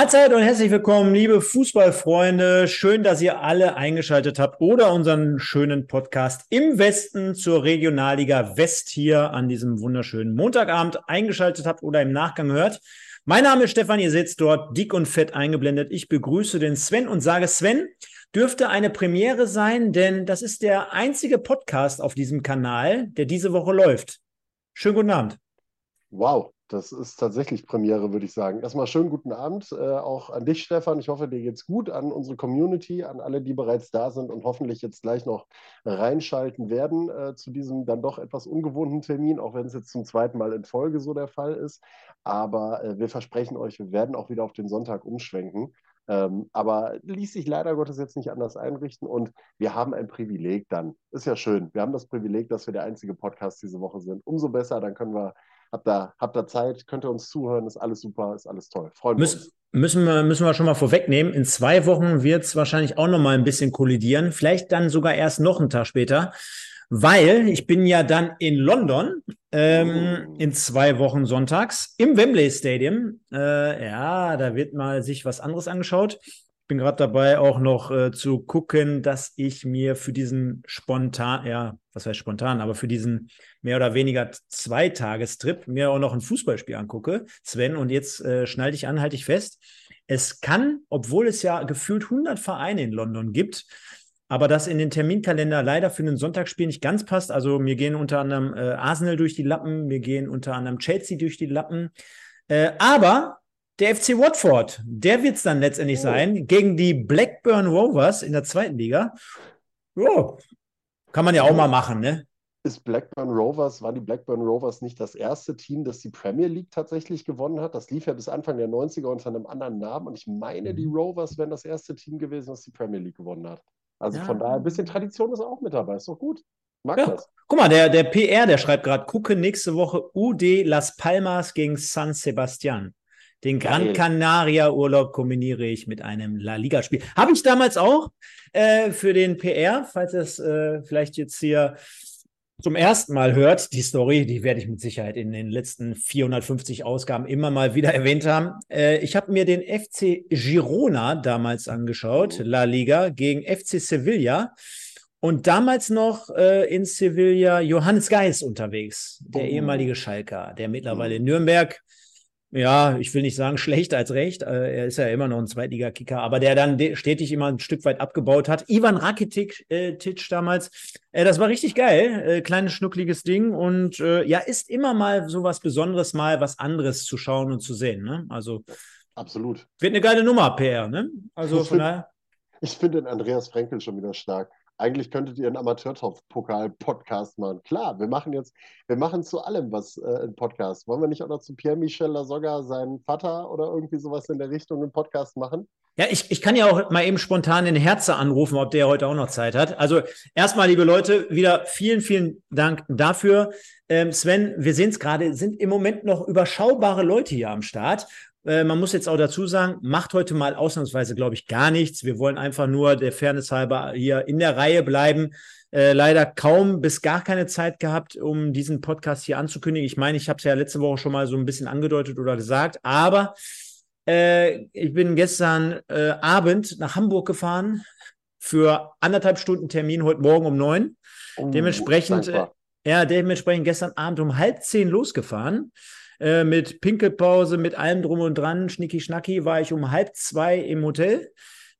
Mahlzeit und herzlich willkommen, liebe Fußballfreunde. Schön, dass ihr alle eingeschaltet habt oder unseren schönen Podcast im Westen zur Regionalliga West hier an diesem wunderschönen Montagabend eingeschaltet habt oder im Nachgang hört. Mein Name ist Stefan, ihr seht dort dick und fett eingeblendet. Ich begrüße den Sven und sage, Sven, dürfte eine Premiere sein, denn das ist der einzige Podcast auf diesem Kanal, der diese Woche läuft. Schönen guten Abend. Wow, das ist tatsächlich Premiere, würde ich sagen. Erstmal schönen guten Abend, äh, auch an dich, Stefan. Ich hoffe, dir geht's gut, an unsere Community, an alle, die bereits da sind und hoffentlich jetzt gleich noch reinschalten werden äh, zu diesem dann doch etwas ungewohnten Termin, auch wenn es jetzt zum zweiten Mal in Folge so der Fall ist. Aber äh, wir versprechen euch, wir werden auch wieder auf den Sonntag umschwenken. Ähm, aber ließ sich leider Gottes jetzt nicht anders einrichten und wir haben ein Privileg dann. Ist ja schön. Wir haben das Privileg, dass wir der einzige Podcast diese Woche sind. Umso besser, dann können wir Habt da, habt da Zeit, könnt ihr uns zuhören, ist alles super, ist alles toll. Freuen wir uns. Müssen wir, müssen wir schon mal vorwegnehmen. In zwei Wochen wird es wahrscheinlich auch noch mal ein bisschen kollidieren. Vielleicht dann sogar erst noch einen Tag später. Weil ich bin ja dann in London ähm, oh. in zwei Wochen sonntags im Wembley Stadium. Äh, ja, da wird mal sich was anderes angeschaut bin gerade dabei, auch noch äh, zu gucken, dass ich mir für diesen spontan, ja, was heißt spontan, aber für diesen mehr oder weniger Zweitagestrip mir auch noch ein Fußballspiel angucke. Sven, und jetzt äh, schneide ich an, halte ich fest. Es kann, obwohl es ja gefühlt 100 Vereine in London gibt, aber das in den Terminkalender leider für ein Sonntagsspiel nicht ganz passt. Also mir gehen unter anderem äh, Arsenal durch die Lappen, mir gehen unter anderem Chelsea durch die Lappen. Äh, aber der FC Watford, der wird es dann letztendlich oh. sein, gegen die Blackburn Rovers in der zweiten Liga. Oh, kann man ja auch mal machen, ne? Ist Blackburn Rovers, war die Blackburn Rovers nicht das erste Team, das die Premier League tatsächlich gewonnen hat? Das lief ja bis Anfang der 90er unter einem anderen Namen und ich meine, die mhm. Rovers wären das erste Team gewesen, das die Premier League gewonnen hat. Also ja. von daher ein bisschen Tradition ist auch mit dabei, ist doch gut. Mag ja. das. Guck mal, der, der PR, der schreibt gerade, gucke nächste Woche UD Las Palmas gegen San Sebastian. Den Gran Canaria Urlaub kombiniere ich mit einem La Liga Spiel. Habe ich damals auch äh, für den PR, falls es äh, vielleicht jetzt hier zum ersten Mal hört, die Story, die werde ich mit Sicherheit in den letzten 450 Ausgaben immer mal wieder erwähnt haben. Äh, ich habe mir den FC Girona damals angeschaut, oh. La Liga, gegen FC Sevilla. Und damals noch äh, in Sevilla Johannes Geis unterwegs, der oh. ehemalige Schalker, der mittlerweile in Nürnberg ja, ich will nicht sagen schlecht als recht. Äh, er ist ja immer noch ein Zweitliga-Kicker, aber der dann stetig immer ein Stück weit abgebaut hat. Ivan Rakitic äh, Titsch damals, äh, das war richtig geil. Äh, kleines, schnuckliges Ding und äh, ja, ist immer mal so was Besonderes, mal was anderes zu schauen und zu sehen. Ne? Also, absolut. Wird eine geile Nummer, PR. Ne? Also, von daher. Ich finde den Andreas Frenkel schon wieder stark eigentlich könntet ihr einen Amateurtopf-Pokal-Podcast machen. Klar, wir machen jetzt, wir machen zu allem was äh, im Podcast. Wollen wir nicht auch noch zu Pierre-Michel Lasogga, seinen Vater oder irgendwie sowas in der Richtung einen Podcast machen? Ja, ich, ich kann ja auch mal eben spontan den Herzer anrufen, ob der heute auch noch Zeit hat. Also erstmal, liebe Leute, wieder vielen, vielen Dank dafür. Ähm, Sven, wir sehen es gerade, sind im Moment noch überschaubare Leute hier am Start. Äh, man muss jetzt auch dazu sagen, macht heute mal ausnahmsweise, glaube ich, gar nichts. Wir wollen einfach nur der Fairness halber hier in der Reihe bleiben. Äh, leider kaum bis gar keine Zeit gehabt, um diesen Podcast hier anzukündigen. Ich meine, ich habe es ja letzte Woche schon mal so ein bisschen angedeutet oder gesagt, aber äh, ich bin gestern äh, Abend nach Hamburg gefahren für anderthalb Stunden Termin heute Morgen um neun. Oh, dementsprechend, äh, ja, dementsprechend gestern Abend um halb zehn losgefahren. Äh, mit Pinkelpause, mit allem drum und dran, schnicki schnacki, war ich um halb zwei im Hotel.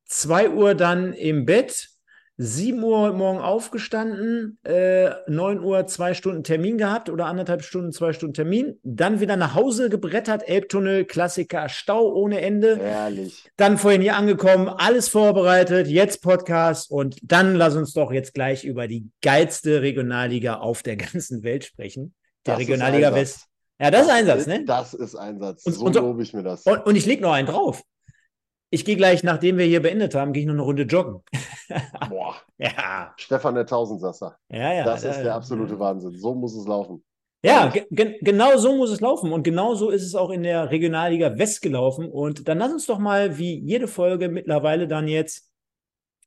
Zwei Uhr dann im Bett, 7 Uhr morgen aufgestanden, äh, 9 Uhr zwei Stunden Termin gehabt oder anderthalb Stunden, zwei Stunden Termin, dann wieder nach Hause gebrettert, Elbtunnel, Klassiker, Stau ohne Ende. Ehrlich. Dann vorhin hier angekommen, alles vorbereitet, jetzt Podcast und dann lass uns doch jetzt gleich über die geilste Regionalliga auf der ganzen Welt sprechen. Der das Regionalliga West. Ja, das, das ist Einsatz, ne? Das ist Einsatz. Und, so und, lobe ich mir das. Und, und ich lege noch einen drauf. Ich gehe gleich, nachdem wir hier beendet haben, gehe ich noch eine Runde joggen. Boah. ja. Stefan der Tausendsasser. Ja, ja. Das ist der absolute Wahnsinn. So muss es laufen. Ja, ge genau so muss es laufen. Und genau so ist es auch in der Regionalliga West gelaufen. Und dann lass uns doch mal, wie jede Folge mittlerweile dann jetzt,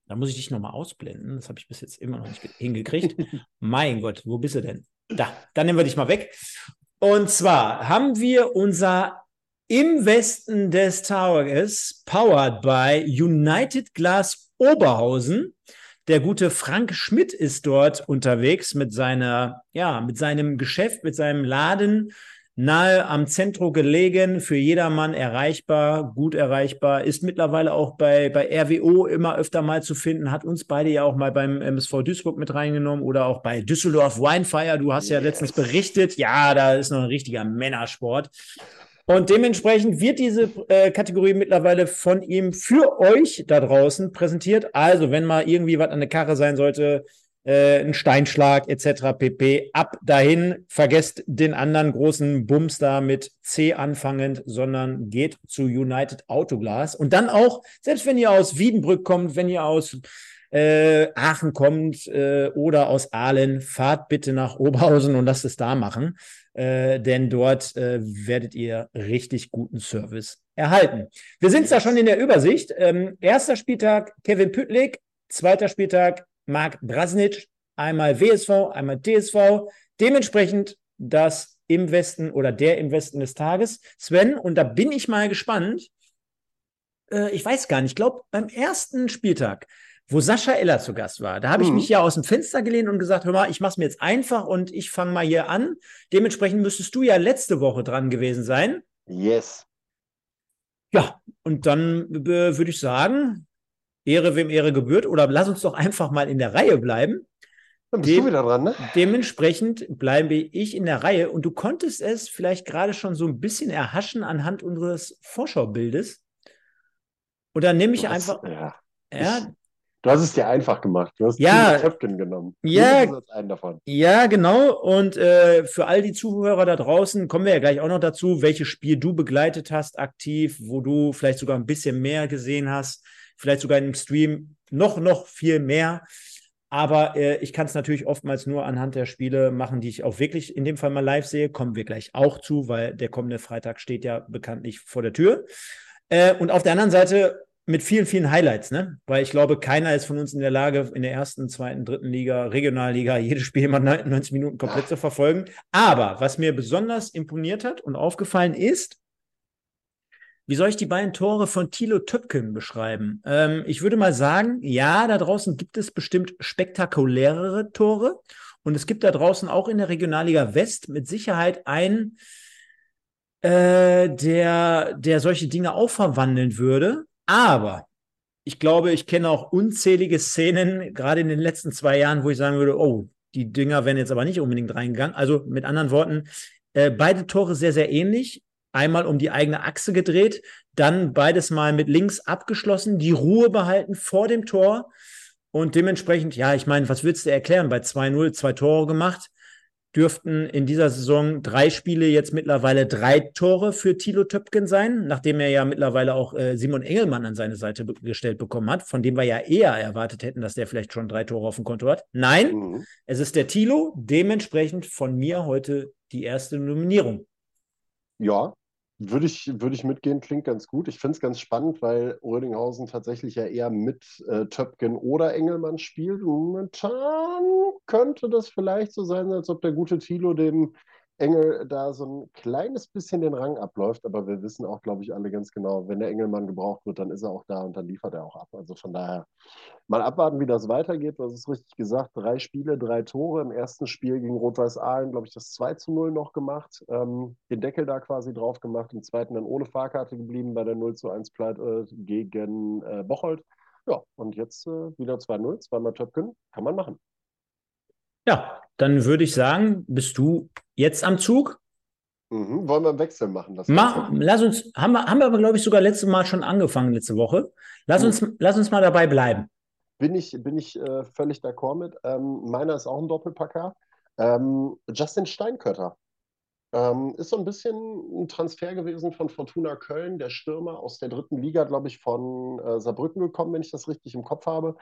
da muss ich dich nochmal ausblenden. Das habe ich bis jetzt immer noch nicht hingekriegt. mein Gott, wo bist du denn? Da, dann nehmen wir dich mal weg. Und zwar haben wir unser im Westen des Tages, powered by United Glass Oberhausen. Der gute Frank Schmidt ist dort unterwegs mit seiner, ja, mit seinem Geschäft, mit seinem Laden nahe am Zentrum gelegen, für jedermann erreichbar, gut erreichbar, ist mittlerweile auch bei, bei RWO immer öfter mal zu finden, hat uns beide ja auch mal beim MSV Duisburg mit reingenommen oder auch bei Düsseldorf Winefire. Du hast yes. ja letztens berichtet, ja, da ist noch ein richtiger Männersport. Und dementsprechend wird diese äh, Kategorie mittlerweile von ihm für euch da draußen präsentiert. Also, wenn mal irgendwie was an der Karre sein sollte, äh, ein Steinschlag etc. pp. Ab dahin, vergesst den anderen großen Bums da mit C anfangend, sondern geht zu United Autoglas. Und dann auch, selbst wenn ihr aus Wiedenbrück kommt, wenn ihr aus äh, Aachen kommt äh, oder aus Aalen, fahrt bitte nach Oberhausen und lasst es da machen, äh, denn dort äh, werdet ihr richtig guten Service erhalten. Wir sind da schon in der Übersicht. Ähm, erster Spieltag Kevin Püttlik, zweiter Spieltag Marc Brasnic, einmal WSV, einmal DSV. Dementsprechend das im Westen oder der im Westen des Tages. Sven, und da bin ich mal gespannt. Äh, ich weiß gar nicht, ich glaube, beim ersten Spieltag, wo Sascha Eller zu Gast war, da habe mhm. ich mich ja aus dem Fenster gelehnt und gesagt, hör mal, ich mache es mir jetzt einfach und ich fange mal hier an. Dementsprechend müsstest du ja letzte Woche dran gewesen sein. Yes. Ja, und dann äh, würde ich sagen, Ehre wem Ehre gebührt. Oder lass uns doch einfach mal in der Reihe bleiben. Dann bist Dem, du wieder dran, ne? Dementsprechend bleibe ich in der Reihe. Und du konntest es vielleicht gerade schon so ein bisschen erhaschen anhand unseres Vorschaubildes. Und dann nehme ich hast, einfach. Ja, ja, Du hast es dir einfach gemacht. Du hast ja, Töpken genommen. Ja, ja, genau. Und äh, für all die Zuhörer da draußen kommen wir ja gleich auch noch dazu, welches Spiel du begleitet hast, aktiv, wo du vielleicht sogar ein bisschen mehr gesehen hast vielleicht sogar einem Stream noch, noch viel mehr. Aber äh, ich kann es natürlich oftmals nur anhand der Spiele machen, die ich auch wirklich in dem Fall mal live sehe. Kommen wir gleich auch zu, weil der kommende Freitag steht ja bekanntlich vor der Tür. Äh, und auf der anderen Seite mit vielen, vielen Highlights, ne? Weil ich glaube, keiner ist von uns in der Lage, in der ersten, zweiten, dritten Liga, Regionalliga, jedes Spiel mal 90 Minuten komplett zu verfolgen. Aber was mir besonders imponiert hat und aufgefallen ist, wie soll ich die beiden Tore von Thilo Töpken beschreiben? Ähm, ich würde mal sagen, ja, da draußen gibt es bestimmt spektakulärere Tore. Und es gibt da draußen auch in der Regionalliga West mit Sicherheit einen, äh, der, der solche Dinge auch verwandeln würde. Aber ich glaube, ich kenne auch unzählige Szenen, gerade in den letzten zwei Jahren, wo ich sagen würde, oh, die Dinger wären jetzt aber nicht unbedingt reingegangen. Also mit anderen Worten, äh, beide Tore sehr, sehr ähnlich einmal um die eigene Achse gedreht, dann beides mal mit links abgeschlossen, die Ruhe behalten vor dem Tor und dementsprechend, ja, ich meine, was willst du erklären? Bei 2-0 zwei Tore gemacht, dürften in dieser Saison drei Spiele jetzt mittlerweile drei Tore für Thilo Töpken sein, nachdem er ja mittlerweile auch äh, Simon Engelmann an seine Seite gestellt bekommen hat, von dem wir ja eher erwartet hätten, dass der vielleicht schon drei Tore auf dem Konto hat. Nein, mhm. es ist der Thilo, dementsprechend von mir heute die erste Nominierung. Ja, würde ich, würde ich mitgehen, klingt ganz gut. Ich finde es ganz spannend, weil Rödinghausen tatsächlich ja eher mit äh, Töpken oder Engelmann spielt. Momentan könnte das vielleicht so sein, als ob der gute Thilo dem Engel da so ein kleines bisschen den Rang abläuft, aber wir wissen auch, glaube ich, alle ganz genau, wenn der Engelmann gebraucht wird, dann ist er auch da und dann liefert er auch ab. Also von daher mal abwarten, wie das weitergeht. Du hast es richtig gesagt, drei Spiele, drei Tore. Im ersten Spiel gegen Rot-Weiß Aalen, glaube ich, das 2 zu 0 noch gemacht, ähm, den Deckel da quasi drauf gemacht, im zweiten dann ohne Fahrkarte geblieben bei der 0 zu 1 Pleite äh, gegen äh, Bocholt. Ja, und jetzt äh, wieder 2-0, zweimal Töpken, kann man machen. Ja, dann würde ich sagen, bist du jetzt am Zug? Mhm. Wollen wir einen Wechsel machen? Das Mach, lass uns, haben wir, haben wir aber, glaube ich, sogar letztes Mal schon angefangen, letzte Woche. Lass, mhm. uns, lass uns mal dabei bleiben. Bin ich, bin ich äh, völlig d'accord mit. Ähm, meiner ist auch ein Doppelpacker. Ähm, Justin Steinkötter. Ähm, ist so ein bisschen ein Transfer gewesen von Fortuna Köln, der Stürmer aus der dritten Liga, glaube ich, von äh, Saarbrücken gekommen, wenn ich das richtig im Kopf habe.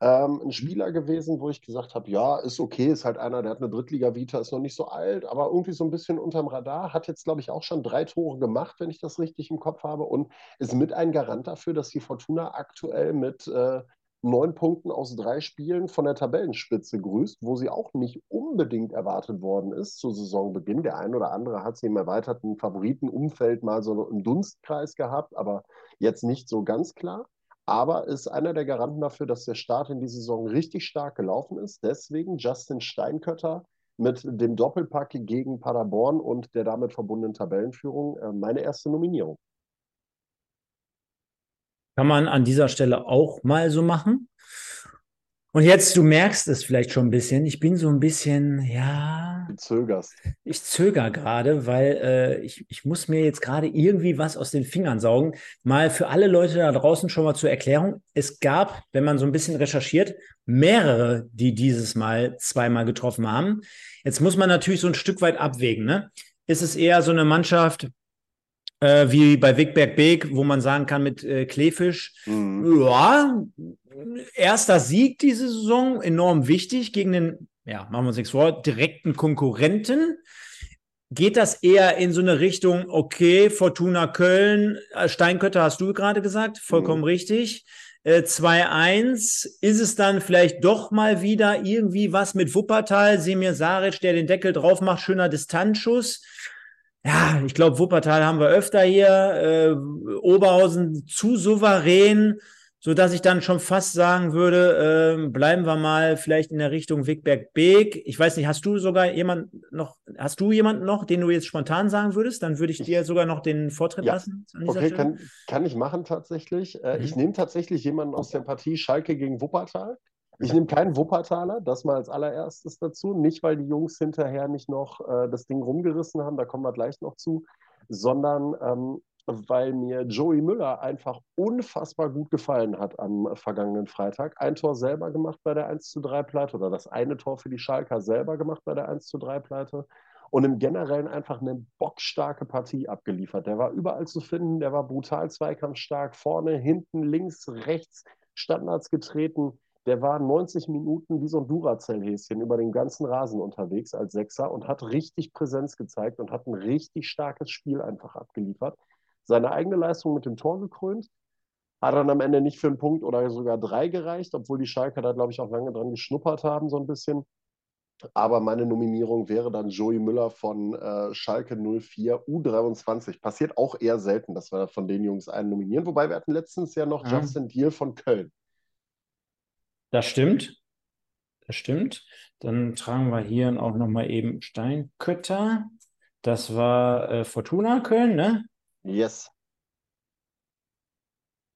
Ähm, ein. Spieler gewesen, wo ich gesagt habe, ja, ist okay, ist halt einer, der hat eine Drittliga-Vita, ist noch nicht so alt, aber irgendwie so ein bisschen unterm Radar, hat jetzt, glaube ich, auch schon drei Tore gemacht, wenn ich das richtig im Kopf habe und ist mit ein Garant dafür, dass die Fortuna aktuell mit äh, neun Punkten aus drei Spielen von der Tabellenspitze grüßt, wo sie auch nicht unbedingt erwartet worden ist zu Saisonbeginn. Der ein oder andere hat sie im erweiterten Favoritenumfeld mal so im Dunstkreis gehabt, aber jetzt nicht so ganz klar. Aber ist einer der Garanten dafür, dass der Start in die Saison richtig stark gelaufen ist. Deswegen Justin Steinkötter mit dem Doppelpack gegen Paderborn und der damit verbundenen Tabellenführung äh, meine erste Nominierung. Kann man an dieser Stelle auch mal so machen. Und jetzt, du merkst es vielleicht schon ein bisschen, ich bin so ein bisschen, ja. Zögerst. Ich zögere gerade, weil äh, ich, ich muss mir jetzt gerade irgendwie was aus den Fingern saugen. Mal für alle Leute da draußen schon mal zur Erklärung. Es gab, wenn man so ein bisschen recherchiert, mehrere, die dieses Mal zweimal getroffen haben. Jetzt muss man natürlich so ein Stück weit abwägen. Ne? Ist es eher so eine Mannschaft, äh, wie bei Wigberg Beek, wo man sagen kann mit äh, Kleefisch, mhm. ja, erster Sieg diese Saison, enorm wichtig gegen den, ja, machen wir uns nichts vor, direkten Konkurrenten. Geht das eher in so eine Richtung, okay, Fortuna Köln, äh, Steinkötter hast du gerade gesagt, vollkommen mhm. richtig. Äh, 2-1, ist es dann vielleicht doch mal wieder irgendwie was mit Wuppertal, Semir Saric, der den Deckel drauf macht, schöner Distanzschuss ja, ich glaube, Wuppertal haben wir öfter hier, äh, Oberhausen zu souverän, so dass ich dann schon fast sagen würde, äh, bleiben wir mal vielleicht in der Richtung Wigberg-Beek. Ich weiß nicht, hast du sogar jemand noch, hast du jemanden noch, den du jetzt spontan sagen würdest? Dann würde ich dir sogar noch den Vortritt ja. lassen. okay, kann, kann, ich machen tatsächlich. Äh, mhm. Ich nehme tatsächlich jemanden aus der Partie Schalke gegen Wuppertal. Ich nehme keinen Wuppertaler, das mal als allererstes dazu. Nicht, weil die Jungs hinterher nicht noch äh, das Ding rumgerissen haben, da kommen wir gleich noch zu, sondern ähm, weil mir Joey Müller einfach unfassbar gut gefallen hat am vergangenen Freitag. Ein Tor selber gemacht bei der 1 zu 3 Pleite oder das eine Tor für die Schalker selber gemacht bei der 1 zu 3 Pleite und im Generellen einfach eine bockstarke Partie abgeliefert. Der war überall zu finden, der war brutal zweikampfstark, vorne, hinten, links, rechts, Standards getreten der war 90 Minuten wie so ein Duracell-Häschen über den ganzen Rasen unterwegs als Sechser und hat richtig Präsenz gezeigt und hat ein richtig starkes Spiel einfach abgeliefert. Seine eigene Leistung mit dem Tor gekrönt. Hat dann am Ende nicht für einen Punkt oder sogar drei gereicht, obwohl die Schalker da, glaube ich, auch lange dran geschnuppert haben, so ein bisschen. Aber meine Nominierung wäre dann Joey Müller von äh, Schalke 04 U23. Passiert auch eher selten, dass wir von den Jungs einen nominieren. Wobei wir hatten letztens ja noch ja. Justin Deal von Köln. Das stimmt. Das stimmt. Dann tragen wir hier auch nochmal eben Steinkötter. Das war äh, Fortuna Köln, ne? Yes.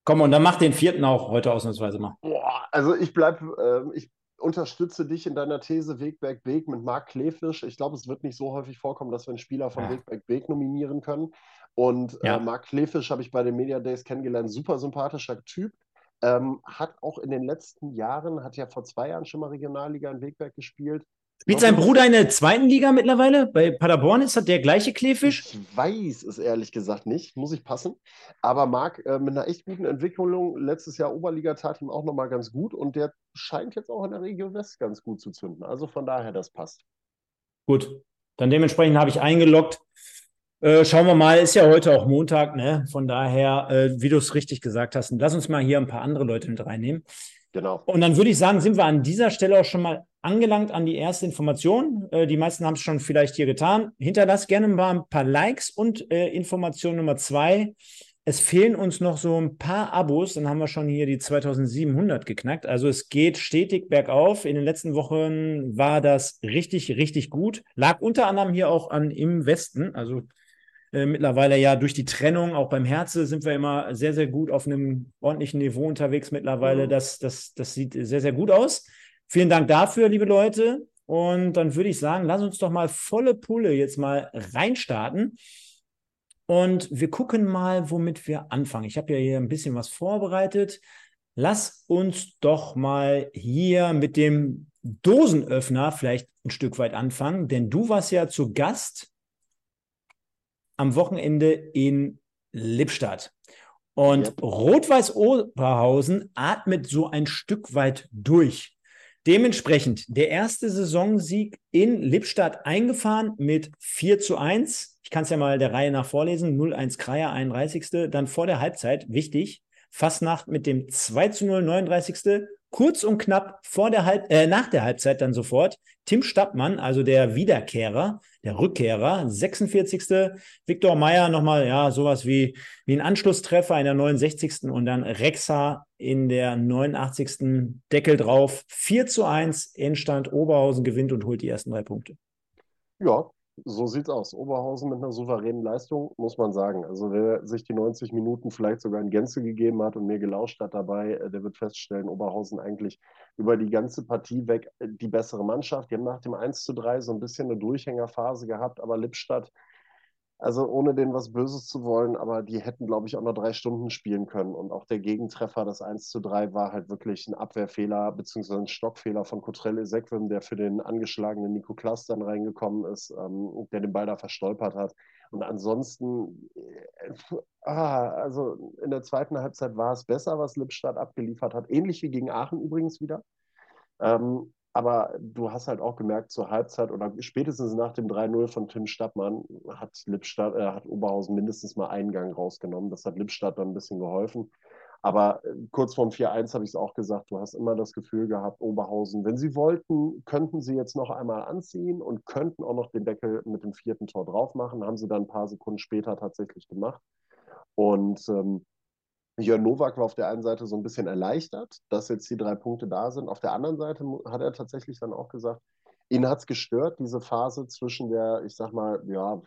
Komm, und dann mach den vierten auch heute ausnahmsweise mal. Boah, also ich bleibe, äh, ich unterstütze dich in deiner These Wegberg Weg mit Marc Klefisch. Ich glaube, es wird nicht so häufig vorkommen, dass wir einen Spieler von ja. Wegberg Weg nominieren können. Und äh, ja. äh, Marc Klefisch habe ich bei den Media Days kennengelernt. Super sympathischer Typ. Ähm, hat auch in den letzten Jahren, hat ja vor zwei Jahren schon mal Regionalliga in Wegberg gespielt. Spielt sein Bruder in der zweiten Liga mittlerweile? Bei Paderborn ist das der gleiche Kleefisch? Ich weiß es ehrlich gesagt nicht, muss ich passen. Aber Marc äh, mit einer echt guten Entwicklung, letztes Jahr Oberliga tat ihm auch nochmal ganz gut und der scheint jetzt auch in der Region West ganz gut zu zünden. Also von daher, das passt. Gut, dann dementsprechend habe ich eingeloggt. Äh, schauen wir mal, ist ja heute auch Montag, ne? Von daher, äh, wie du es richtig gesagt hast, lass uns mal hier ein paar andere Leute mit reinnehmen. Genau. Und dann würde ich sagen, sind wir an dieser Stelle auch schon mal angelangt an die erste Information. Äh, die meisten haben es schon vielleicht hier getan. Hinterlass gerne mal ein paar Likes und äh, Information Nummer zwei. Es fehlen uns noch so ein paar Abos, dann haben wir schon hier die 2700 geknackt. Also es geht stetig bergauf. In den letzten Wochen war das richtig, richtig gut. Lag unter anderem hier auch an im Westen. Also äh, mittlerweile ja durch die Trennung, auch beim Herze sind wir immer sehr, sehr gut auf einem ordentlichen Niveau unterwegs mittlerweile. Mhm. Das, das, das sieht sehr, sehr gut aus. Vielen Dank dafür, liebe Leute. Und dann würde ich sagen, lass uns doch mal volle Pulle jetzt mal reinstarten. Und wir gucken mal, womit wir anfangen. Ich habe ja hier ein bisschen was vorbereitet. Lass uns doch mal hier mit dem Dosenöffner vielleicht ein Stück weit anfangen, denn du warst ja zu Gast am Wochenende in Lippstadt. Und yep. Rot-Weiß Oberhausen atmet so ein Stück weit durch. Dementsprechend der erste Saisonsieg in Lippstadt eingefahren mit 4 zu 1. Ich kann es ja mal der Reihe nach vorlesen. 0-1 Kreier, 31. Dann vor der Halbzeit, wichtig, Fastnacht mit dem 2 zu 0, 39 kurz und knapp vor der Halb äh, nach der Halbzeit dann sofort Tim Stappmann, also der Wiederkehrer, der Rückkehrer, 46. Viktor Meyer nochmal, ja, sowas wie, wie ein Anschlusstreffer in der 69. und dann Rexa in der 89. Deckel drauf. 4 zu 1, Endstand Oberhausen gewinnt und holt die ersten drei Punkte. Ja, so sieht's aus. Oberhausen mit einer souveränen Leistung, muss man sagen. Also wer sich die 90 Minuten vielleicht sogar in Gänze gegeben hat und mir gelauscht hat dabei, äh, der wird feststellen, Oberhausen eigentlich über die ganze Partie weg äh, die bessere Mannschaft. Die haben nach dem 1 zu 3 so ein bisschen eine Durchhängerphase gehabt, aber Lippstadt also ohne denen was Böses zu wollen, aber die hätten, glaube ich, auch noch drei Stunden spielen können. Und auch der Gegentreffer, das 1 zu 3, war halt wirklich ein Abwehrfehler bzw. ein Stockfehler von Cotrell Esequim, der für den angeschlagenen Nico Klaas dann reingekommen ist, ähm, der den Ball da verstolpert hat. Und ansonsten, äh, ah, also in der zweiten Halbzeit war es besser, was Lippstadt abgeliefert hat. Ähnlich wie gegen Aachen übrigens wieder. Ähm, aber du hast halt auch gemerkt, zur Halbzeit oder spätestens nach dem 3-0 von Tim Stadtmann hat, Lippstadt, äh, hat Oberhausen mindestens mal einen Gang rausgenommen. Das hat Lippstadt dann ein bisschen geholfen. Aber äh, kurz vorm 4-1 habe ich es auch gesagt, du hast immer das Gefühl gehabt, Oberhausen, wenn sie wollten, könnten sie jetzt noch einmal anziehen und könnten auch noch den Deckel mit dem vierten Tor drauf machen. Haben sie dann ein paar Sekunden später tatsächlich gemacht. Und ähm, Jörn Nowak war auf der einen Seite so ein bisschen erleichtert, dass jetzt die drei Punkte da sind. Auf der anderen Seite hat er tatsächlich dann auch gesagt, ihn hat es gestört, diese Phase zwischen der, ich sag mal, ja,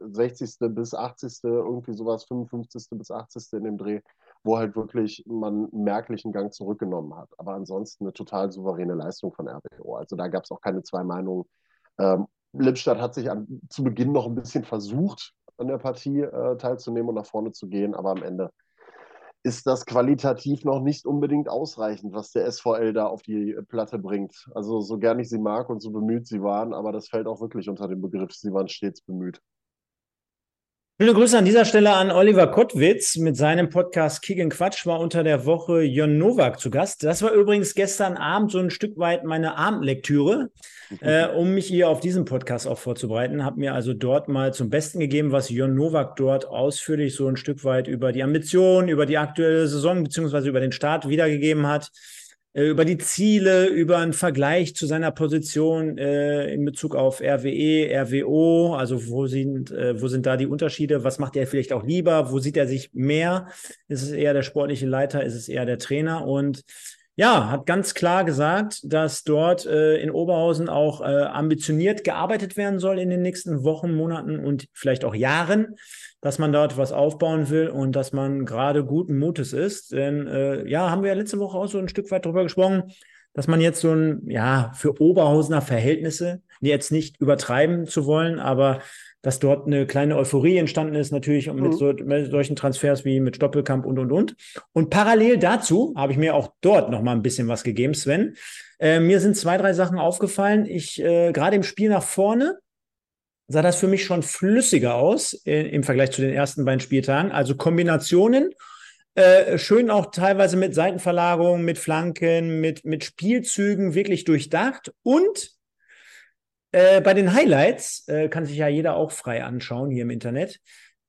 60. bis 80. irgendwie sowas, 55. bis 80. in dem Dreh, wo halt wirklich man merklichen Gang zurückgenommen hat. Aber ansonsten eine total souveräne Leistung von RBO. Also da gab es auch keine zwei Meinungen. Ähm, Lippstadt hat sich an, zu Beginn noch ein bisschen versucht, an der Partie äh, teilzunehmen und nach vorne zu gehen, aber am Ende ist das qualitativ noch nicht unbedingt ausreichend, was der SVL da auf die Platte bringt. Also so gern ich sie mag und so bemüht sie waren, aber das fällt auch wirklich unter den Begriff, sie waren stets bemüht. Schöne Grüße an dieser Stelle an Oliver Kottwitz mit seinem Podcast Kick Quatsch war unter der Woche Jon Nowak zu Gast. Das war übrigens gestern Abend so ein Stück weit meine Abendlektüre, äh, um mich hier auf diesen Podcast auch vorzubereiten. Habe mir also dort mal zum Besten gegeben, was Jon Nowak dort ausführlich so ein Stück weit über die Ambitionen, über die aktuelle Saison beziehungsweise über den Start wiedergegeben hat. Äh, über die Ziele, über einen Vergleich zu seiner Position äh, in Bezug auf RWE, RWO, also wo sind, äh, wo sind da die Unterschiede? Was macht er vielleicht auch lieber? Wo sieht er sich mehr? Ist es eher der sportliche Leiter? Ist es eher der Trainer? Und ja, hat ganz klar gesagt, dass dort äh, in Oberhausen auch äh, ambitioniert gearbeitet werden soll in den nächsten Wochen, Monaten und vielleicht auch Jahren, dass man dort was aufbauen will und dass man gerade guten Mutes ist. Denn äh, ja, haben wir ja letzte Woche auch so ein Stück weit drüber gesprochen, dass man jetzt so ein, ja, für Oberhausener Verhältnisse, jetzt nicht übertreiben zu wollen, aber dass dort eine kleine Euphorie entstanden ist, natürlich mit, mhm. so, mit solchen Transfers wie mit Stoppelkamp und, und, und. Und parallel dazu habe ich mir auch dort noch mal ein bisschen was gegeben, Sven. Äh, mir sind zwei, drei Sachen aufgefallen. Ich, äh, gerade im Spiel nach vorne, sah das für mich schon flüssiger aus äh, im Vergleich zu den ersten beiden Spieltagen. Also Kombinationen, äh, schön auch teilweise mit Seitenverlagerungen, mit Flanken, mit, mit Spielzügen wirklich durchdacht und äh, bei den Highlights äh, kann sich ja jeder auch frei anschauen hier im Internet.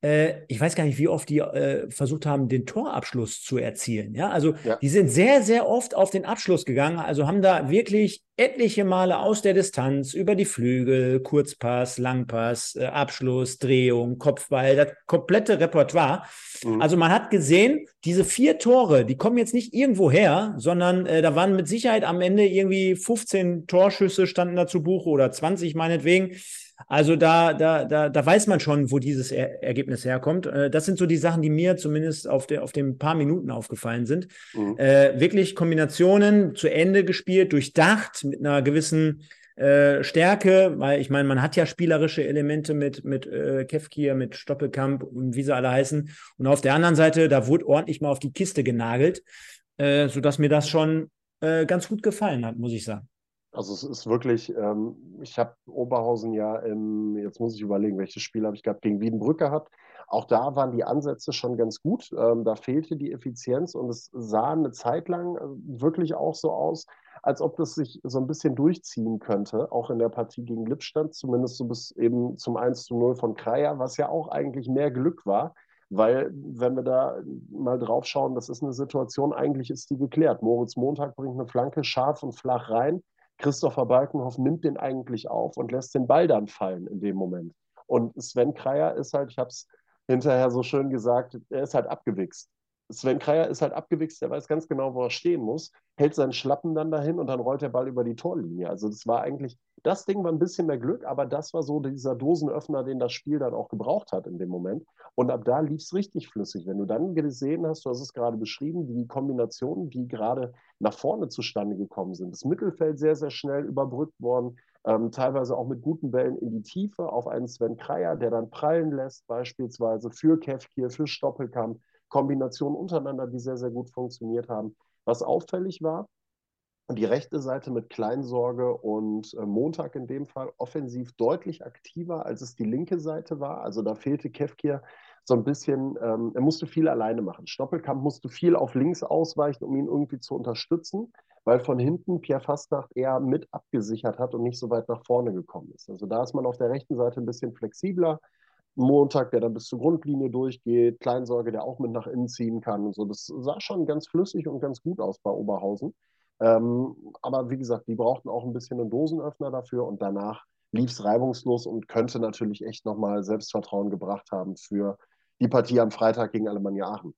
Äh, ich weiß gar nicht, wie oft die äh, versucht haben, den Torabschluss zu erzielen. Ja, also ja. die sind sehr, sehr oft auf den Abschluss gegangen. Also haben da wirklich etliche Male aus der Distanz über die Flügel, Kurzpass, Langpass, äh, Abschluss, Drehung, Kopfball, das komplette Repertoire. Mhm. Also man hat gesehen, diese vier Tore, die kommen jetzt nicht irgendwo her, sondern äh, da waren mit Sicherheit am Ende irgendwie 15 Torschüsse standen da zu Buche oder 20 meinetwegen. Also da, da, da, da weiß man schon, wo dieses er Ergebnis herkommt. Äh, das sind so die Sachen, die mir zumindest auf, der, auf den paar Minuten aufgefallen sind. Mhm. Äh, wirklich Kombinationen zu Ende gespielt, durchdacht, mit einer gewissen äh, Stärke, weil ich meine, man hat ja spielerische Elemente mit, mit äh, Kefkir, mit Stoppelkamp und wie sie alle heißen. Und auf der anderen Seite, da wurde ordentlich mal auf die Kiste genagelt, äh, sodass mir das schon äh, ganz gut gefallen hat, muss ich sagen. Also es ist wirklich, ähm, ich habe Oberhausen ja, im, jetzt muss ich überlegen, welches Spiel habe ich gehabt, gegen Wiedenbrück gehabt. Auch da waren die Ansätze schon ganz gut. Ähm, da fehlte die Effizienz und es sah eine Zeit lang äh, wirklich auch so aus, als ob das sich so ein bisschen durchziehen könnte, auch in der Partie gegen Lippstadt, zumindest so bis eben zum 1 zu 0 von Kreier, was ja auch eigentlich mehr Glück war Weil, wenn wir da mal drauf schauen, das ist eine Situation, eigentlich ist die geklärt. Moritz Montag bringt eine Flanke scharf und flach rein. Christopher Balkenhoff nimmt den eigentlich auf und lässt den Ball dann fallen in dem Moment. Und Sven Kreier ist halt, ich habe es hinterher so schön gesagt, er ist halt abgewichst. Sven Kreier ist halt abgewichst, der weiß ganz genau, wo er stehen muss, hält seinen Schlappen dann dahin und dann rollt der Ball über die Torlinie. Also das war eigentlich, das Ding war ein bisschen mehr Glück, aber das war so dieser Dosenöffner, den das Spiel dann auch gebraucht hat in dem Moment. Und ab da lief es richtig flüssig. Wenn du dann gesehen hast, du hast es gerade beschrieben, die Kombinationen, die gerade nach vorne zustande gekommen sind. Das Mittelfeld sehr, sehr schnell überbrückt worden, ähm, teilweise auch mit guten Bällen in die Tiefe auf einen Sven Kreier, der dann prallen lässt, beispielsweise für Kevkir, für Stoppelkamp. Kombinationen untereinander, die sehr, sehr gut funktioniert haben. Was auffällig war, die rechte Seite mit Kleinsorge und äh, Montag in dem Fall offensiv deutlich aktiver, als es die linke Seite war. Also da fehlte Kevkir so ein bisschen, ähm, er musste viel alleine machen. Stoppelkamp musste viel auf links ausweichen, um ihn irgendwie zu unterstützen, weil von hinten Pierre Fastnacht eher mit abgesichert hat und nicht so weit nach vorne gekommen ist. Also da ist man auf der rechten Seite ein bisschen flexibler. Montag, der dann bis zur Grundlinie durchgeht, Kleinsorge, der auch mit nach innen ziehen kann und so. Das sah schon ganz flüssig und ganz gut aus bei Oberhausen. Ähm, aber wie gesagt, die brauchten auch ein bisschen einen Dosenöffner dafür und danach lief es reibungslos und könnte natürlich echt nochmal Selbstvertrauen gebracht haben für die Partie am Freitag gegen Alemannia Aachen.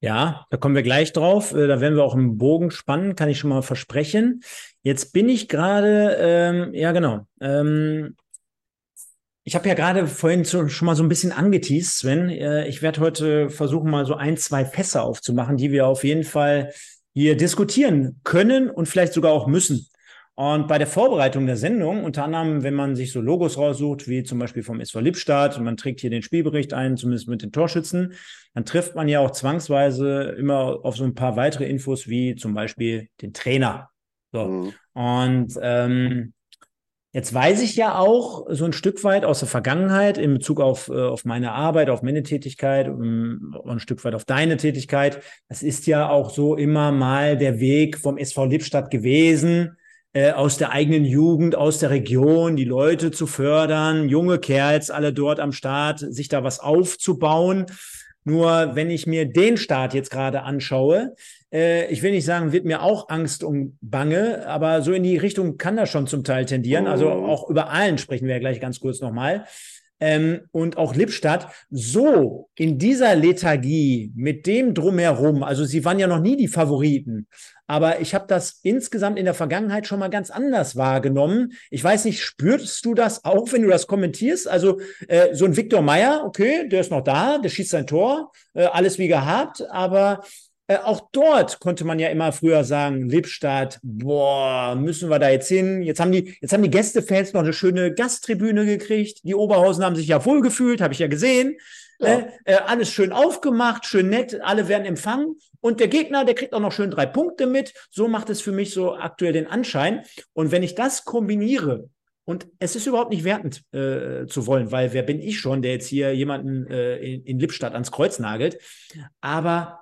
Ja, da kommen wir gleich drauf. Äh, da werden wir auch einen Bogen spannen, kann ich schon mal versprechen. Jetzt bin ich gerade, ähm, ja genau, ähm, ich habe ja gerade vorhin schon mal so ein bisschen angeteased, Sven. Äh, ich werde heute versuchen, mal so ein, zwei Fässer aufzumachen, die wir auf jeden Fall hier diskutieren können und vielleicht sogar auch müssen. Und bei der Vorbereitung der Sendung, unter anderem, wenn man sich so Logos raussucht, wie zum Beispiel vom SV Lippstadt, und man trägt hier den Spielbericht ein, zumindest mit den Torschützen, dann trifft man ja auch zwangsweise immer auf so ein paar weitere Infos, wie zum Beispiel den Trainer. So. Mhm. Und ähm, Jetzt weiß ich ja auch so ein Stück weit aus der Vergangenheit in Bezug auf, äh, auf meine Arbeit, auf meine Tätigkeit um, ein Stück weit auf deine Tätigkeit. Das ist ja auch so immer mal der Weg vom SV Lippstadt gewesen, äh, aus der eigenen Jugend, aus der Region, die Leute zu fördern, junge Kerls alle dort am Start, sich da was aufzubauen. Nur wenn ich mir den Start jetzt gerade anschaue, ich will nicht sagen, wird mir auch Angst und Bange, aber so in die Richtung kann das schon zum Teil tendieren. Also oh. auch über allen sprechen wir ja gleich ganz kurz nochmal. Ähm, und auch Lippstadt so in dieser Lethargie mit dem drumherum, also sie waren ja noch nie die Favoriten, aber ich habe das insgesamt in der Vergangenheit schon mal ganz anders wahrgenommen. Ich weiß nicht, spürst du das auch, wenn du das kommentierst? Also äh, so ein Viktor Meyer, okay, der ist noch da, der schießt sein Tor, äh, alles wie gehabt, aber äh, auch dort konnte man ja immer früher sagen, Lippstadt, boah, müssen wir da jetzt hin? Jetzt haben die, jetzt haben die Gästefans noch eine schöne Gasttribüne gekriegt. Die Oberhausen haben sich ja wohlgefühlt, habe ich ja gesehen. Ja. Äh, äh, alles schön aufgemacht, schön nett, alle werden empfangen. Und der Gegner, der kriegt auch noch schön drei Punkte mit. So macht es für mich so aktuell den Anschein. Und wenn ich das kombiniere, und es ist überhaupt nicht wertend äh, zu wollen, weil wer bin ich schon, der jetzt hier jemanden äh, in, in Lippstadt ans Kreuz nagelt. Aber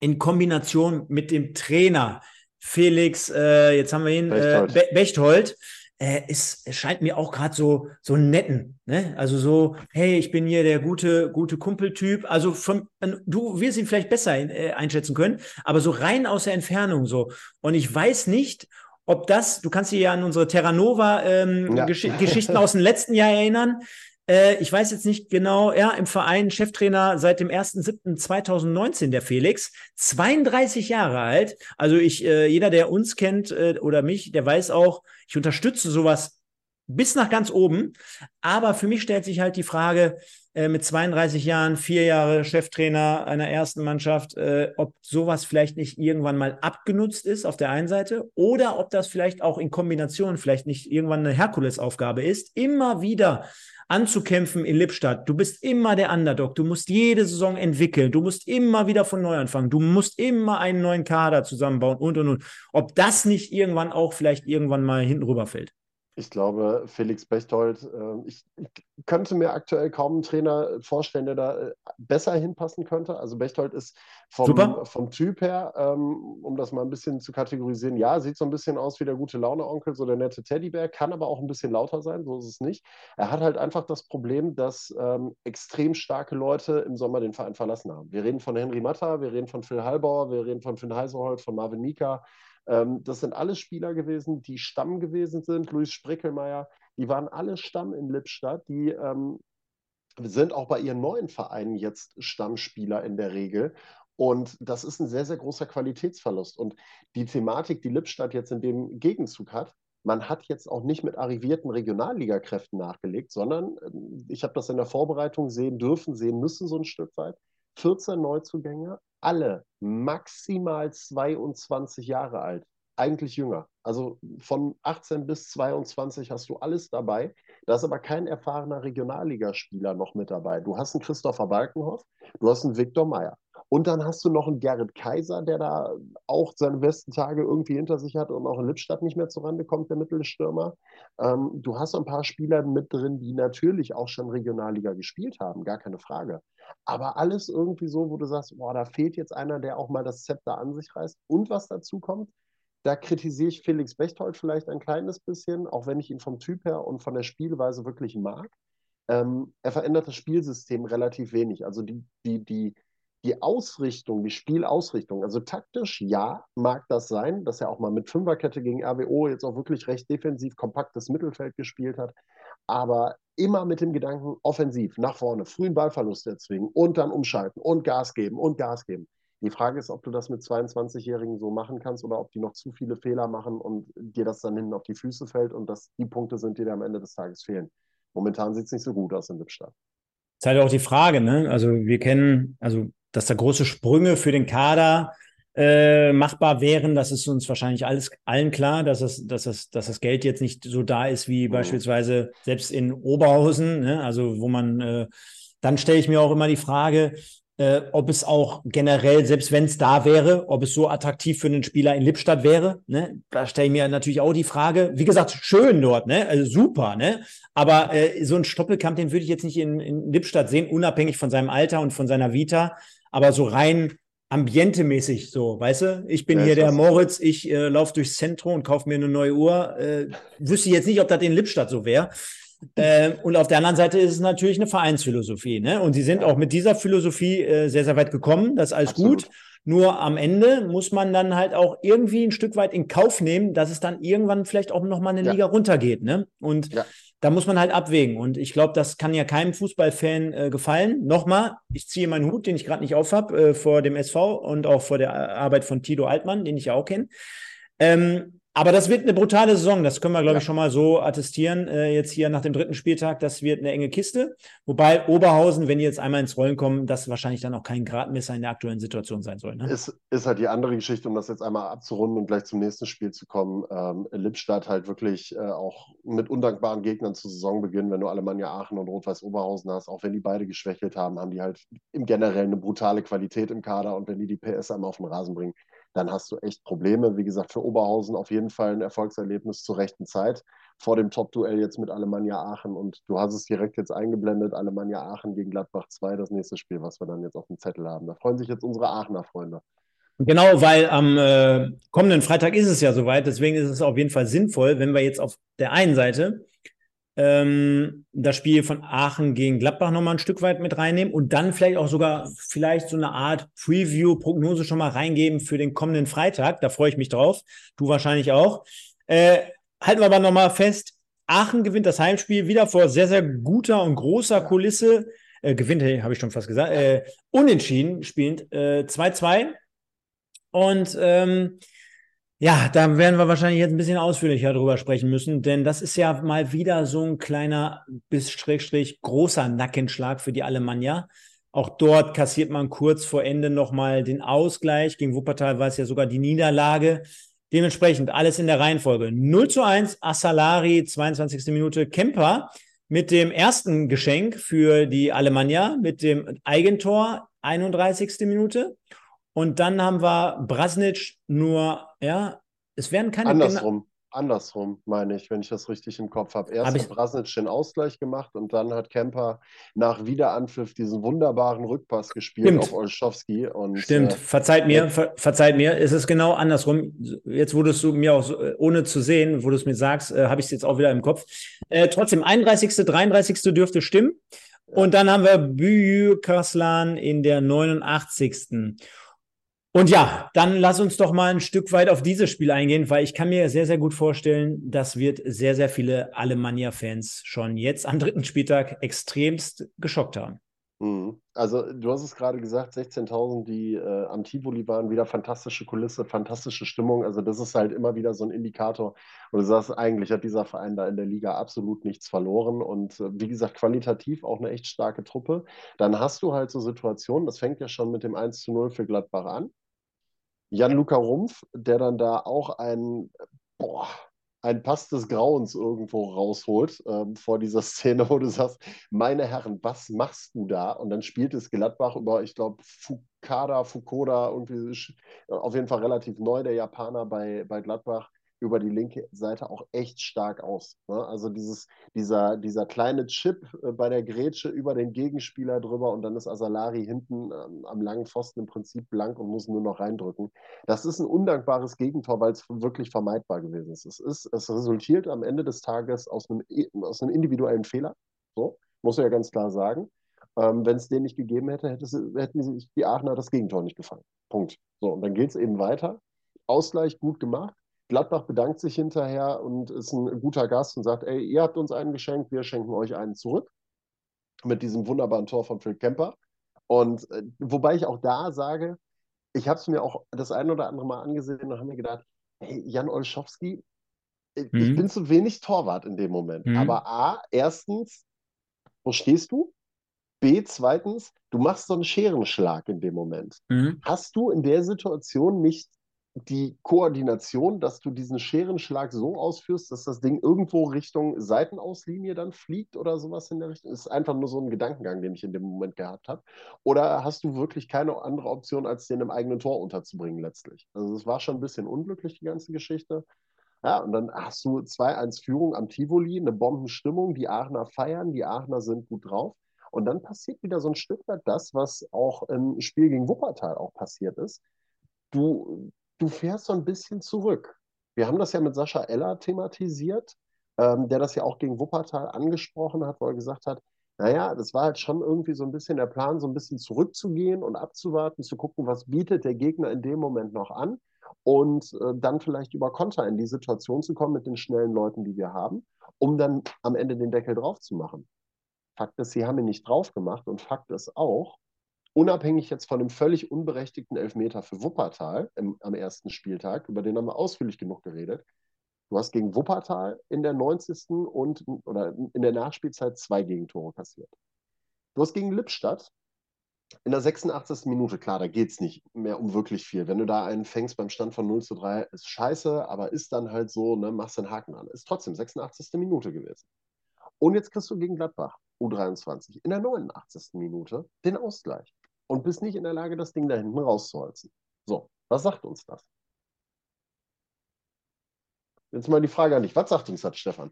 in Kombination mit dem Trainer Felix, äh, jetzt haben wir ihn, Bechtold, äh, Bechtold äh, ist, es scheint mir auch gerade so so netten, ne? Also so, hey, ich bin hier der gute gute Kumpeltyp. Also von du wirst ihn vielleicht besser äh, einschätzen können, aber so rein aus der Entfernung so. Und ich weiß nicht, ob das, du kannst dich ja an unsere Terra Nova ähm, ja. Gesch Geschichten aus dem letzten Jahr erinnern. Äh, ich weiß jetzt nicht genau, ja, im Verein Cheftrainer seit dem 1.7.2019, der Felix, 32 Jahre alt. Also ich, äh, jeder, der uns kennt äh, oder mich, der weiß auch, ich unterstütze sowas bis nach ganz oben. Aber für mich stellt sich halt die Frage, äh, mit 32 Jahren, vier Jahre Cheftrainer einer ersten Mannschaft, äh, ob sowas vielleicht nicht irgendwann mal abgenutzt ist auf der einen Seite oder ob das vielleicht auch in Kombination vielleicht nicht irgendwann eine Herkulesaufgabe ist, immer wieder anzukämpfen in Lippstadt. Du bist immer der Underdog. Du musst jede Saison entwickeln. Du musst immer wieder von neu anfangen. Du musst immer einen neuen Kader zusammenbauen und und und. Ob das nicht irgendwann auch vielleicht irgendwann mal hinten rüberfällt. Ich glaube, Felix Bechtold, äh, ich, ich, könnte mir aktuell kaum einen Trainer vorstellen, der da äh, besser hinpassen könnte. Also Bechtold ist vom, vom Typ her, ähm, um das mal ein bisschen zu kategorisieren, ja, sieht so ein bisschen aus wie der gute Laune-Onkel, so der nette Teddybär, kann aber auch ein bisschen lauter sein, so ist es nicht. Er hat halt einfach das Problem, dass ähm, extrem starke Leute im Sommer den Verein verlassen haben. Wir reden von Henry Matta, wir reden von Phil Halbauer, wir reden von Finn Heiserholt, von Marvin Mika, ähm, das sind alles Spieler gewesen, die Stamm gewesen sind. Luis Sprickelmeier, die waren alle Stamm in Lippstadt. Die ähm, sind auch bei ihren neuen Vereinen jetzt Stammspieler in der Regel. Und das ist ein sehr, sehr großer Qualitätsverlust. Und die Thematik, die Lippstadt jetzt in dem Gegenzug hat, man hat jetzt auch nicht mit arrivierten Regionalligakräften nachgelegt, sondern ähm, ich habe das in der Vorbereitung sehen dürfen, sehen müssen, so ein Stück weit. 14 Neuzugänge, alle maximal 22 Jahre alt, eigentlich jünger. Also von 18 bis 22 hast du alles dabei. Da ist aber kein erfahrener Regionalligaspieler noch mit dabei. Du hast einen Christopher Balkenhoff, du hast einen Viktor Meyer. Und dann hast du noch einen Gerrit Kaiser, der da auch seine besten Tage irgendwie hinter sich hat und auch in Lippstadt nicht mehr zurande kommt, der Mittelstürmer. Ähm, du hast ein paar Spieler mit drin, die natürlich auch schon Regionalliga gespielt haben, gar keine Frage. Aber alles irgendwie so, wo du sagst, boah, da fehlt jetzt einer, der auch mal das Zepter an sich reißt. Und was dazu kommt, da kritisiere ich Felix Bechtold vielleicht ein kleines bisschen, auch wenn ich ihn vom Typ her und von der Spielweise wirklich mag. Ähm, er verändert das Spielsystem relativ wenig. Also die, die, die, die Ausrichtung, die Spielausrichtung, also taktisch, ja, mag das sein, dass er auch mal mit Fünferkette gegen RWO jetzt auch wirklich recht defensiv, kompaktes Mittelfeld gespielt hat aber immer mit dem Gedanken offensiv, nach vorne, frühen Ballverlust erzwingen und dann umschalten und Gas geben und Gas geben. Die Frage ist, ob du das mit 22-Jährigen so machen kannst oder ob die noch zu viele Fehler machen und dir das dann hinten auf die Füße fällt und das die Punkte sind, die dir am Ende des Tages fehlen. Momentan sieht es nicht so gut aus in Lippstadt. Das ist halt auch die Frage, ne? Also wir kennen, also dass da große Sprünge für den Kader äh, machbar wären. Das ist uns wahrscheinlich alles allen klar, dass das, dass, das, dass das Geld jetzt nicht so da ist wie mhm. beispielsweise selbst in Oberhausen. Ne? Also wo man, äh, dann stelle ich mir auch immer die Frage, äh, ob es auch generell, selbst wenn es da wäre, ob es so attraktiv für einen Spieler in Lippstadt wäre. Ne? Da stelle ich mir natürlich auch die Frage. Wie gesagt, schön dort, ne? Also super, ne? Aber äh, so ein Stoppelkamp, den würde ich jetzt nicht in, in Lippstadt sehen, unabhängig von seinem Alter und von seiner Vita. Aber so rein ambientemäßig so, weißt du? Ich bin ja, hier der Moritz, ich äh, laufe durchs Zentrum und kaufe mir eine neue Uhr. Äh, wüsste jetzt nicht, ob das in Lippstadt so wäre. Äh, und auf der anderen Seite ist es natürlich eine Vereinsphilosophie. Ne? Und sie sind auch mit dieser Philosophie äh, sehr, sehr weit gekommen. Das ist alles Absolut. gut. Nur am Ende muss man dann halt auch irgendwie ein Stück weit in Kauf nehmen, dass es dann irgendwann vielleicht auch nochmal eine ja. Liga runtergeht. Ne? Und ja da muss man halt abwägen. Und ich glaube, das kann ja keinem Fußballfan äh, gefallen. Nochmal, ich ziehe meinen Hut, den ich gerade nicht auf habe, äh, vor dem SV und auch vor der Arbeit von Tito Altmann, den ich ja auch kenne. Ähm, aber das wird eine brutale Saison, das können wir, glaube ja. ich, schon mal so attestieren. Äh, jetzt hier nach dem dritten Spieltag, das wird eine enge Kiste. Wobei Oberhausen, wenn die jetzt einmal ins Rollen kommen, das wahrscheinlich dann auch kein Gradmesser in der aktuellen Situation sein soll. Ne? Ist, ist halt die andere Geschichte, um das jetzt einmal abzurunden und gleich zum nächsten Spiel zu kommen. Ähm, Lippstadt halt wirklich äh, auch mit undankbaren Gegnern zu Saisonbeginn, wenn du Alemannia Aachen und Rot-Weiß Oberhausen hast, auch wenn die beide geschwächelt haben, haben die halt im Generellen eine brutale Qualität im Kader und wenn die die PS einmal auf den Rasen bringen, dann hast du echt Probleme. Wie gesagt, für Oberhausen auf jeden Fall ein Erfolgserlebnis zur rechten Zeit. Vor dem Top-Duell jetzt mit Alemannia Aachen und du hast es direkt jetzt eingeblendet, Alemannia Aachen gegen Gladbach 2, das nächste Spiel, was wir dann jetzt auf dem Zettel haben. Da freuen sich jetzt unsere Aachener Freunde. Genau, weil am äh, kommenden Freitag ist es ja soweit. Deswegen ist es auf jeden Fall sinnvoll, wenn wir jetzt auf der einen Seite ähm, das Spiel von Aachen gegen Gladbach nochmal ein Stück weit mit reinnehmen und dann vielleicht auch sogar vielleicht so eine Art Preview-Prognose schon mal reingeben für den kommenden Freitag. Da freue ich mich drauf. Du wahrscheinlich auch. Äh, halten wir aber nochmal fest, Aachen gewinnt das Heimspiel wieder vor sehr, sehr guter und großer Kulisse. Äh, gewinnt, habe ich schon fast gesagt. Äh, unentschieden spielend 2-2. Äh, und ähm, ja, da werden wir wahrscheinlich jetzt ein bisschen ausführlicher drüber sprechen müssen, denn das ist ja mal wieder so ein kleiner bis Schrägstrich großer Nackenschlag für die Alemannia. Auch dort kassiert man kurz vor Ende nochmal den Ausgleich. Gegen Wuppertal war es ja sogar die Niederlage. Dementsprechend alles in der Reihenfolge. 0 zu 1, Assalari, 22. Minute, Kemper mit dem ersten Geschenk für die Alemannia, mit dem Eigentor, 31. Minute. Und dann haben wir Brasnic nur, ja, es werden keine. Andersrum. andersrum, meine ich, wenn ich das richtig im Kopf habe. Erst hat Brasnic den Ausgleich gemacht und dann hat Kemper nach Wiederanpfiff diesen wunderbaren Rückpass gespielt Stimmt. auf Olschowski. Und, Stimmt, äh, verzeiht mir, ver verzeiht mir, es ist genau andersrum. Jetzt wurdest du mir auch, so, ohne zu sehen, wo du es mir sagst, äh, habe ich es jetzt auch wieder im Kopf. Äh, trotzdem, 31., 33. dürfte stimmen. Und dann haben wir Bükaslan in der 89. Und ja, dann lass uns doch mal ein Stück weit auf dieses Spiel eingehen, weil ich kann mir sehr, sehr gut vorstellen, das wird sehr, sehr viele Alemannia-Fans schon jetzt am dritten Spieltag extremst geschockt haben. Mhm. Also du hast es gerade gesagt, 16.000, die äh, am Tivoli waren, wieder fantastische Kulisse, fantastische Stimmung. Also das ist halt immer wieder so ein Indikator. Und du sagst, eigentlich hat dieser Verein da in der Liga absolut nichts verloren. Und äh, wie gesagt, qualitativ auch eine echt starke Truppe. Dann hast du halt so Situationen, das fängt ja schon mit dem 1 zu 0 für Gladbach an. Jan-Luca Rumpf, der dann da auch ein, boah, ein Pass des Grauens irgendwo rausholt ähm, vor dieser Szene, wo du sagst, meine Herren, was machst du da? Und dann spielt es Gladbach über, ich glaube, Fukada, Fukoda, irgendwie auf jeden Fall relativ neu, der Japaner bei, bei Gladbach über die linke Seite auch echt stark aus. Ne? Also dieses, dieser, dieser kleine Chip äh, bei der Grätsche über den Gegenspieler drüber und dann ist Asalari hinten ähm, am langen Pfosten im Prinzip blank und muss nur noch reindrücken. Das ist ein undankbares Gegentor, weil es wirklich vermeidbar gewesen ist. Es, ist. es resultiert am Ende des Tages aus einem, aus einem individuellen Fehler. So, muss ich ja ganz klar sagen. Ähm, Wenn es den nicht gegeben hätte, hätte sie, hätten sich die Aachener das Gegentor nicht gefallen. Punkt. So, und dann geht es eben weiter. Ausgleich gut gemacht. Gladbach bedankt sich hinterher und ist ein guter Gast und sagt, ey, ihr habt uns einen geschenkt, wir schenken euch einen zurück. Mit diesem wunderbaren Tor von Phil Kemper. Und äh, wobei ich auch da sage, ich habe es mir auch das ein oder andere Mal angesehen und habe mir gedacht, hey, Jan Olschowski, äh, mhm. ich bin zu wenig Torwart in dem Moment. Mhm. Aber A, erstens, wo stehst du? B, zweitens, du machst so einen Scherenschlag in dem Moment. Mhm. Hast du in der Situation nicht die Koordination, dass du diesen Scherenschlag so ausführst, dass das Ding irgendwo Richtung Seitenauslinie dann fliegt oder sowas in der Richtung? Ist einfach nur so ein Gedankengang, den ich in dem Moment gehabt habe. Oder hast du wirklich keine andere Option, als den im eigenen Tor unterzubringen letztlich? Also es war schon ein bisschen unglücklich, die ganze Geschichte. Ja, und dann hast du 2-1 Führung am Tivoli, eine Bombenstimmung, die Aachener feiern, die Aachener sind gut drauf. Und dann passiert wieder so ein Stück weit das, was auch im Spiel gegen Wuppertal auch passiert ist. Du, du fährst so ein bisschen zurück. Wir haben das ja mit Sascha Eller thematisiert, ähm, der das ja auch gegen Wuppertal angesprochen hat, wo er gesagt hat, naja, das war halt schon irgendwie so ein bisschen der Plan, so ein bisschen zurückzugehen und abzuwarten, zu gucken, was bietet der Gegner in dem Moment noch an und äh, dann vielleicht über Konter in die Situation zu kommen mit den schnellen Leuten, die wir haben, um dann am Ende den Deckel drauf zu machen. Fakt ist, sie haben ihn nicht drauf gemacht und Fakt ist auch, unabhängig jetzt von dem völlig unberechtigten Elfmeter für Wuppertal im, am ersten Spieltag, über den haben wir ausführlich genug geredet. Du hast gegen Wuppertal in der 90. und oder in der Nachspielzeit zwei Gegentore kassiert. Du hast gegen Lippstadt in der 86. Minute, klar, da geht es nicht mehr um wirklich viel. Wenn du da einen fängst beim Stand von 0 zu 3, ist scheiße, aber ist dann halt so, ne, machst den Haken an. Ist trotzdem 86. Minute gewesen. Und jetzt kriegst du gegen Gladbach, U23, in der 89. Minute den Ausgleich und bist nicht in der Lage, das Ding da hinten rauszuholzen. So, was sagt uns das? Jetzt mal die Frage an dich. Was sagt uns das, Stefan?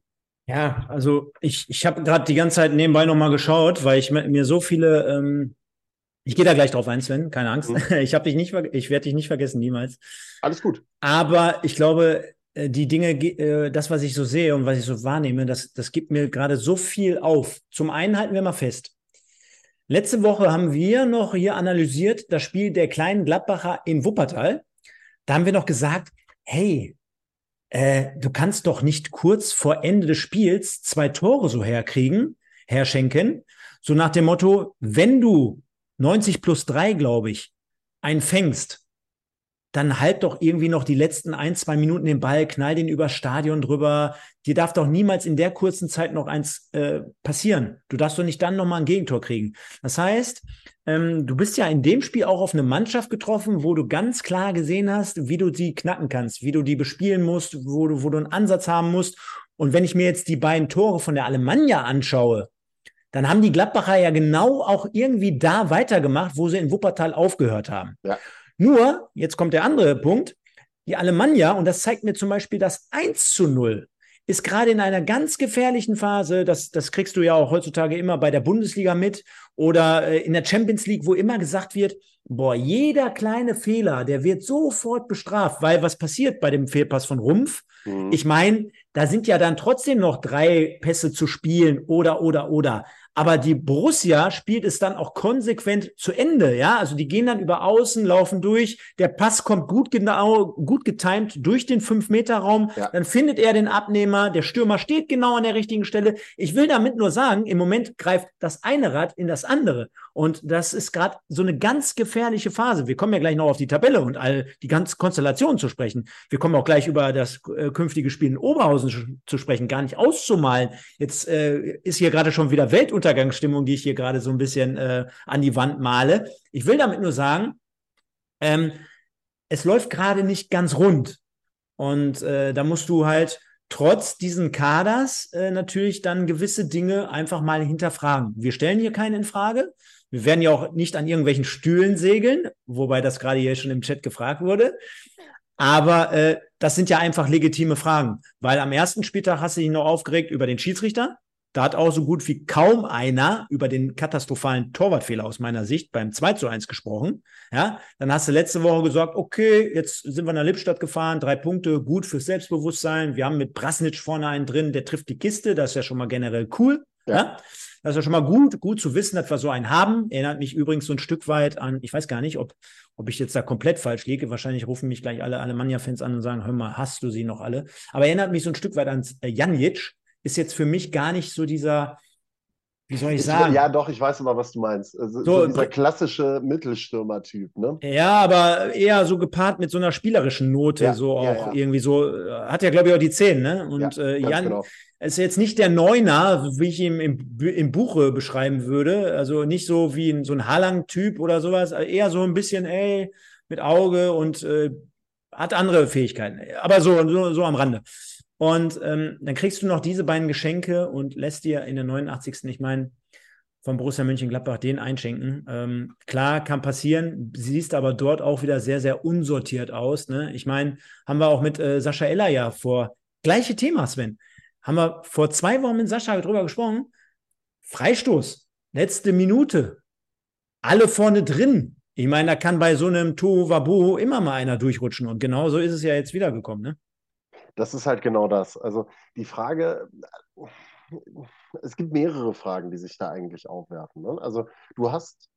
Ja, also ich, ich habe gerade die ganze Zeit nebenbei nochmal geschaut, weil ich mir so viele, ähm, ich gehe da gleich drauf ein, Sven, keine Angst. Mhm. Ich habe dich nicht, ich werde dich nicht vergessen, niemals. Alles gut. Aber ich glaube, äh, die Dinge, äh, das, was ich so sehe und was ich so wahrnehme, das, das gibt mir gerade so viel auf. Zum einen halten wir mal fest, Letzte Woche haben wir noch hier analysiert das Spiel der kleinen Gladbacher in Wuppertal. Da haben wir noch gesagt, hey, äh, du kannst doch nicht kurz vor Ende des Spiels zwei Tore so herkriegen, herschenken. So nach dem Motto, wenn du 90 plus 3, glaube ich, einen fängst, dann halt doch irgendwie noch die letzten ein, zwei Minuten den Ball, knall den über Stadion drüber. Dir darf doch niemals in der kurzen Zeit noch eins äh, passieren. Du darfst doch nicht dann nochmal ein Gegentor kriegen. Das heißt, ähm, du bist ja in dem Spiel auch auf eine Mannschaft getroffen, wo du ganz klar gesehen hast, wie du sie knacken kannst, wie du die bespielen musst, wo du, wo du einen Ansatz haben musst. Und wenn ich mir jetzt die beiden Tore von der Alemannia anschaue, dann haben die Gladbacher ja genau auch irgendwie da weitergemacht, wo sie in Wuppertal aufgehört haben. Ja. Nur, jetzt kommt der andere Punkt, die Alemannia, und das zeigt mir zum Beispiel das 1 zu 0, ist gerade in einer ganz gefährlichen Phase, das, das kriegst du ja auch heutzutage immer bei der Bundesliga mit oder äh, in der Champions League, wo immer gesagt wird, boah, jeder kleine Fehler, der wird sofort bestraft, weil was passiert bei dem Fehlpass von Rumpf? Mhm. Ich meine, da sind ja dann trotzdem noch drei Pässe zu spielen oder, oder, oder. Aber die Borussia spielt es dann auch konsequent zu Ende, ja. Also die gehen dann über Außen, laufen durch. Der Pass kommt gut genau, gut getimt durch den 5-Meter-Raum. Ja. Dann findet er den Abnehmer. Der Stürmer steht genau an der richtigen Stelle. Ich will damit nur sagen, im Moment greift das eine Rad in das andere. Und das ist gerade so eine ganz gefährliche Phase. Wir kommen ja gleich noch auf die Tabelle und all die ganzen Konstellationen zu sprechen. Wir kommen auch gleich über das äh, künftige Spiel in Oberhausen zu sprechen, gar nicht auszumalen. Jetzt äh, ist hier gerade schon wieder Weltuntergangsstimmung, die ich hier gerade so ein bisschen äh, an die Wand male. Ich will damit nur sagen, ähm, es läuft gerade nicht ganz rund. Und äh, da musst du halt trotz diesen Kaders äh, natürlich dann gewisse Dinge einfach mal hinterfragen. Wir stellen hier keinen in Frage. Wir werden ja auch nicht an irgendwelchen Stühlen segeln, wobei das gerade hier schon im Chat gefragt wurde. Aber äh, das sind ja einfach legitime Fragen, weil am ersten Spieltag hast du dich noch aufgeregt über den Schiedsrichter. Da hat auch so gut wie kaum einer über den katastrophalen Torwartfehler aus meiner Sicht beim 2 zu 1 gesprochen. Ja, dann hast du letzte Woche gesagt, okay, jetzt sind wir nach Lippstadt gefahren, drei Punkte, gut fürs Selbstbewusstsein. Wir haben mit Brasnitsch vorne einen drin, der trifft die Kiste, das ist ja schon mal generell cool. Ja. ja? Das ist ja schon mal gut, gut zu wissen, dass wir so einen haben. Erinnert mich übrigens so ein Stück weit an, ich weiß gar nicht, ob, ob ich jetzt da komplett falsch liege. Wahrscheinlich rufen mich gleich alle Alemannia-Fans an und sagen, hör mal, hast du sie noch alle? Aber erinnert mich so ein Stück weit an äh, Janic. Ist jetzt für mich gar nicht so dieser, wie soll ich sagen? Ja, doch, ich weiß immer, was du meinst. Also, so, so dieser klassische Mittelstürmer-Typ, ne? Ja, aber eher so gepaart mit so einer spielerischen Note, ja, so auch ja, ja. irgendwie so. Hat ja, glaube ich, auch die Zehn, ne? Und äh, Jan, genau ist jetzt nicht der Neuner, wie ich ihn im, im Buche beschreiben würde. Also nicht so wie ein, so ein Halang-Typ oder sowas, eher so ein bisschen, ey, mit Auge und äh, hat andere Fähigkeiten. Aber so, so, so am Rande. Und ähm, dann kriegst du noch diese beiden Geschenke und lässt dir in der 89. Ich meine, von Borussia Mönchengladbach den einschenken. Ähm, klar, kann passieren, siehst aber dort auch wieder sehr, sehr unsortiert aus. Ne? Ich meine, haben wir auch mit äh, Sascha Eller ja vor. Gleiche Thema, Sven haben wir vor zwei Wochen mit Sascha drüber gesprochen. Freistoß, letzte Minute, alle vorne drin. Ich meine, da kann bei so einem Tohu immer mal einer durchrutschen und genau so ist es ja jetzt wiedergekommen, ne? Das ist halt genau das. Also die Frage, es gibt mehrere Fragen, die sich da eigentlich aufwerfen. Ne? Also du hast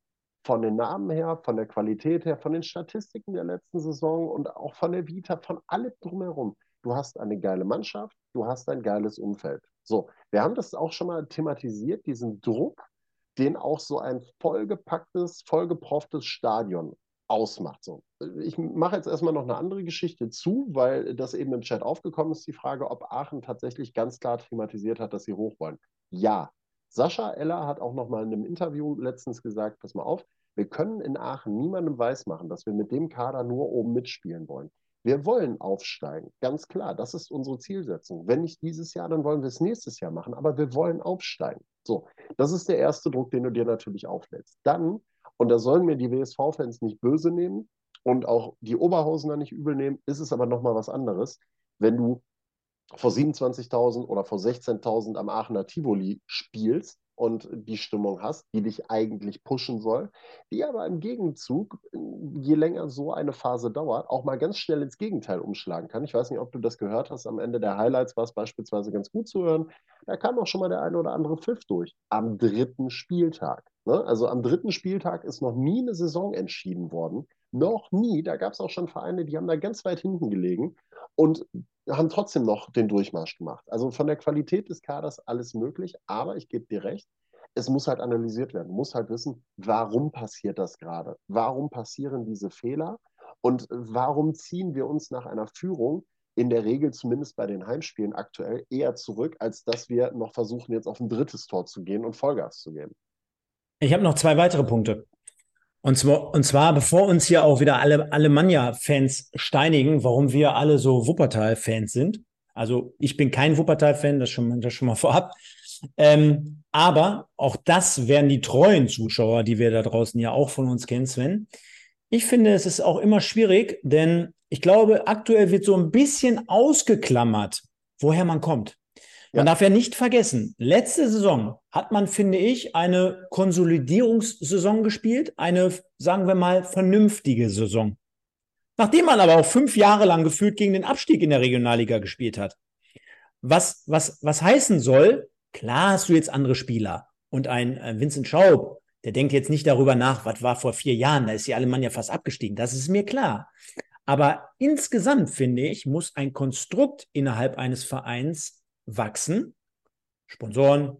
von den Namen her, von der Qualität her, von den Statistiken der letzten Saison und auch von der Vita, von allem drumherum. Du hast eine geile Mannschaft, du hast ein geiles Umfeld. So, wir haben das auch schon mal thematisiert, diesen Druck, den auch so ein vollgepacktes, vollgeprofftes Stadion ausmacht. So. Ich mache jetzt erstmal noch eine andere Geschichte zu, weil das eben im Chat aufgekommen ist, die Frage, ob Aachen tatsächlich ganz klar thematisiert hat, dass sie hoch wollen. Ja. Sascha Eller hat auch noch mal in einem Interview letztens gesagt, pass mal auf, wir können in Aachen niemandem weismachen, dass wir mit dem Kader nur oben mitspielen wollen. Wir wollen aufsteigen, ganz klar. Das ist unsere Zielsetzung. Wenn nicht dieses Jahr, dann wollen wir es nächstes Jahr machen. Aber wir wollen aufsteigen. So, das ist der erste Druck, den du dir natürlich auflädst. Dann, und da sollen mir die WSV-Fans nicht böse nehmen und auch die Oberhausener nicht übel nehmen, ist es aber nochmal was anderes, wenn du vor 27.000 oder vor 16.000 am Aachener Tivoli spielst und die Stimmung hast, die dich eigentlich pushen soll, die aber im Gegenzug, je länger so eine Phase dauert, auch mal ganz schnell ins Gegenteil umschlagen kann. Ich weiß nicht, ob du das gehört hast. Am Ende der Highlights war es beispielsweise ganz gut zu hören. Da kam auch schon mal der eine oder andere Pfiff durch. Am dritten Spieltag. Ne? Also am dritten Spieltag ist noch nie eine Saison entschieden worden. Noch nie. Da gab es auch schon Vereine, die haben da ganz weit hinten gelegen und haben trotzdem noch den Durchmarsch gemacht. Also von der Qualität des Kaders alles möglich, aber ich gebe dir recht, es muss halt analysiert werden. Muss halt wissen, warum passiert das gerade? Warum passieren diese Fehler? Und warum ziehen wir uns nach einer Führung in der Regel zumindest bei den Heimspielen aktuell eher zurück, als dass wir noch versuchen, jetzt auf ein drittes Tor zu gehen und Vollgas zu geben? Ich habe noch zwei weitere Punkte. Und zwar, und zwar, bevor uns hier auch wieder alle Alemannia-Fans steinigen, warum wir alle so Wuppertal-Fans sind. Also ich bin kein Wuppertal-Fan, das schon, das schon mal vorab. Ähm, aber auch das wären die treuen Zuschauer, die wir da draußen ja auch von uns kennen, Sven. Ich finde, es ist auch immer schwierig, denn ich glaube, aktuell wird so ein bisschen ausgeklammert, woher man kommt. Man darf ja nicht vergessen, letzte Saison hat man, finde ich, eine Konsolidierungssaison gespielt, eine, sagen wir mal, vernünftige Saison. Nachdem man aber auch fünf Jahre lang gefühlt gegen den Abstieg in der Regionalliga gespielt hat. Was, was, was heißen soll, klar hast du jetzt andere Spieler und ein, ein Vincent Schaub, der denkt jetzt nicht darüber nach, was war vor vier Jahren, da ist ja Alemannia fast abgestiegen, das ist mir klar. Aber insgesamt, finde ich, muss ein Konstrukt innerhalb eines Vereins wachsen. Sponsoren,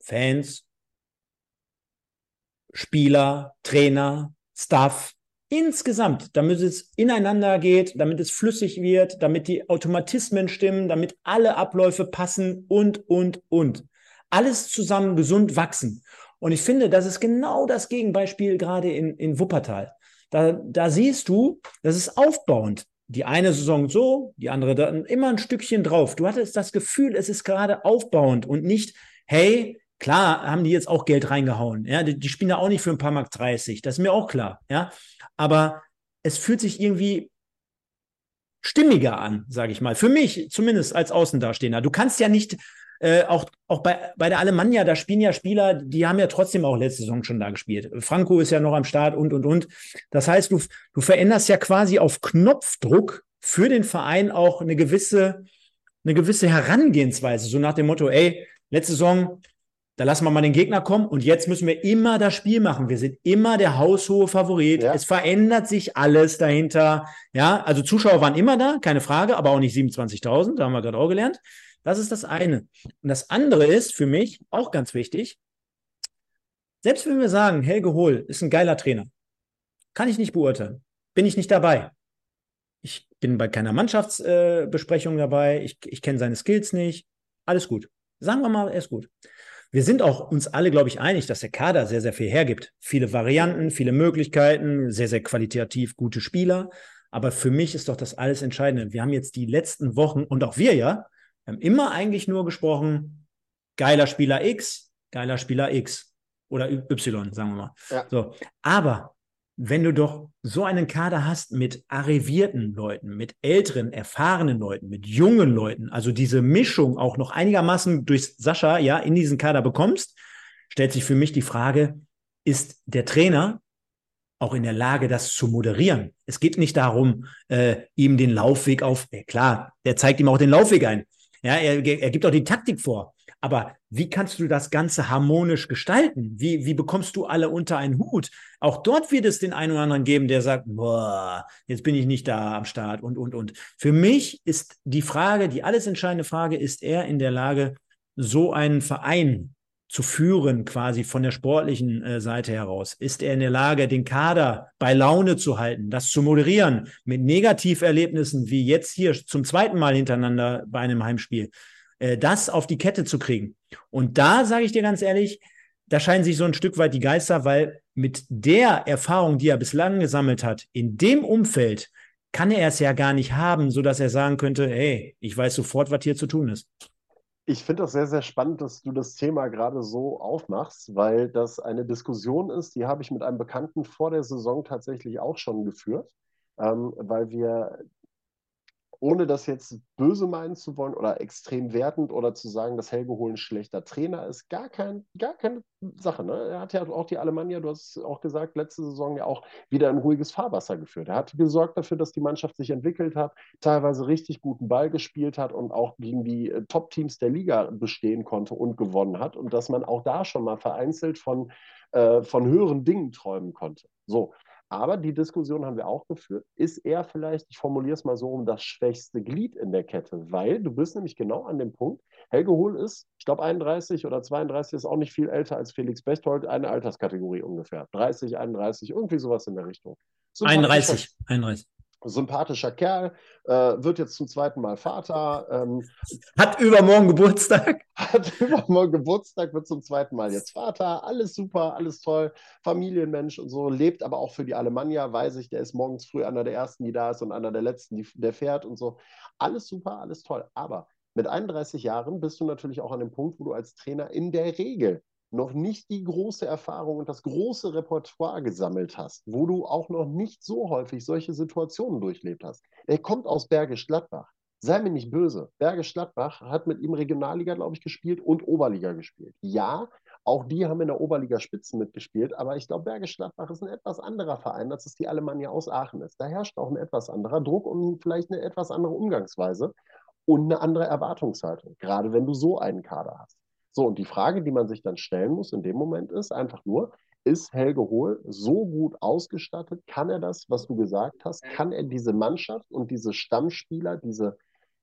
Fans, Spieler, Trainer, Staff, insgesamt, damit es ineinander geht, damit es flüssig wird, damit die Automatismen stimmen, damit alle Abläufe passen und, und, und. Alles zusammen gesund wachsen. Und ich finde, das ist genau das Gegenbeispiel gerade in, in Wuppertal. Da, da siehst du, das ist aufbauend die eine Saison so, die andere dann immer ein Stückchen drauf. Du hattest das Gefühl, es ist gerade aufbauend und nicht, hey, klar haben die jetzt auch Geld reingehauen. Ja, die, die spielen da auch nicht für ein paar Mark 30. Das ist mir auch klar. Ja, aber es fühlt sich irgendwie stimmiger an, sage ich mal. Für mich zumindest als Außendastehender. Du kannst ja nicht äh, auch, auch bei, bei der Alemannia, da spielen ja Spieler, die haben ja trotzdem auch letzte Saison schon da gespielt. Franco ist ja noch am Start und, und, und. Das heißt, du, du veränderst ja quasi auf Knopfdruck für den Verein auch eine gewisse, eine gewisse Herangehensweise. So nach dem Motto, ey, letzte Saison, da lassen wir mal den Gegner kommen und jetzt müssen wir immer das Spiel machen. Wir sind immer der haushohe Favorit. Ja. Es verändert sich alles dahinter. Ja, also Zuschauer waren immer da, keine Frage, aber auch nicht 27.000, da haben wir gerade auch gelernt. Das ist das eine. Und das andere ist für mich auch ganz wichtig. Selbst wenn wir sagen, Helge Hohl ist ein geiler Trainer, kann ich nicht beurteilen. Bin ich nicht dabei. Ich bin bei keiner Mannschaftsbesprechung äh, dabei. Ich, ich kenne seine Skills nicht. Alles gut. Sagen wir mal, er ist gut. Wir sind auch uns alle, glaube ich, einig, dass der Kader sehr, sehr viel hergibt. Viele Varianten, viele Möglichkeiten, sehr, sehr qualitativ gute Spieler. Aber für mich ist doch das alles Entscheidende. Wir haben jetzt die letzten Wochen und auch wir ja wir haben immer eigentlich nur gesprochen, geiler Spieler X, geiler Spieler X oder Y, sagen wir mal. Ja. So. Aber wenn du doch so einen Kader hast mit arrivierten Leuten, mit älteren, erfahrenen Leuten, mit jungen Leuten, also diese Mischung auch noch einigermaßen durch Sascha ja in diesen Kader bekommst, stellt sich für mich die Frage, ist der Trainer auch in der Lage, das zu moderieren? Es geht nicht darum, äh, ihm den Laufweg auf, äh, klar, der zeigt ihm auch den Laufweg ein, ja, er, er gibt auch die Taktik vor. Aber wie kannst du das Ganze harmonisch gestalten? Wie, wie bekommst du alle unter einen Hut? Auch dort wird es den einen oder anderen geben, der sagt, boah, jetzt bin ich nicht da am Start und, und, und. Für mich ist die Frage, die alles entscheidende Frage, ist er in der Lage, so einen Verein zu führen, quasi von der sportlichen äh, Seite heraus? Ist er in der Lage, den Kader bei Laune zu halten, das zu moderieren mit Negativerlebnissen wie jetzt hier zum zweiten Mal hintereinander bei einem Heimspiel, äh, das auf die Kette zu kriegen? Und da sage ich dir ganz ehrlich, da scheinen sich so ein Stück weit die Geister, weil mit der Erfahrung, die er bislang gesammelt hat, in dem Umfeld, kann er es ja gar nicht haben, so dass er sagen könnte, hey, ich weiß sofort, was hier zu tun ist. Ich finde das sehr, sehr spannend, dass du das Thema gerade so aufmachst, weil das eine Diskussion ist, die habe ich mit einem Bekannten vor der Saison tatsächlich auch schon geführt, ähm, weil wir ohne das jetzt böse meinen zu wollen oder extrem wertend oder zu sagen, dass Helge Hohl ein schlechter Trainer ist, gar, kein, gar keine Sache. Ne? Er hat ja auch die Alemannia, du hast auch gesagt, letzte Saison ja auch wieder ein ruhiges Fahrwasser geführt. Er hat gesorgt dafür, dass die Mannschaft sich entwickelt hat, teilweise richtig guten Ball gespielt hat und auch gegen die äh, Top-Teams der Liga bestehen konnte und gewonnen hat und dass man auch da schon mal vereinzelt von, äh, von höheren Dingen träumen konnte. So, aber die Diskussion haben wir auch geführt. Ist er vielleicht, ich formuliere es mal so, um das schwächste Glied in der Kette? Weil du bist nämlich genau an dem Punkt, Helge Hohl ist, ich glaube 31 oder 32 ist auch nicht viel älter als Felix Bechtold, eine Alterskategorie ungefähr. 30, 31, irgendwie sowas in der Richtung. 31, 31 sympathischer Kerl, äh, wird jetzt zum zweiten Mal Vater. Ähm, hat übermorgen Geburtstag. Hat übermorgen Geburtstag, wird zum zweiten Mal jetzt Vater. Alles super, alles toll. Familienmensch und so, lebt aber auch für die Alemannia, weiß ich, der ist morgens früh einer der ersten, die da ist und einer der letzten, die, der fährt und so. Alles super, alles toll. Aber mit 31 Jahren bist du natürlich auch an dem Punkt, wo du als Trainer in der Regel noch nicht die große Erfahrung und das große Repertoire gesammelt hast, wo du auch noch nicht so häufig solche Situationen durchlebt hast. Er kommt aus Bergisch Gladbach. Sei mir nicht böse. Bergisch Gladbach hat mit ihm Regionalliga, glaube ich, gespielt und Oberliga gespielt. Ja, auch die haben in der Oberliga Spitzen mitgespielt, aber ich glaube, Bergisch Gladbach ist ein etwas anderer Verein, als es die Alemannia aus Aachen ist. Da herrscht auch ein etwas anderer Druck und vielleicht eine etwas andere Umgangsweise und eine andere Erwartungshaltung, gerade wenn du so einen Kader hast. So, und die Frage, die man sich dann stellen muss in dem Moment ist einfach nur, ist Helge Hohl so gut ausgestattet? Kann er das, was du gesagt hast? Kann er diese Mannschaft und diese Stammspieler, diese,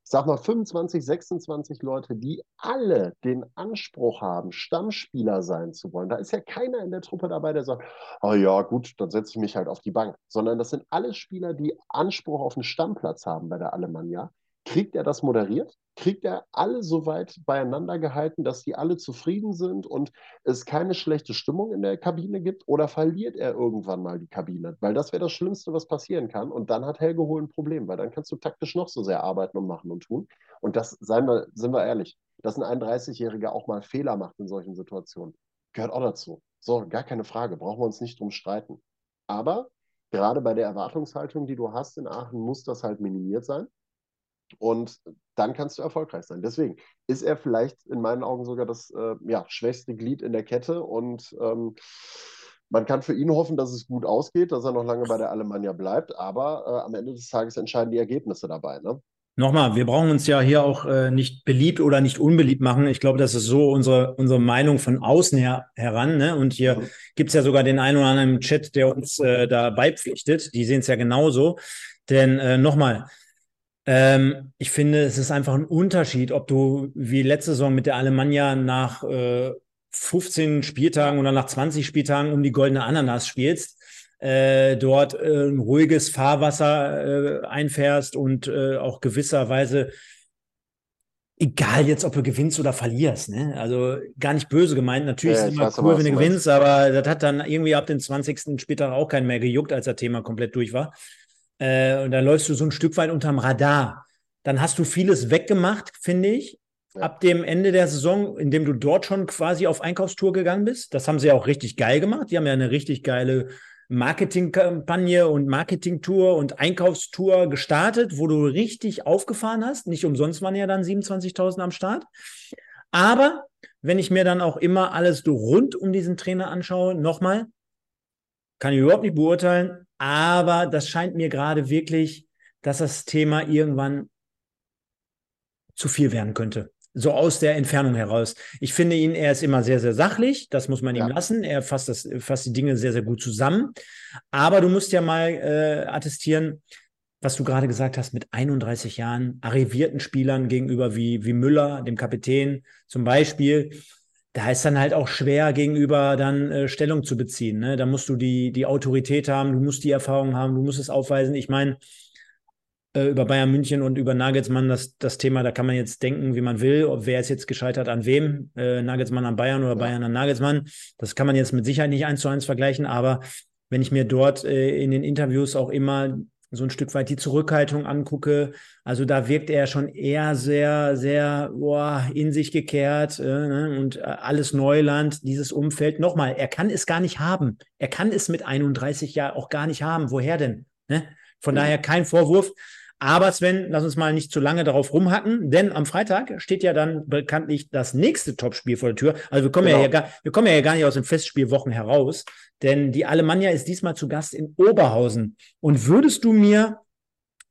ich sag mal 25, 26 Leute, die alle den Anspruch haben, Stammspieler sein zu wollen? Da ist ja keiner in der Truppe dabei, der sagt, oh ja, gut, dann setze ich mich halt auf die Bank. Sondern das sind alles Spieler, die Anspruch auf einen Stammplatz haben bei der Alemannia. Kriegt er das moderiert? Kriegt er alle so weit beieinander gehalten, dass die alle zufrieden sind und es keine schlechte Stimmung in der Kabine gibt? Oder verliert er irgendwann mal die Kabine? Weil das wäre das Schlimmste, was passieren kann. Und dann hat Helge Hohl ein Problem, weil dann kannst du taktisch noch so sehr arbeiten und machen und tun. Und das, seien wir, sind wir ehrlich, dass ein 31-Jähriger auch mal Fehler macht in solchen Situationen, gehört auch dazu. So, gar keine Frage, brauchen wir uns nicht drum streiten. Aber gerade bei der Erwartungshaltung, die du hast in Aachen, muss das halt minimiert sein. Und dann kannst du erfolgreich sein. Deswegen ist er vielleicht in meinen Augen sogar das äh, ja, schwächste Glied in der Kette. Und ähm, man kann für ihn hoffen, dass es gut ausgeht, dass er noch lange bei der Alemannia bleibt. Aber äh, am Ende des Tages entscheiden die Ergebnisse dabei. Ne? Nochmal, wir brauchen uns ja hier auch äh, nicht beliebt oder nicht unbeliebt machen. Ich glaube, das ist so unsere, unsere Meinung von außen her heran. Ne? Und hier mhm. gibt es ja sogar den einen oder anderen im Chat, der uns äh, da beipflichtet. Die sehen es ja genauso. Denn äh, nochmal, ähm, ich finde, es ist einfach ein Unterschied, ob du wie letzte Saison mit der Alemannia nach äh, 15 Spieltagen oder nach 20 Spieltagen um die goldene Ananas spielst, äh, dort äh, ein ruhiges Fahrwasser äh, einfährst und äh, auch gewisserweise egal jetzt, ob du gewinnst oder verlierst, ne? Also gar nicht böse gemeint. Natürlich ja, ist es immer cool, wenn du gewinnst, aber das hat dann irgendwie ab dem 20. Spieltag auch keinen mehr gejuckt, als das Thema komplett durch war äh, und dann läufst du so ein Stück weit unterm Radar. Dann hast du vieles weggemacht, finde ich, ja. ab dem Ende der Saison, indem du dort schon quasi auf Einkaufstour gegangen bist. Das haben sie ja auch richtig geil gemacht. Die haben ja eine richtig geile Marketingkampagne und Marketingtour und Einkaufstour gestartet, wo du richtig aufgefahren hast. Nicht umsonst waren ja dann 27.000 am Start. Aber wenn ich mir dann auch immer alles rund um diesen Trainer anschaue, nochmal, kann ich überhaupt nicht beurteilen, aber das scheint mir gerade wirklich, dass das Thema irgendwann zu viel werden könnte. So aus der Entfernung heraus. Ich finde ihn, er ist immer sehr, sehr sachlich. Das muss man ja. ihm lassen. Er fasst, das, fasst die Dinge sehr, sehr gut zusammen. Aber du musst ja mal äh, attestieren, was du gerade gesagt hast, mit 31 Jahren arrivierten Spielern gegenüber wie, wie Müller, dem Kapitän zum Beispiel, da ist dann halt auch schwer gegenüber dann äh, Stellung zu beziehen. Ne? Da musst du die, die Autorität haben, du musst die Erfahrung haben, du musst es aufweisen. Ich meine, äh, über Bayern München und über Nagelsmann, das, das Thema, da kann man jetzt denken, wie man will, ob wer ist jetzt gescheitert an wem, äh, Nagelsmann an Bayern oder ja. Bayern an Nagelsmann. Das kann man jetzt mit Sicherheit nicht eins zu eins vergleichen, aber wenn ich mir dort äh, in den Interviews auch immer so ein Stück weit die Zurückhaltung angucke, also da wirkt er schon eher sehr, sehr boah, in sich gekehrt äh, ne? und äh, alles Neuland, dieses Umfeld. Nochmal, er kann es gar nicht haben. Er kann es mit 31 Jahren auch gar nicht haben. Woher denn? Ne? Von ja. daher kein Vorwurf. Aber Sven, lass uns mal nicht zu lange darauf rumhacken, denn am Freitag steht ja dann bekanntlich das nächste Topspiel vor der Tür. Also wir kommen, genau. ja, gar, wir kommen ja gar nicht aus den Festspielwochen heraus, denn die Alemannia ist diesmal zu Gast in Oberhausen. Und würdest du mir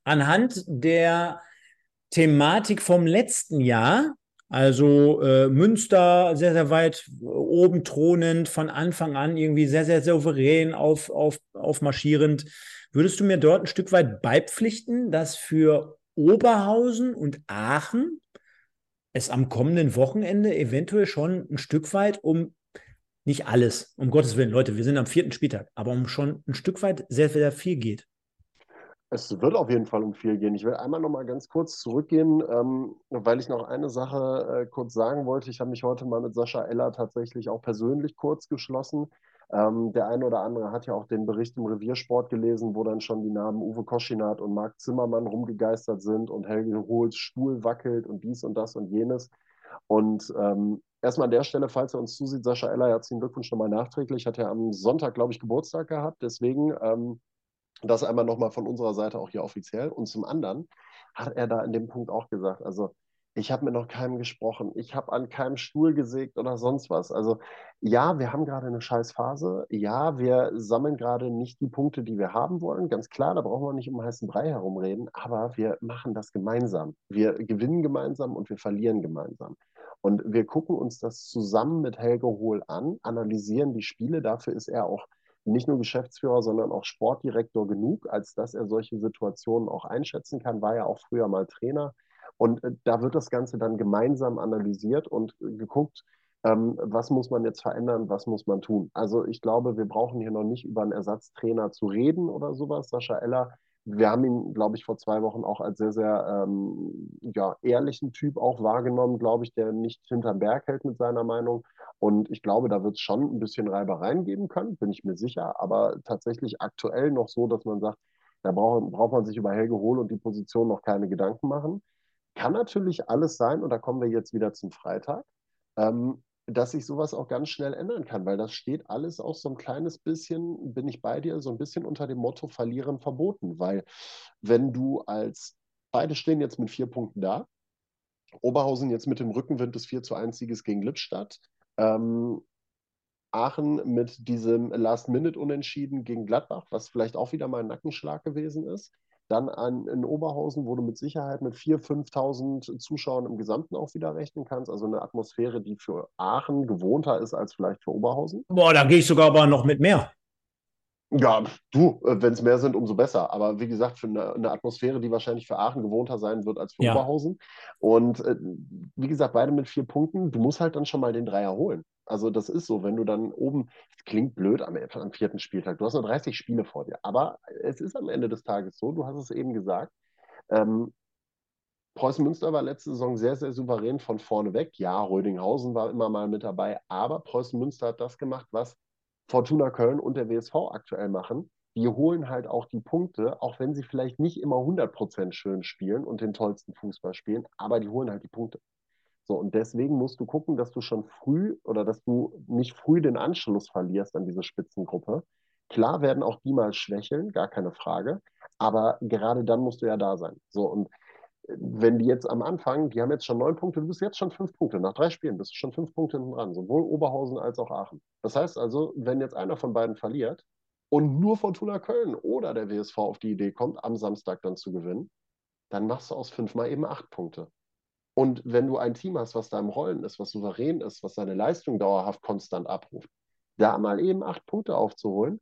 anhand der Thematik vom letzten Jahr, also äh, Münster sehr, sehr weit oben thronend, von Anfang an irgendwie sehr, sehr souverän auf, auf, aufmarschierend, Würdest du mir dort ein Stück weit beipflichten, dass für Oberhausen und Aachen es am kommenden Wochenende eventuell schon ein Stück weit um nicht alles, um Gottes Willen, Leute, wir sind am vierten Spieltag, aber um schon ein Stück weit sehr, sehr viel geht. Es wird auf jeden Fall um viel gehen. Ich will einmal noch mal ganz kurz zurückgehen, ähm, weil ich noch eine Sache äh, kurz sagen wollte. Ich habe mich heute mal mit Sascha Eller tatsächlich auch persönlich kurz geschlossen. Ähm, der eine oder andere hat ja auch den Bericht im Reviersport gelesen, wo dann schon die Namen Uwe Koschinat und Marc Zimmermann rumgegeistert sind und Helge Hohls Stuhl wackelt und dies und das und jenes. Und ähm, erstmal an der Stelle, falls er uns zusieht, Sascha Eller, herzlichen Glückwunsch nochmal nachträglich, hat ja am Sonntag, glaube ich, Geburtstag gehabt. Deswegen ähm, das einmal nochmal von unserer Seite auch hier offiziell. Und zum anderen hat er da in dem Punkt auch gesagt, also ich habe mit noch keinem gesprochen, ich habe an keinem Stuhl gesägt oder sonst was. Also ja, wir haben gerade eine Scheißphase. Ja, wir sammeln gerade nicht die Punkte, die wir haben wollen. Ganz klar, da brauchen wir nicht um heißen Brei herumreden, aber wir machen das gemeinsam. Wir gewinnen gemeinsam und wir verlieren gemeinsam. Und wir gucken uns das zusammen mit Helge Hohl an, analysieren die Spiele. Dafür ist er auch nicht nur Geschäftsführer, sondern auch Sportdirektor genug, als dass er solche Situationen auch einschätzen kann. War ja auch früher mal Trainer. Und äh, da wird das Ganze dann gemeinsam analysiert und geguckt, ähm, was muss man jetzt verändern, was muss man tun. Also ich glaube, wir brauchen hier noch nicht über einen Ersatztrainer zu reden oder sowas. Sascha Eller wir haben ihn, glaube ich, vor zwei Wochen auch als sehr, sehr ähm, ja, ehrlichen Typ auch wahrgenommen, glaube ich, der nicht hinterm Berg hält mit seiner Meinung. Und ich glaube, da wird es schon ein bisschen Reibereien geben können, bin ich mir sicher. Aber tatsächlich aktuell noch so, dass man sagt, da braucht, braucht man sich über Helge Hohl und die Position noch keine Gedanken machen. Kann natürlich alles sein, und da kommen wir jetzt wieder zum Freitag. Ähm, dass sich sowas auch ganz schnell ändern kann, weil das steht alles auch so ein kleines bisschen, bin ich bei dir, so ein bisschen unter dem Motto verlieren verboten, weil wenn du als, beide stehen jetzt mit vier Punkten da, Oberhausen jetzt mit dem Rückenwind des 4 zu 1 Sieges gegen Lippstadt, ähm, Aachen mit diesem Last-Minute-Unentschieden gegen Gladbach, was vielleicht auch wieder mal ein Nackenschlag gewesen ist. Dann an, in Oberhausen, wo du mit Sicherheit mit 4.000, 5.000 Zuschauern im Gesamten auch wieder rechnen kannst. Also eine Atmosphäre, die für Aachen gewohnter ist als vielleicht für Oberhausen. Boah, da gehe ich sogar aber noch mit mehr. Ja, du, äh, wenn es mehr sind, umso besser. Aber wie gesagt, für eine, eine, Atmosphäre, die wahrscheinlich für Aachen gewohnter sein wird als für ja. Oberhausen. Und äh, wie gesagt, beide mit vier Punkten. Du musst halt dann schon mal den Dreier holen. Also das ist so, wenn du dann oben, es klingt blöd am, am vierten Spieltag, du hast nur 30 Spiele vor dir. Aber es ist am Ende des Tages so, du hast es eben gesagt, ähm, Preußen Münster war letzte Saison sehr, sehr souverän von vorne weg. Ja, Rödinghausen war immer mal mit dabei, aber Preußen Münster hat das gemacht, was Fortuna Köln und der WSV aktuell machen. Die holen halt auch die Punkte, auch wenn sie vielleicht nicht immer 100% schön spielen und den tollsten Fußball spielen, aber die holen halt die Punkte. So, und deswegen musst du gucken, dass du schon früh oder dass du nicht früh den Anschluss verlierst an diese Spitzengruppe. Klar werden auch die mal schwächeln, gar keine Frage, aber gerade dann musst du ja da sein. So, und wenn die jetzt am Anfang, die haben jetzt schon neun Punkte, du bist jetzt schon fünf Punkte. Nach drei Spielen bist du schon fünf Punkte hinten dran, sowohl Oberhausen als auch Aachen. Das heißt also, wenn jetzt einer von beiden verliert und nur Fortuna Köln oder der WSV auf die Idee kommt, am Samstag dann zu gewinnen, dann machst du aus fünfmal eben acht Punkte. Und wenn du ein Team hast, was da im Rollen ist, was souverän ist, was seine Leistung dauerhaft konstant abruft, da mal eben acht Punkte aufzuholen,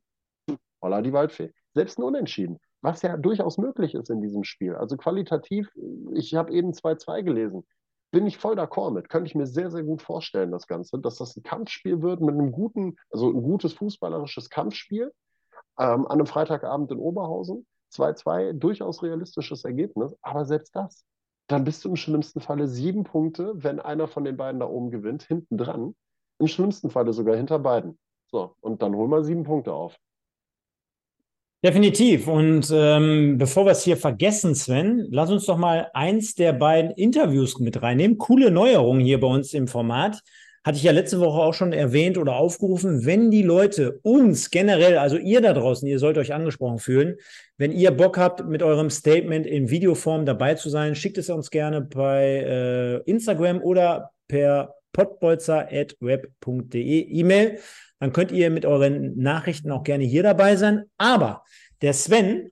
holla die Waldfee. Selbst ein Unentschieden was ja durchaus möglich ist in diesem Spiel. Also qualitativ, ich habe eben 2-2 gelesen, bin ich voll d'accord mit. Könnte ich mir sehr, sehr gut vorstellen, das Ganze, dass das ein Kampfspiel wird mit einem guten, also ein gutes fußballerisches Kampfspiel ähm, an einem Freitagabend in Oberhausen. 2-2, durchaus realistisches Ergebnis, aber selbst das, dann bist du im schlimmsten Falle sieben Punkte, wenn einer von den beiden da oben gewinnt, hinten dran. Im schlimmsten Falle sogar hinter beiden. So, und dann holen wir sieben Punkte auf. Definitiv. Und ähm, bevor wir es hier vergessen, Sven, lass uns doch mal eins der beiden Interviews mit reinnehmen. Coole Neuerung hier bei uns im Format. Hatte ich ja letzte Woche auch schon erwähnt oder aufgerufen, wenn die Leute uns generell, also ihr da draußen, ihr sollt euch angesprochen fühlen, wenn ihr Bock habt, mit eurem Statement in Videoform dabei zu sein, schickt es uns gerne bei äh, Instagram oder per potbolzer.web.de E-Mail dann könnt ihr mit euren Nachrichten auch gerne hier dabei sein. Aber der Sven,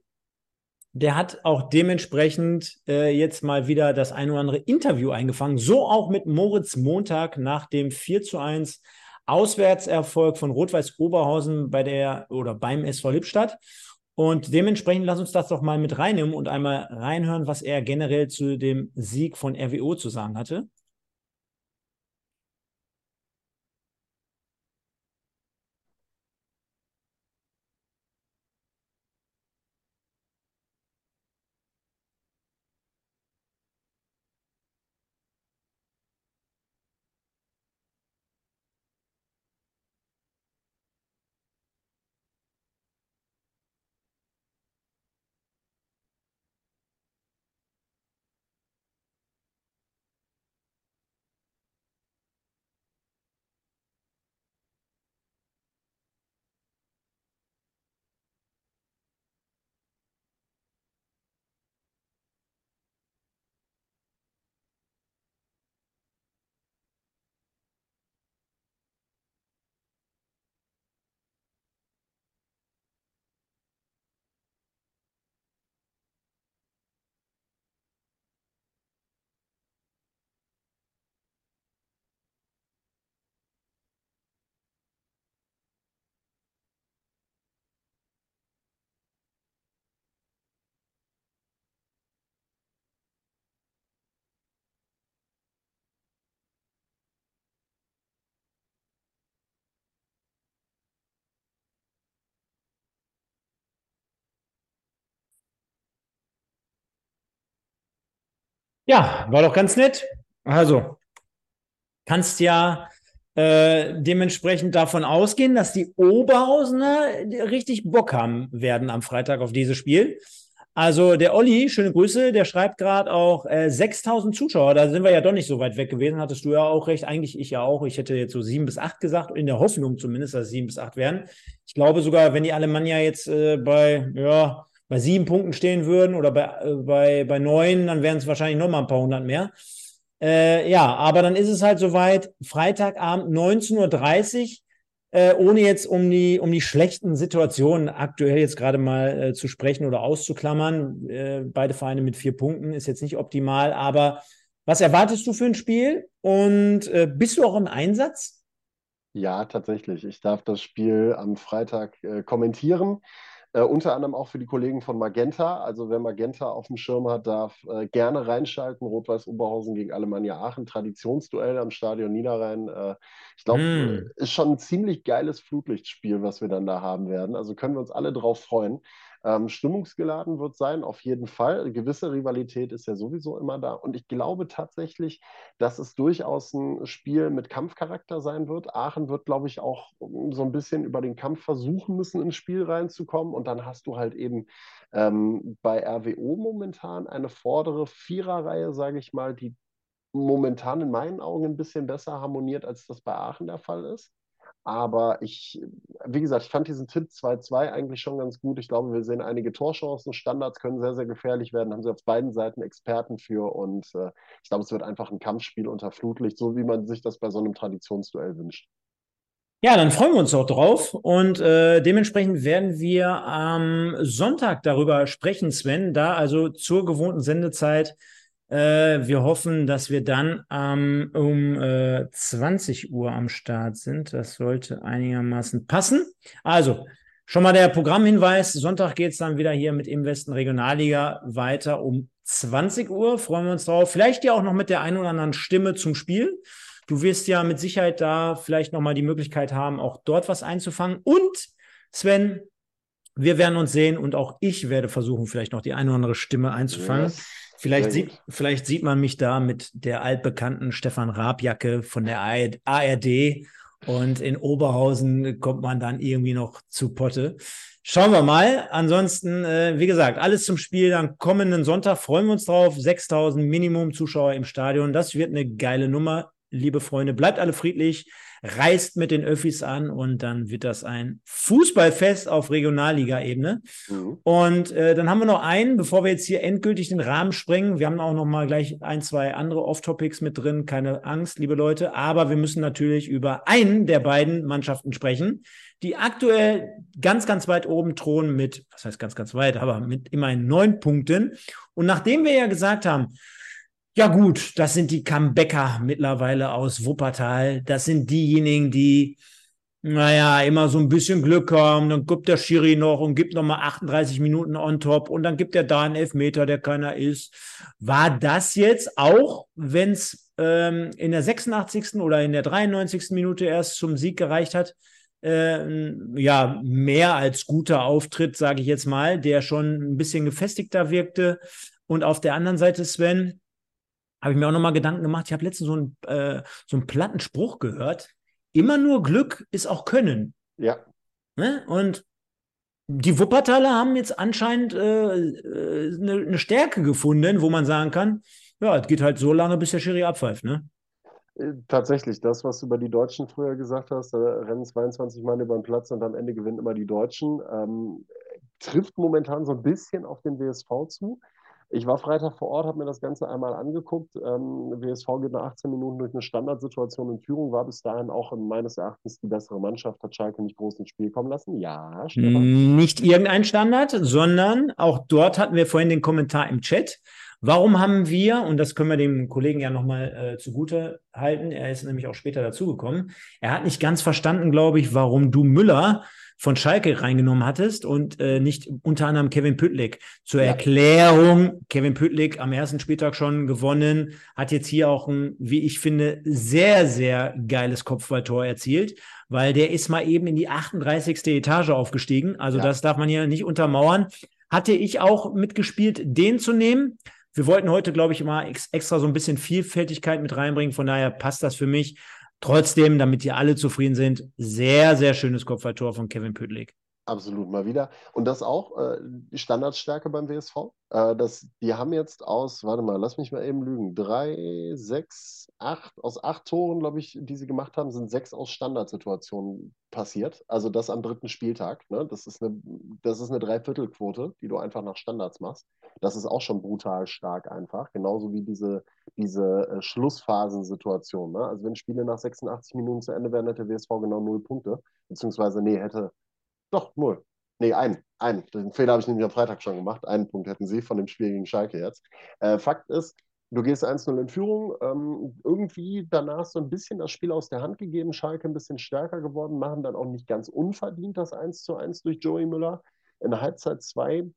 der hat auch dementsprechend äh, jetzt mal wieder das ein oder andere Interview eingefangen. So auch mit Moritz Montag nach dem 4 zu 1 Auswärtserfolg von Rot-Weiß Oberhausen bei der oder beim SV Lippstadt. Und dementsprechend lass uns das doch mal mit reinnehmen und einmal reinhören, was er generell zu dem Sieg von RWO zu sagen hatte. Ja, war doch ganz nett. Also, kannst ja äh, dementsprechend davon ausgehen, dass die Oberhausener richtig Bock haben werden am Freitag auf dieses Spiel. Also der Olli, schöne Grüße, der schreibt gerade auch äh, 6000 Zuschauer. Da sind wir ja doch nicht so weit weg gewesen. Hattest du ja auch recht, eigentlich ich ja auch. Ich hätte jetzt so sieben bis acht gesagt, in der Hoffnung zumindest, dass sieben bis acht werden. Ich glaube sogar, wenn die Alemannia jetzt äh, bei, ja, bei sieben Punkten stehen würden oder bei, äh, bei, bei neun, dann wären es wahrscheinlich noch mal ein paar hundert mehr. Äh, ja, aber dann ist es halt soweit, Freitagabend 19.30 Uhr äh, ohne jetzt um die, um die schlechten Situationen aktuell jetzt gerade mal äh, zu sprechen oder auszuklammern. Äh, beide Vereine mit vier Punkten ist jetzt nicht optimal, aber was erwartest du für ein Spiel und äh, bist du auch im Einsatz? Ja, tatsächlich. Ich darf das Spiel am Freitag äh, kommentieren. Äh, unter anderem auch für die Kollegen von Magenta. Also wer Magenta auf dem Schirm hat, darf äh, gerne reinschalten. Rot-Weiß Oberhausen gegen Alemannia Aachen. Traditionsduell am Stadion Niederrhein. Äh, ich glaube, mm. ist schon ein ziemlich geiles Flutlichtspiel, was wir dann da haben werden. Also können wir uns alle drauf freuen. Ähm, stimmungsgeladen wird sein, auf jeden Fall. Eine gewisse Rivalität ist ja sowieso immer da. Und ich glaube tatsächlich, dass es durchaus ein Spiel mit Kampfcharakter sein wird. Aachen wird, glaube ich, auch so ein bisschen über den Kampf versuchen müssen, ins Spiel reinzukommen. Und dann hast du halt eben ähm, bei RWO momentan eine vordere Viererreihe, sage ich mal, die momentan in meinen Augen ein bisschen besser harmoniert, als das bei Aachen der Fall ist. Aber ich, wie gesagt, ich fand diesen Tipp 2-2 eigentlich schon ganz gut. Ich glaube, wir sehen einige Torchancen. Standards können sehr, sehr gefährlich werden. Haben sie auf beiden Seiten Experten für. Und äh, ich glaube, es wird einfach ein Kampfspiel unter Flutlicht, so wie man sich das bei so einem Traditionsduell wünscht. Ja, dann freuen wir uns auch drauf und äh, dementsprechend werden wir am Sonntag darüber sprechen, Sven, da also zur gewohnten Sendezeit äh, wir hoffen, dass wir dann ähm, um äh, 20 Uhr am Start sind. Das sollte einigermaßen passen. Also, schon mal der Programmhinweis. Sonntag geht es dann wieder hier mit Im Westen Regionalliga weiter um 20 Uhr. Freuen wir uns drauf. Vielleicht ja auch noch mit der einen oder anderen Stimme zum Spiel. Du wirst ja mit Sicherheit da vielleicht nochmal die Möglichkeit haben, auch dort was einzufangen. Und Sven, wir werden uns sehen und auch ich werde versuchen, vielleicht noch die eine oder andere Stimme einzufangen. Yes. Vielleicht sieht, vielleicht sieht man mich da mit der altbekannten Stefan Raabjacke von der ARD und in Oberhausen kommt man dann irgendwie noch zu Potte. Schauen wir mal. Ansonsten, äh, wie gesagt, alles zum Spiel. Dann kommenden Sonntag freuen wir uns drauf. 6000 Minimum Zuschauer im Stadion. Das wird eine geile Nummer, liebe Freunde. Bleibt alle friedlich reist mit den Öffis an und dann wird das ein Fußballfest auf Regionalliga-Ebene. Mhm. Und äh, dann haben wir noch einen, bevor wir jetzt hier endgültig den Rahmen sprengen. Wir haben auch noch mal gleich ein, zwei andere Off-Topics mit drin. Keine Angst, liebe Leute. Aber wir müssen natürlich über einen der beiden Mannschaften sprechen, die aktuell ganz, ganz weit oben thronen mit, was heißt ganz, ganz weit, aber mit immerhin neun Punkten. Und nachdem wir ja gesagt haben, ja gut, das sind die Comebacker mittlerweile aus Wuppertal. Das sind diejenigen, die, naja, immer so ein bisschen Glück haben. Dann gibt der Schiri noch und gibt nochmal 38 Minuten on top und dann gibt er da einen Elfmeter, der keiner ist. War das jetzt auch, wenn es ähm, in der 86. oder in der 93. Minute erst zum Sieg gereicht hat, äh, ja, mehr als guter Auftritt, sage ich jetzt mal, der schon ein bisschen gefestigter wirkte. Und auf der anderen Seite, Sven, habe ich mir auch nochmal Gedanken gemacht. Ich habe letztens so einen, äh, so einen platten Spruch gehört. Immer nur Glück ist auch Können. Ja. Ne? Und die Wuppertaler haben jetzt anscheinend äh, äh, eine, eine, Stärke gefunden, wo man sagen kann, ja, es geht halt so lange, bis der Schiri abpfeift, ne? Äh, tatsächlich, das, was du über die Deutschen früher gesagt hast, da rennen 22 Mann über den Platz und am Ende gewinnen immer die Deutschen, ähm, trifft momentan so ein bisschen auf den WSV zu. Ich war Freitag vor Ort, habe mir das Ganze einmal angeguckt. Ähm, WSV geht nach 18 Minuten durch eine Standardsituation in Führung, war bis dahin auch meines Erachtens die bessere Mannschaft, hat Schalke nicht groß ins Spiel kommen lassen. Ja, Stefan. Nicht irgendein Standard, sondern auch dort hatten wir vorhin den Kommentar im Chat. Warum haben wir, und das können wir dem Kollegen ja nochmal äh, zugute halten, er ist nämlich auch später dazugekommen, er hat nicht ganz verstanden, glaube ich, warum du Müller von Schalke reingenommen hattest und äh, nicht unter anderem Kevin Püttlik. Zur ja. Erklärung, Kevin Püttlik am ersten Spieltag schon gewonnen, hat jetzt hier auch ein, wie ich finde, sehr, sehr geiles Kopfballtor erzielt, weil der ist mal eben in die 38. Etage aufgestiegen. Also ja. das darf man hier nicht untermauern. Hatte ich auch mitgespielt, den zu nehmen. Wir wollten heute, glaube ich, mal ex extra so ein bisschen Vielfältigkeit mit reinbringen. Von daher passt das für mich. Trotzdem, damit ihr alle zufrieden sind, sehr, sehr schönes Kopfballtor von Kevin Püttlik. Absolut mal wieder. Und das auch äh, die Standardstärke beim WSV. Äh, das, die haben jetzt aus, warte mal, lass mich mal eben lügen, drei, sechs, acht, aus acht Toren, glaube ich, die sie gemacht haben, sind sechs aus Standardsituationen passiert. Also das am dritten Spieltag. Ne? Das, ist eine, das ist eine Dreiviertelquote, die du einfach nach Standards machst. Das ist auch schon brutal stark einfach. Genauso wie diese, diese äh, Schlussphasensituation. Ne? Also wenn Spiele nach 86 Minuten zu Ende wären, hätte WSV genau null Punkte. Beziehungsweise, nee, hätte doch, null. Nee, ein. Ein. Den Fehler habe ich nämlich am Freitag schon gemacht. Einen Punkt hätten sie von dem Spiel gegen Schalke jetzt. Äh, Fakt ist, du gehst 1-0 in Führung. Ähm, irgendwie danach so ein bisschen das Spiel aus der Hand gegeben. Schalke ein bisschen stärker geworden, machen dann auch nicht ganz unverdient das 1-1 durch Joey Müller. In der Halbzeit 2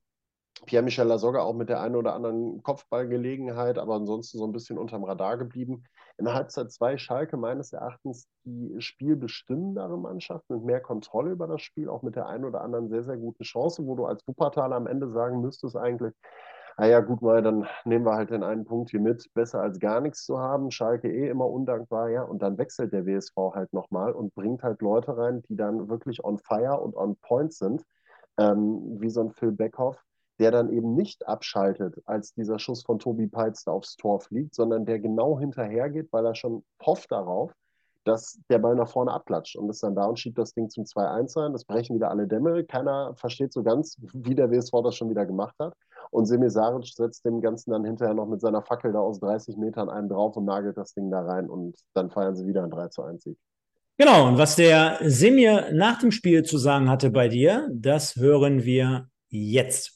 Pierre-Michel Lasogga auch mit der einen oder anderen Kopfballgelegenheit, aber ansonsten so ein bisschen unterm Radar geblieben. In Halbzeit 2 Schalke meines Erachtens die spielbestimmendere Mannschaft mit mehr Kontrolle über das Spiel, auch mit der einen oder anderen sehr, sehr guten Chance, wo du als Wuppertaler am Ende sagen müsstest eigentlich, ah ja, gut mal, dann nehmen wir halt den einen Punkt hier mit, besser als gar nichts zu haben. Schalke eh immer undankbar, ja, und dann wechselt der WSV halt nochmal und bringt halt Leute rein, die dann wirklich on fire und on point sind, ähm, wie so ein Phil Beckhoff, der dann eben nicht abschaltet, als dieser Schuss von Tobi Peitz da aufs Tor fliegt, sondern der genau hinterhergeht, weil er schon hofft darauf, dass der Ball nach vorne abklatscht und ist dann da und schiebt das Ding zum 2-1 rein. Das brechen wieder alle Dämme. Keiner versteht so ganz, wie der WSV das schon wieder gemacht hat. Und Semir Saric setzt dem Ganzen dann hinterher noch mit seiner Fackel da aus 30 Metern einen drauf und nagelt das Ding da rein und dann feiern sie wieder einen 3 1 Sieg. Genau, und was der Semir nach dem Spiel zu sagen hatte bei dir, das hören wir jetzt.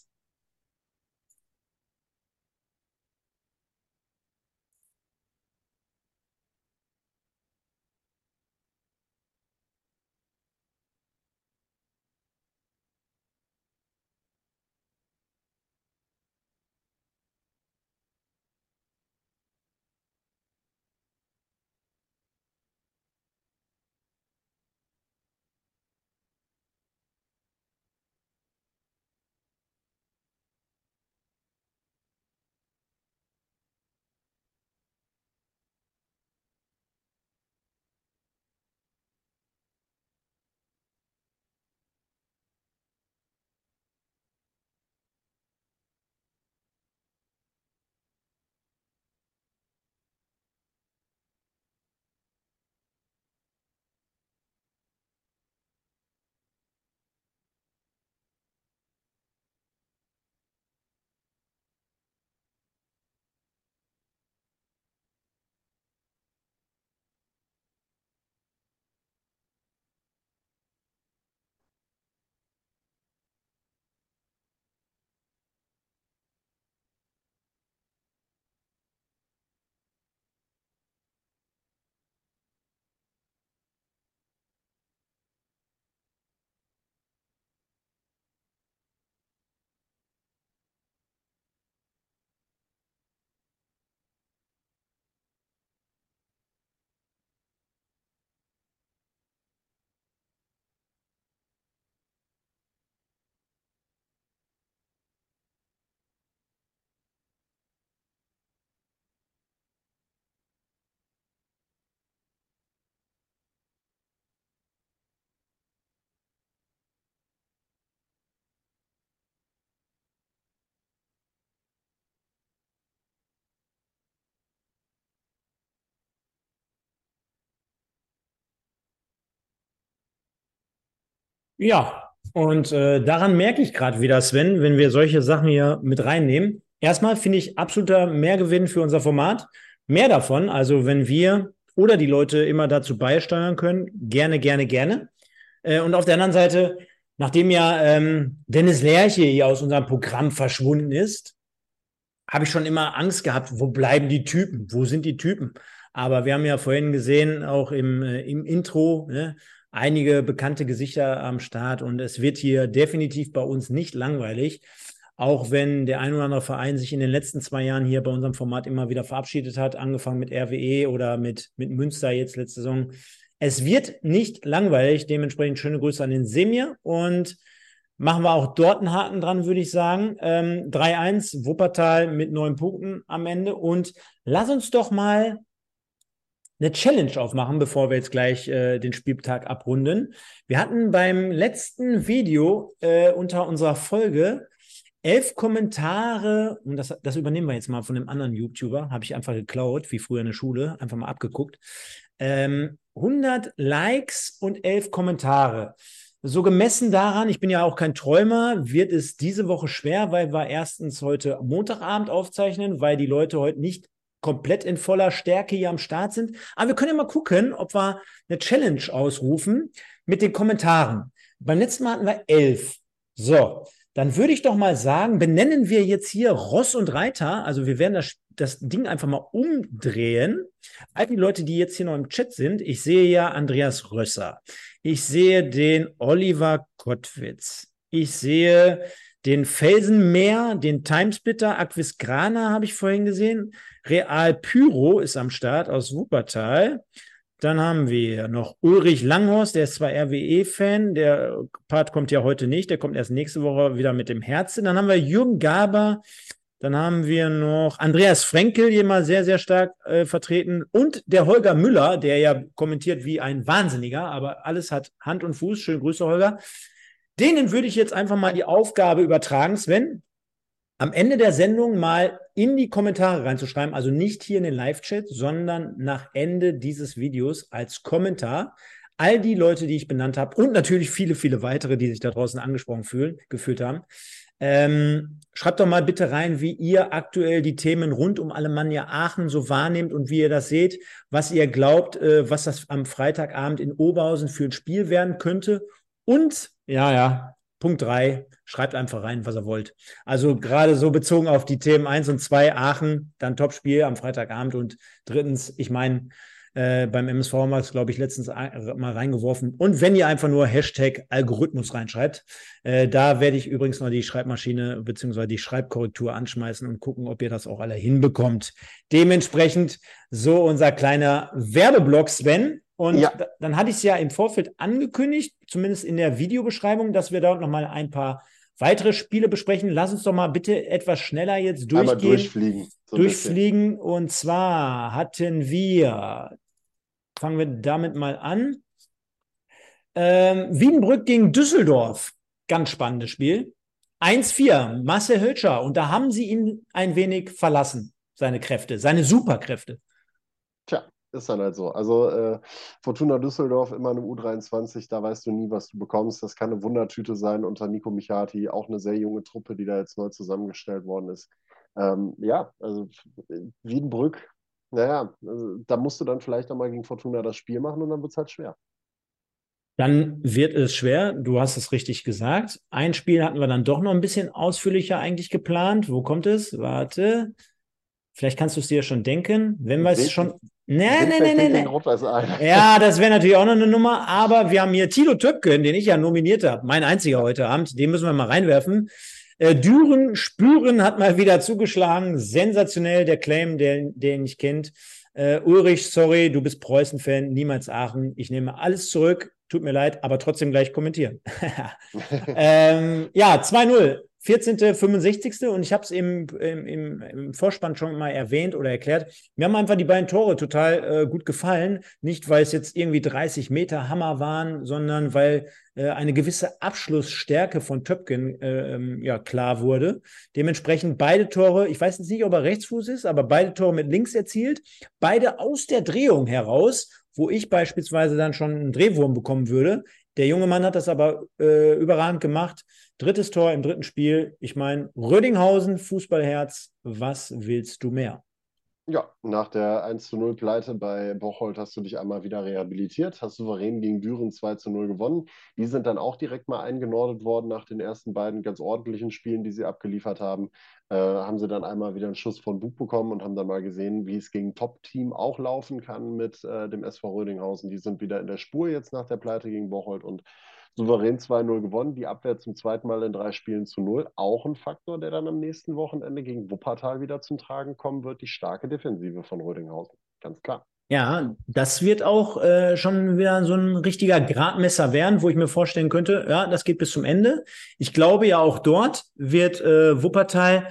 Ja, und äh, daran merke ich gerade wieder, Sven, wenn wir solche Sachen hier mit reinnehmen. Erstmal finde ich absoluter Mehrgewinn für unser Format. Mehr davon, also wenn wir oder die Leute immer dazu beisteuern können, gerne, gerne, gerne. Äh, und auf der anderen Seite, nachdem ja ähm, Dennis Lerche hier aus unserem Programm verschwunden ist, habe ich schon immer Angst gehabt, wo bleiben die Typen? Wo sind die Typen? Aber wir haben ja vorhin gesehen, auch im, äh, im Intro, ne, einige bekannte Gesichter am Start und es wird hier definitiv bei uns nicht langweilig. Auch wenn der ein oder andere Verein sich in den letzten zwei Jahren hier bei unserem Format immer wieder verabschiedet hat, angefangen mit RWE oder mit, mit Münster jetzt letzte Saison. Es wird nicht langweilig, dementsprechend schöne Grüße an den Semir und machen wir auch dort einen Haken dran, würde ich sagen. Ähm, 3-1, Wuppertal mit neun Punkten am Ende. Und lass uns doch mal eine Challenge aufmachen, bevor wir jetzt gleich äh, den Spieltag abrunden. Wir hatten beim letzten Video äh, unter unserer Folge elf Kommentare, und das, das übernehmen wir jetzt mal von einem anderen YouTuber, habe ich einfach geklaut, wie früher in der Schule, einfach mal abgeguckt. Ähm, 100 Likes und elf Kommentare. So gemessen daran, ich bin ja auch kein Träumer, wird es diese Woche schwer, weil wir erstens heute Montagabend aufzeichnen, weil die Leute heute nicht komplett in voller Stärke hier am Start sind. Aber wir können ja mal gucken, ob wir eine Challenge ausrufen mit den Kommentaren. Beim letzten Mal hatten wir elf. So, dann würde ich doch mal sagen, benennen wir jetzt hier Ross und Reiter. Also wir werden das, das Ding einfach mal umdrehen. All die Leute, die jetzt hier noch im Chat sind, ich sehe ja Andreas Rösser. Ich sehe den Oliver Kottwitz. Ich sehe den Felsenmeer, den Timesplitter, Aquisgrana habe ich vorhin gesehen. Real Pyro ist am Start aus Wuppertal. Dann haben wir noch Ulrich Langhorst, der ist zwar RWE-Fan, der Part kommt ja heute nicht, der kommt erst nächste Woche wieder mit dem Herzen. Dann haben wir Jürgen Gaber, dann haben wir noch Andreas Frenkel, mal sehr, sehr stark äh, vertreten. Und der Holger Müller, der ja kommentiert wie ein Wahnsinniger, aber alles hat Hand und Fuß. Schöne Grüße, Holger. Denen würde ich jetzt einfach mal die Aufgabe übertragen, Sven, am Ende der Sendung mal in die Kommentare reinzuschreiben, also nicht hier in den Live-Chat, sondern nach Ende dieses Videos als Kommentar. All die Leute, die ich benannt habe und natürlich viele, viele weitere, die sich da draußen angesprochen fühlen, gefühlt haben. Ähm, schreibt doch mal bitte rein, wie ihr aktuell die Themen rund um Alemannia Aachen so wahrnehmt und wie ihr das seht, was ihr glaubt, äh, was das am Freitagabend in Oberhausen für ein Spiel werden könnte. Und, ja, ja, Punkt drei, schreibt einfach rein, was ihr wollt. Also gerade so bezogen auf die Themen eins und zwei Aachen, dann Topspiel am Freitagabend und drittens, ich meine, äh, beim MSV haben wir es, glaube ich, letztens mal reingeworfen. Und wenn ihr einfach nur Hashtag Algorithmus reinschreibt, äh, da werde ich übrigens noch die Schreibmaschine bzw. die Schreibkorrektur anschmeißen und gucken, ob ihr das auch alle hinbekommt. Dementsprechend so unser kleiner Werbeblock, Sven. Und ja. dann hatte ich es ja im Vorfeld angekündigt, zumindest in der Videobeschreibung, dass wir dort nochmal ein paar weitere Spiele besprechen. Lass uns doch mal bitte etwas schneller jetzt durchgehen. Einmal durchfliegen. So durchfliegen. Und zwar hatten wir, fangen wir damit mal an. Ähm, Wiedenbrück gegen Düsseldorf. Ganz spannendes Spiel. 1-4, Marcel Hölscher. Und da haben sie ihn ein wenig verlassen, seine Kräfte, seine Superkräfte. Ist dann halt so. Also äh, Fortuna Düsseldorf immer eine U23, da weißt du nie, was du bekommst. Das kann eine Wundertüte sein unter Nico Michati, auch eine sehr junge Truppe, die da jetzt neu zusammengestellt worden ist. Ähm, ja, also Wiedenbrück, naja, also, da musst du dann vielleicht nochmal gegen Fortuna das Spiel machen und dann wird es halt schwer. Dann wird es schwer, du hast es richtig gesagt. Ein Spiel hatten wir dann doch noch ein bisschen ausführlicher eigentlich geplant. Wo kommt es? Warte. Vielleicht kannst du es dir schon denken. Wenn wir es schon. Nein, nein, nein, nein. Ja, das wäre natürlich auch noch eine Nummer. Aber wir haben hier Tilo Töpken, den ich ja nominiert habe. Mein einziger heute Abend. Den müssen wir mal reinwerfen. Äh, Düren Spüren hat mal wieder zugeschlagen. Sensationell der Claim, den, den ich kennt. Äh, Ulrich, sorry, du bist Preußen-Fan, niemals Aachen. Ich nehme alles zurück. Tut mir leid, aber trotzdem gleich kommentieren. ähm, ja, 2-0. 14., 65. und ich habe es im, im, im, Vorspann schon mal erwähnt oder erklärt. Mir haben einfach die beiden Tore total äh, gut gefallen. Nicht, weil es jetzt irgendwie 30 Meter Hammer waren, sondern weil äh, eine gewisse Abschlussstärke von Töpken äh, ja, klar wurde. Dementsprechend beide Tore, ich weiß jetzt nicht, ob er Rechtsfuß ist, aber beide Tore mit links erzielt. Beide aus der Drehung heraus, wo ich beispielsweise dann schon einen Drehwurm bekommen würde. Der junge Mann hat das aber äh, überragend gemacht. Drittes Tor im dritten Spiel. Ich meine, Rödinghausen, Fußballherz, was willst du mehr? Ja, nach der 1 0 Pleite bei Bocholt hast du dich einmal wieder rehabilitiert, hast souverän gegen Düren 2 0 gewonnen. Die sind dann auch direkt mal eingenordet worden nach den ersten beiden ganz ordentlichen Spielen, die sie abgeliefert haben. Äh, haben sie dann einmal wieder einen Schuss von Bug bekommen und haben dann mal gesehen, wie es gegen Top-Team auch laufen kann mit äh, dem SV Rödinghausen. Die sind wieder in der Spur jetzt nach der Pleite gegen Bocholt und souverän 2-0 gewonnen, die Abwehr zum zweiten Mal in drei Spielen zu null. Auch ein Faktor, der dann am nächsten Wochenende gegen Wuppertal wieder zum Tragen kommen wird, die starke Defensive von Rödinghausen. Ganz klar. Ja, das wird auch äh, schon wieder so ein richtiger Gradmesser werden, wo ich mir vorstellen könnte, ja, das geht bis zum Ende. Ich glaube ja auch dort wird äh, Wuppertal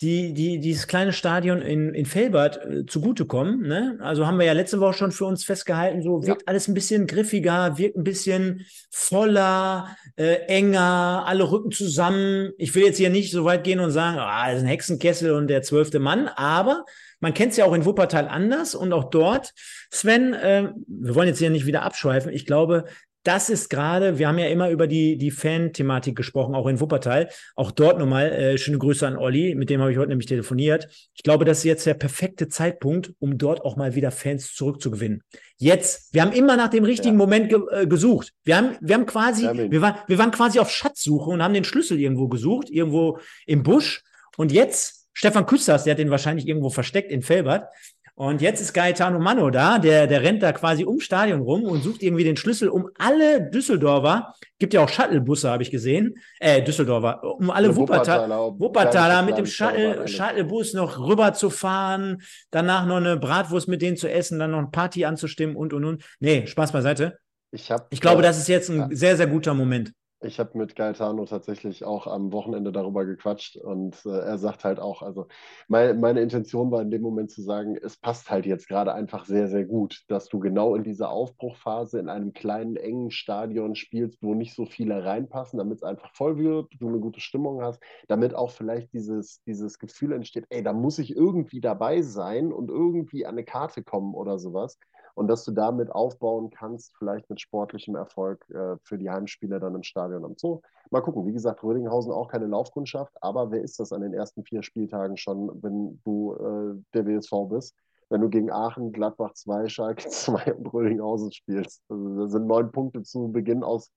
die, die, dieses kleine Stadion in, in Felbert äh, zugutekommen. Ne? Also haben wir ja letzte Woche schon für uns festgehalten, so wirkt ja. alles ein bisschen griffiger, wirkt ein bisschen voller, äh, enger, alle Rücken zusammen. Ich will jetzt hier nicht so weit gehen und sagen, ah, das ist ein Hexenkessel und der zwölfte Mann, aber man kennt es ja auch in Wuppertal anders und auch dort, Sven, äh, wir wollen jetzt hier nicht wieder abschweifen. Ich glaube, das ist gerade, wir haben ja immer über die, die Fan-Thematik gesprochen, auch in Wuppertal. Auch dort nochmal äh, schöne Grüße an Olli, mit dem habe ich heute nämlich telefoniert. Ich glaube, das ist jetzt der perfekte Zeitpunkt, um dort auch mal wieder Fans zurückzugewinnen. Jetzt, wir haben immer nach dem richtigen ja. Moment ge äh, gesucht. Wir haben, wir haben quasi, ja, wir, war, wir waren quasi auf Schatzsuche und haben den Schlüssel irgendwo gesucht, irgendwo im Busch. Und jetzt, Stefan Küsters, der hat den wahrscheinlich irgendwo versteckt in Felbert. Und jetzt ist Gaetano Mano da, der, der rennt da quasi ums Stadion rum und sucht irgendwie den Schlüssel, um alle Düsseldorfer, gibt ja auch Shuttlebusse, habe ich gesehen, äh, Düsseldorfer, um alle Wuppertaler, Wuppertaler mit dem Shuttle, Shuttlebus noch rüber zu fahren, danach noch eine Bratwurst mit denen zu essen, dann noch eine Party anzustimmen und, und, und. Nee, Spaß beiseite. Ich, hab, ich glaube, das ist jetzt ein ja. sehr, sehr guter Moment. Ich habe mit Gaetano tatsächlich auch am Wochenende darüber gequatscht und äh, er sagt halt auch, also mein, meine Intention war in dem Moment zu sagen, es passt halt jetzt gerade einfach sehr, sehr gut, dass du genau in dieser Aufbruchphase in einem kleinen, engen Stadion spielst, wo nicht so viele reinpassen, damit es einfach voll wird, du eine gute Stimmung hast, damit auch vielleicht dieses, dieses Gefühl entsteht, ey, da muss ich irgendwie dabei sein und irgendwie an eine Karte kommen oder sowas und dass du damit aufbauen kannst, vielleicht mit sportlichem Erfolg äh, für die Heimspiele dann im Stadion am Zoo. Mal gucken, wie gesagt, Rödinghausen auch keine Laufkundschaft, aber wer ist das an den ersten vier Spieltagen schon, wenn du äh, der WSV bist? Wenn du gegen Aachen, Gladbach 2, Schalke 2 und Rödinghausen spielst. Also, das sind neun Punkte zu Beginn aus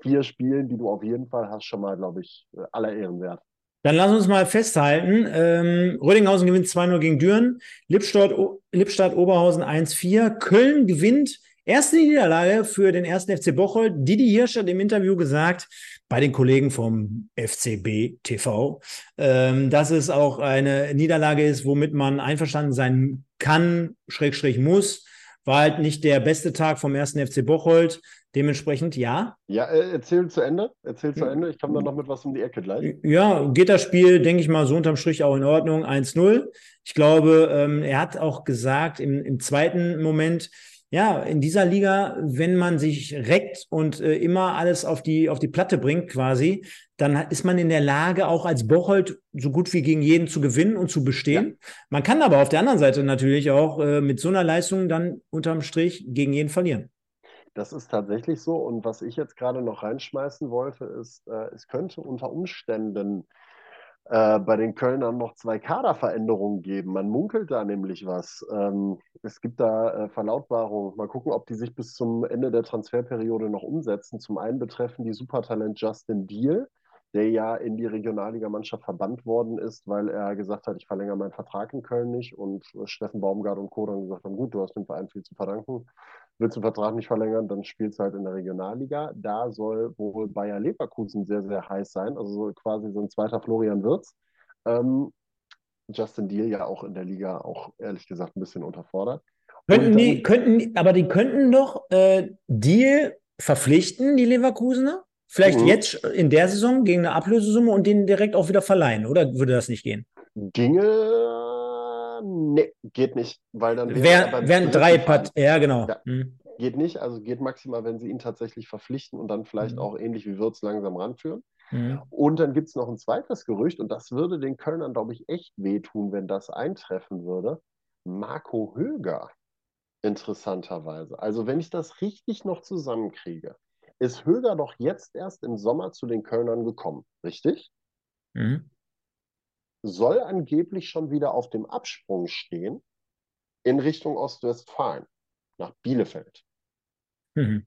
vier Spielen, die du auf jeden Fall hast, schon mal, glaube ich, äh, aller Ehren wert. Dann lass uns mal festhalten. Ähm, Rödinghausen gewinnt 2-0 gegen Düren. Lippstadt, Lippstadt Oberhausen 1-4. Köln gewinnt erste Niederlage für den ersten FC Bocholt. Didi Hirsch hat im Interview gesagt, bei den Kollegen vom FCB TV, ähm, dass es auch eine Niederlage ist, womit man einverstanden sein kann, Schrägstrich muss. War halt nicht der beste Tag vom ersten FC Bocholt. Dementsprechend ja. Ja, äh, erzähl zu Ende. Erzähl zu Ende. Ich komme dann noch mit was um die Ecke gleich. Ja, geht das Spiel, denke ich mal, so unterm Strich auch in Ordnung. 1-0. Ich glaube, ähm, er hat auch gesagt im, im zweiten Moment, ja, in dieser Liga, wenn man sich reckt und äh, immer alles auf die, auf die Platte bringt quasi, dann ist man in der Lage, auch als Bocholt so gut wie gegen jeden zu gewinnen und zu bestehen. Ja. Man kann aber auf der anderen Seite natürlich auch äh, mit so einer Leistung dann unterm Strich gegen jeden verlieren. Das ist tatsächlich so. Und was ich jetzt gerade noch reinschmeißen wollte, ist, äh, es könnte unter Umständen äh, bei den Kölnern noch zwei Kaderveränderungen geben. Man munkelt da nämlich was. Ähm, es gibt da äh, Verlautbarungen. Mal gucken, ob die sich bis zum Ende der Transferperiode noch umsetzen. Zum einen betreffen die Supertalent Justin Deal, der ja in die Regionalligamannschaft verbannt worden ist, weil er gesagt hat, ich verlängere meinen Vertrag in Köln nicht. Und Steffen Baumgart und Co. dann gesagt haben, gut, du hast dem Verein viel zu verdanken willst du den Vertrag nicht verlängern, dann spielst du halt in der Regionalliga. Da soll wohl Bayer Leverkusen sehr, sehr heiß sein, also quasi so ein zweiter Florian Wirtz. Ähm, Justin Deal ja auch in der Liga auch ehrlich gesagt ein bisschen unterfordert. Könnten die, könnten, aber die könnten doch äh, Deal verpflichten, die Leverkusener? Vielleicht mhm. jetzt in der Saison gegen eine Ablösesumme und den direkt auch wieder verleihen, oder würde das nicht gehen? Ginge nee, geht nicht, weil dann wäre Wär, wären drei Part, ja genau. Ja, hm. Geht nicht, also geht maximal, wenn sie ihn tatsächlich verpflichten und dann vielleicht mhm. auch ähnlich wie Wirtz langsam ranführen. Mhm. Und dann gibt es noch ein zweites Gerücht und das würde den Kölnern, glaube ich, echt wehtun, wenn das eintreffen würde. Marco Höger, interessanterweise. Also wenn ich das richtig noch zusammenkriege, ist Höger doch jetzt erst im Sommer zu den Kölnern gekommen, richtig? Mhm soll angeblich schon wieder auf dem Absprung stehen in Richtung Ostwestfalen, nach Bielefeld. Mhm.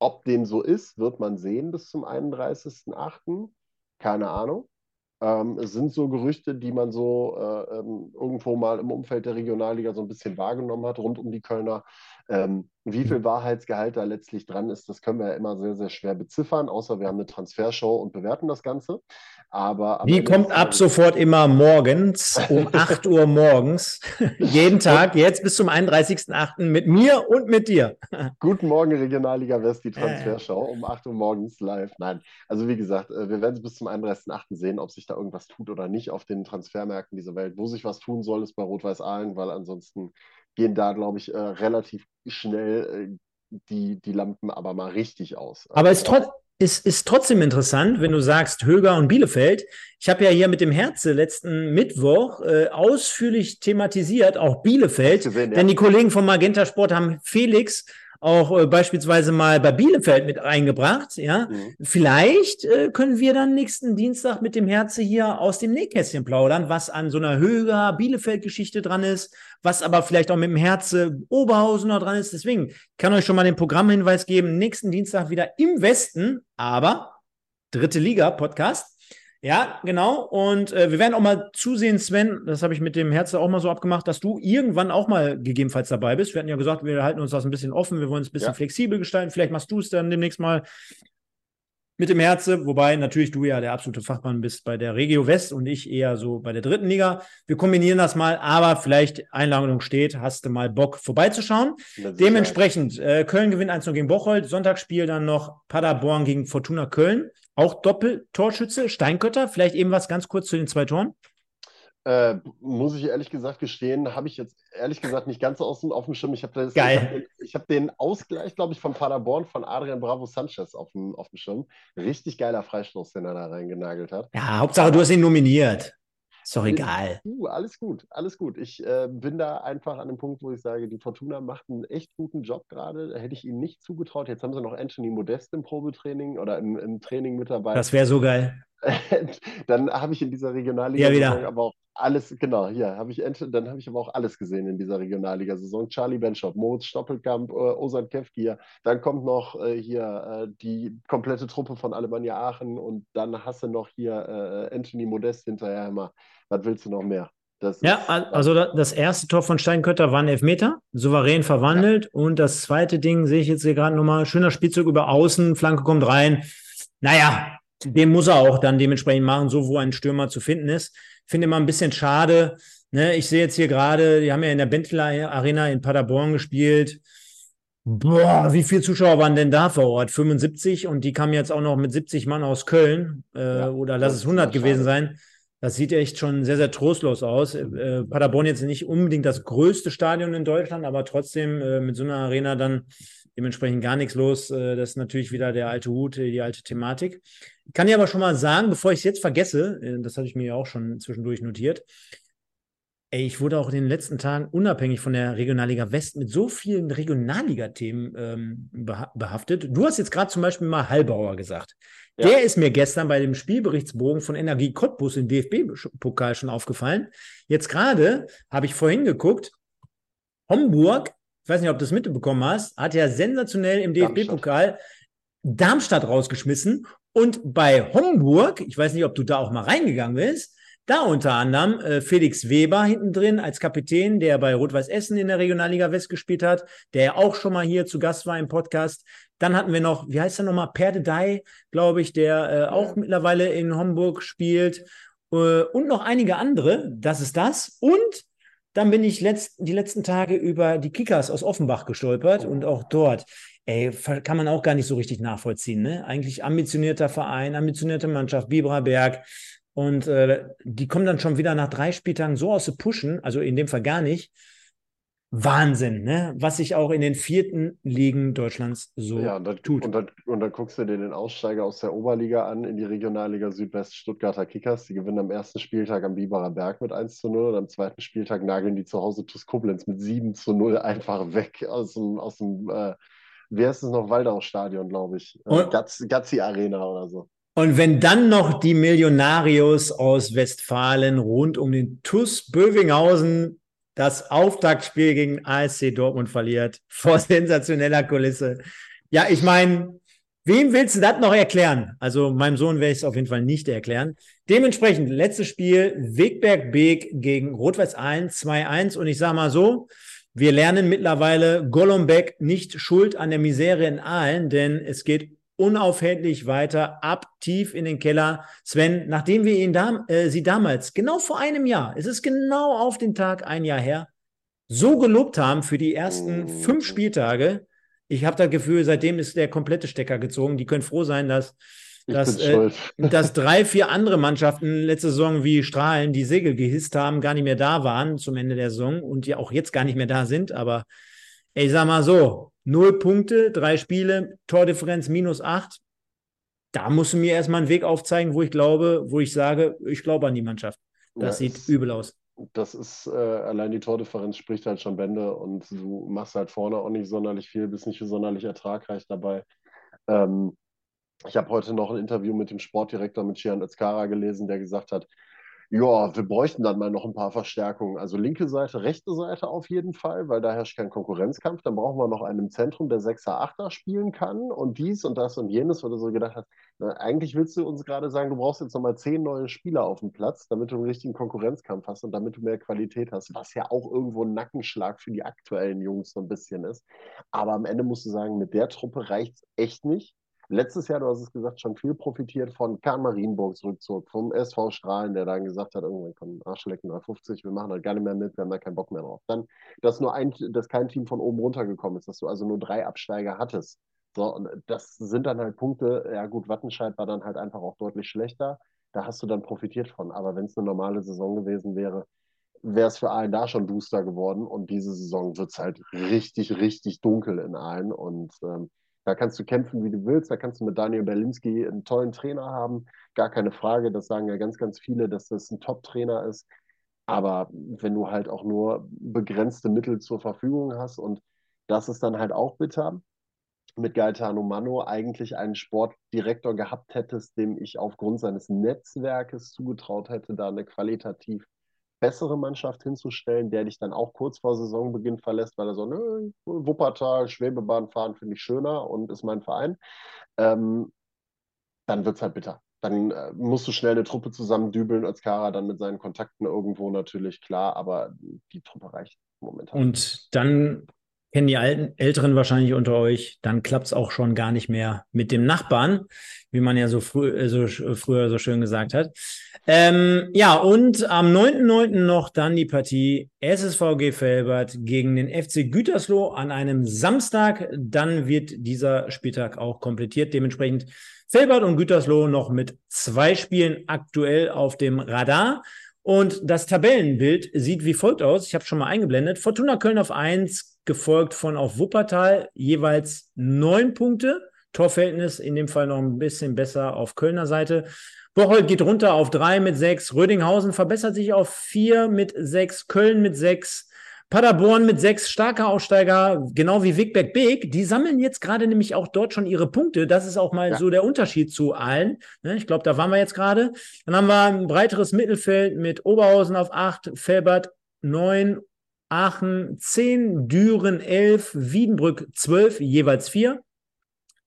Ob dem so ist, wird man sehen bis zum 31.08. Keine Ahnung. Ähm, es sind so Gerüchte, die man so äh, ähm, irgendwo mal im Umfeld der Regionalliga so ein bisschen wahrgenommen hat, rund um die Kölner. Ähm, wie viel Wahrheitsgehalt da letztlich dran ist, das können wir ja immer sehr, sehr schwer beziffern, außer wir haben eine Transfershow und bewerten das Ganze. Aber die kommt ab sofort immer morgens um 8 Uhr morgens. Jeden Tag, jetzt bis zum 31.8. mit mir und mit dir. Guten Morgen, Regionalliga West, die Transfershow um 8 Uhr morgens live. Nein, also wie gesagt, äh, wir werden es bis zum 31.8. sehen, ob sich da irgendwas tut oder nicht auf den Transfermärkten dieser Welt. Wo sich was tun soll, ist bei Rot-Weiß Aalen, weil ansonsten gehen da, glaube ich, äh, relativ schnell äh, die, die Lampen aber mal richtig aus. Aber es trotzdem ist, ist trotzdem interessant, wenn du sagst Höger und Bielefeld. Ich habe ja hier mit dem Herze letzten Mittwoch äh, ausführlich thematisiert, auch Bielefeld, gesehen, ja. denn die Kollegen vom Magenta Sport haben Felix auch äh, beispielsweise mal bei Bielefeld mit eingebracht. Ja, mhm. vielleicht äh, können wir dann nächsten Dienstag mit dem Herze hier aus dem Nähkästchen plaudern, was an so einer Höger Bielefeld-Geschichte dran ist, was aber vielleicht auch mit dem Herze Oberhausen noch dran ist. Deswegen kann euch schon mal den Programmhinweis geben. Nächsten Dienstag wieder im Westen, aber dritte Liga Podcast. Ja, genau. Und äh, wir werden auch mal zusehen, Sven, das habe ich mit dem Herz auch mal so abgemacht, dass du irgendwann auch mal gegebenenfalls dabei bist. Wir hatten ja gesagt, wir halten uns das ein bisschen offen, wir wollen es ein bisschen ja. flexibel gestalten. Vielleicht machst du es dann demnächst mal mit dem Herze, wobei natürlich du ja der absolute Fachmann bist bei der Regio West und ich eher so bei der dritten Liga. Wir kombinieren das mal, aber vielleicht Einladung steht, hast du mal Bock vorbeizuschauen. Dementsprechend, äh, Köln gewinnt 1 gegen Bocholt, Sonntagsspiel dann noch Paderborn gegen Fortuna Köln. Auch Doppel-Torschütze, Steinkötter. Vielleicht eben was ganz kurz zu den zwei Toren. Äh, muss ich ehrlich gesagt gestehen, habe ich jetzt ehrlich gesagt nicht ganz aus dem, auf dem Schirm. Ich habe hab den, hab den Ausgleich, glaube ich, von Paderborn von Adrian Bravo Sanchez auf dem, auf dem Schirm. Richtig geiler Freistoß, den er da reingenagelt hat. Ja, Hauptsache, du hast ihn nominiert. Ist doch egal. Uh, alles gut, alles gut. Ich äh, bin da einfach an dem Punkt, wo ich sage, die Fortuna macht einen echt guten Job gerade. Da hätte ich ihnen nicht zugetraut. Jetzt haben sie noch Anthony Modest im Probetraining oder im, im Training mit dabei. Das wäre so geil. Dann habe ich in dieser Regionalliga ja, aber auch alles, genau, hier habe ich, dann habe ich aber auch alles gesehen in dieser Regionalliga-Saison. Charlie Benschop, Moritz Stoppelkamp, äh, Osan Kevkir, dann kommt noch äh, hier äh, die komplette Truppe von Alemannia Aachen und dann hast du noch hier äh, Anthony Modest hinterher immer. Was willst du noch mehr? Das ja, ist, also das erste Tor von Steinkötter war ein Elfmeter, souverän verwandelt. Ja. Und das zweite Ding sehe ich jetzt hier gerade nochmal. Schöner Spielzug über Außen, Flanke kommt rein. Naja, den muss er auch dann dementsprechend machen, so wo ein Stürmer zu finden ist finde immer ein bisschen schade. Ne? Ich sehe jetzt hier gerade, die haben ja in der Benteler Arena in Paderborn gespielt. Boah, wie viele Zuschauer waren denn da vor Ort? 75 und die kamen jetzt auch noch mit 70 Mann aus Köln äh, ja, oder lass es 100 gewesen sein. Das sieht echt schon sehr, sehr trostlos aus. Äh, Paderborn jetzt nicht unbedingt das größte Stadion in Deutschland, aber trotzdem äh, mit so einer Arena dann dementsprechend gar nichts los. Äh, das ist natürlich wieder der alte Hut, die alte Thematik. Kann ich aber schon mal sagen, bevor ich es jetzt vergesse, äh, das hatte ich mir ja auch schon zwischendurch notiert, Ey, ich wurde auch in den letzten Tagen unabhängig von der Regionalliga West mit so vielen Regionalliga-Themen ähm, behaftet. Du hast jetzt gerade zum Beispiel mal Hallbauer gesagt. Ja. Der ist mir gestern bei dem Spielberichtsbogen von Energie Cottbus im DFB-Pokal schon aufgefallen. Jetzt gerade habe ich vorhin geguckt, Homburg, ich weiß nicht, ob du es mitbekommen hast, hat ja sensationell im DFB-Pokal Darmstadt rausgeschmissen. Und bei Homburg, ich weiß nicht, ob du da auch mal reingegangen bist, da unter anderem äh, Felix Weber hinten drin als Kapitän, der bei Rot-Weiß Essen in der Regionalliga West gespielt hat, der ja auch schon mal hier zu Gast war im Podcast. Dann hatten wir noch, wie heißt er nochmal, Perde Dai, glaube ich, der äh, auch mittlerweile in Homburg spielt. Äh, und noch einige andere. Das ist das. Und dann bin ich letzt, die letzten Tage über die Kickers aus Offenbach gestolpert und auch dort ey, kann man auch gar nicht so richtig nachvollziehen. Ne? Eigentlich ambitionierter Verein, ambitionierte Mannschaft, Biberberg. Und äh, die kommen dann schon wieder nach drei Spieltagen so aus dem Pushen, also in dem Fall gar nicht. Wahnsinn, ne? was sich auch in den vierten Ligen Deutschlands so ja, und dann, tut. Und dann, und dann guckst du dir den Aussteiger aus der Oberliga an, in die Regionalliga Südwest Stuttgarter Kickers. Die gewinnen am ersten Spieltag am Biberer Berg mit 1 zu 0 und am zweiten Spieltag nageln die zu Hause TuS Koblenz mit 7 zu 0 einfach weg aus dem, aus dem äh, wie heißt es noch, Waldau-Stadion, glaube ich. Äh, und, Gazzi Arena oder so. Und wenn dann noch die Millionarios aus Westfalen rund um den TUS Bövinghausen das Auftaktspiel gegen ASC Dortmund verliert, vor sensationeller Kulisse. Ja, ich meine, wem willst du das noch erklären? Also meinem Sohn werde ich es auf jeden Fall nicht erklären. Dementsprechend, letztes Spiel, Wegberg Beek gegen Rot-Weiß 1, 2-1. Und ich sage mal so, wir lernen mittlerweile Golombek nicht schuld an der Misere in Aalen, denn es geht unaufhältig weiter, ab tief in den Keller. Sven, nachdem wir ihn da, äh, sie damals, genau vor einem Jahr, es ist genau auf den Tag ein Jahr her, so gelobt haben für die ersten fünf Spieltage, ich habe das Gefühl, seitdem ist der komplette Stecker gezogen. Die können froh sein, dass, dass, äh, dass drei, vier andere Mannschaften letzte Saison wie Strahlen, die Segel gehisst haben, gar nicht mehr da waren zum Ende der Saison und die auch jetzt gar nicht mehr da sind. Aber ich sag mal so, null Punkte, drei Spiele, Tordifferenz minus acht. Da musst du mir erstmal einen Weg aufzeigen, wo ich glaube, wo ich sage, ich glaube an die Mannschaft. Das ja, sieht übel aus das ist äh, allein die Tordifferenz spricht halt schon Bände und du machst halt vorne auch nicht sonderlich viel, bist nicht sonderlich ertragreich dabei. Ähm, ich habe heute noch ein Interview mit dem Sportdirektor mit Gian Özkara gelesen, der gesagt hat, ja, wir bräuchten dann mal noch ein paar Verstärkungen. Also linke Seite, rechte Seite auf jeden Fall, weil da herrscht kein Konkurrenzkampf. Dann brauchen wir noch einen im Zentrum, der Sechser, Achter spielen kann und dies und das und jenes, wo du so gedacht hast, na, eigentlich willst du uns gerade sagen, du brauchst jetzt nochmal zehn neue Spieler auf dem Platz, damit du einen richtigen Konkurrenzkampf hast und damit du mehr Qualität hast, was ja auch irgendwo ein Nackenschlag für die aktuellen Jungs so ein bisschen ist. Aber am Ende musst du sagen, mit der Truppe reicht es echt nicht letztes Jahr, du hast es gesagt, schon viel profitiert von Karl Marienburgs Rückzug, vom SV Strahlen, der dann gesagt hat, irgendwann kommen Arschlecken 350, wir machen halt gar nicht mehr mit, wir haben da keinen Bock mehr drauf. Dann, dass nur ein, dass kein Team von oben runtergekommen ist, dass du also nur drei Absteiger hattest. So, und das sind dann halt Punkte, ja gut, Wattenscheid war dann halt einfach auch deutlich schlechter. Da hast du dann profitiert von. Aber wenn es eine normale Saison gewesen wäre, wäre es für Aalen da schon duster geworden. Und diese Saison wird es halt richtig, richtig dunkel in Aalen. Und ähm, da kannst du kämpfen, wie du willst. Da kannst du mit Daniel Berlinski einen tollen Trainer haben. Gar keine Frage. Das sagen ja ganz, ganz viele, dass das ein Top-Trainer ist. Aber wenn du halt auch nur begrenzte Mittel zur Verfügung hast und das ist dann halt auch bitter, mit Gaetano Mano eigentlich einen Sportdirektor gehabt hättest, dem ich aufgrund seines Netzwerkes zugetraut hätte, da eine qualitativ bessere Mannschaft hinzustellen, der dich dann auch kurz vor Saisonbeginn verlässt, weil er so, ne, Wuppertal, Schwebebahn fahren finde ich schöner und ist mein Verein, ähm, dann wird es halt bitter. Dann äh, musst du schnell eine Truppe zusammendübeln als Kara, dann mit seinen Kontakten irgendwo natürlich klar, aber die Truppe reicht momentan. Und dann kennen die Alten, Älteren wahrscheinlich unter euch, dann klappt es auch schon gar nicht mehr mit dem Nachbarn, wie man ja so, früh, äh, so früher so schön gesagt hat. Ähm, ja, und am 9.9. noch dann die Partie SSVG Felbert gegen den FC Gütersloh an einem Samstag. Dann wird dieser Spieltag auch komplettiert. Dementsprechend Felbert und Gütersloh noch mit zwei Spielen aktuell auf dem Radar. Und das Tabellenbild sieht wie folgt aus. Ich habe schon mal eingeblendet. Fortuna Köln auf 1, gefolgt von auf Wuppertal jeweils neun Punkte. Torverhältnis in dem Fall noch ein bisschen besser auf Kölner Seite. Bocholt geht runter auf drei mit sechs. Rödinghausen verbessert sich auf vier mit sechs. Köln mit sechs. Paderborn mit sechs starke Aussteiger, genau wie Wigbeck Beek, die sammeln jetzt gerade nämlich auch dort schon ihre Punkte. Das ist auch mal ja. so der Unterschied zu allen. Ne, ich glaube, da waren wir jetzt gerade. Dann haben wir ein breiteres Mittelfeld mit Oberhausen auf acht, Felbert neun, Aachen zehn, Düren elf, Wiedenbrück zwölf, jeweils vier,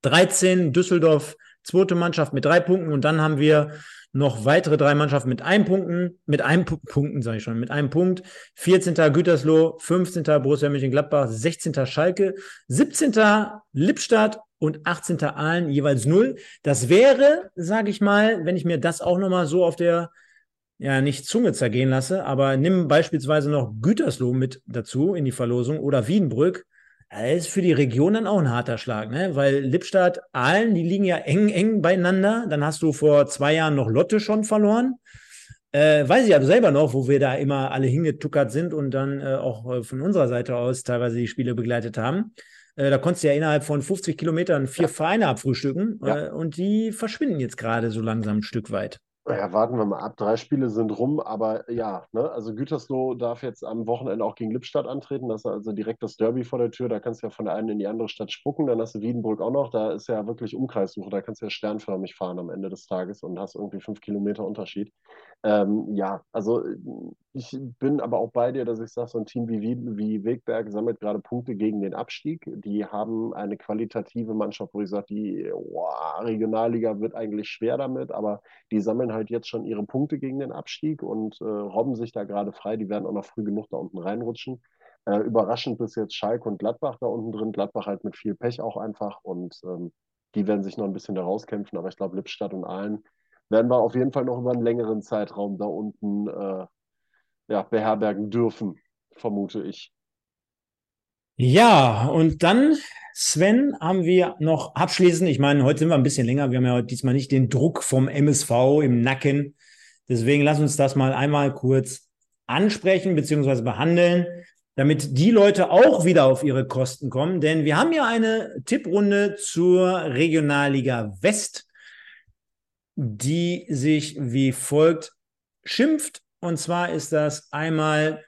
13 Düsseldorf zweite Mannschaft mit drei Punkten und dann haben wir noch weitere drei Mannschaften mit einem Punkten, mit einem P Punkten, sage ich schon, mit einem Punkt. 14. Gütersloh, 15. Borussia Mönchengladbach, 16. Schalke, 17. Lippstadt und 18. Aalen jeweils null. Das wäre, sage ich mal, wenn ich mir das auch nochmal so auf der ja nicht Zunge zergehen lasse, aber nimm beispielsweise noch Gütersloh mit dazu in die Verlosung oder Wiedenbrück, das ist für die Region dann auch ein harter Schlag, ne? Weil Lippstadt, Aalen, die liegen ja eng, eng beieinander. Dann hast du vor zwei Jahren noch Lotte schon verloren. Äh, weiß ich aber selber noch, wo wir da immer alle hingetuckert sind und dann äh, auch äh, von unserer Seite aus teilweise die Spiele begleitet haben. Äh, da konntest du ja innerhalb von 50 Kilometern vier ja. Vereine abfrühstücken ja. Äh, und die verschwinden jetzt gerade so langsam ein Stück weit. Ja, warten wir mal ab. Drei Spiele sind rum, aber ja, ne? also Gütersloh darf jetzt am Wochenende auch gegen Lippstadt antreten. Das ist also direkt das Derby vor der Tür. Da kannst du ja von der einen in die andere Stadt spucken. Dann hast du Wiedenbrück auch noch. Da ist ja wirklich Umkreissuche. Da kannst du ja sternförmig fahren am Ende des Tages und hast irgendwie fünf Kilometer Unterschied. Ähm, ja, also ich bin aber auch bei dir, dass ich sage, so ein Team wie, wie Wegberg sammelt gerade Punkte gegen den Abstieg. Die haben eine qualitative Mannschaft, wo ich sage, die oh, Regionalliga wird eigentlich schwer damit, aber die sammeln halt jetzt schon ihre Punkte gegen den Abstieg und äh, robben sich da gerade frei. Die werden auch noch früh genug da unten reinrutschen. Äh, überraschend bis jetzt Schalke und Gladbach da unten drin. Gladbach halt mit viel Pech auch einfach und ähm, die werden sich noch ein bisschen da rauskämpfen, aber ich glaube, Lippstadt und Aalen werden wir auf jeden Fall noch über einen längeren Zeitraum da unten äh, ja, beherbergen dürfen, vermute ich. Ja, und dann, Sven, haben wir noch abschließend, ich meine, heute sind wir ein bisschen länger, wir haben ja diesmal nicht den Druck vom MSV im Nacken. Deswegen lass uns das mal einmal kurz ansprechen bzw. behandeln, damit die Leute auch wieder auf ihre Kosten kommen. Denn wir haben ja eine Tipprunde zur Regionalliga West, die sich wie folgt schimpft. Und zwar ist das einmal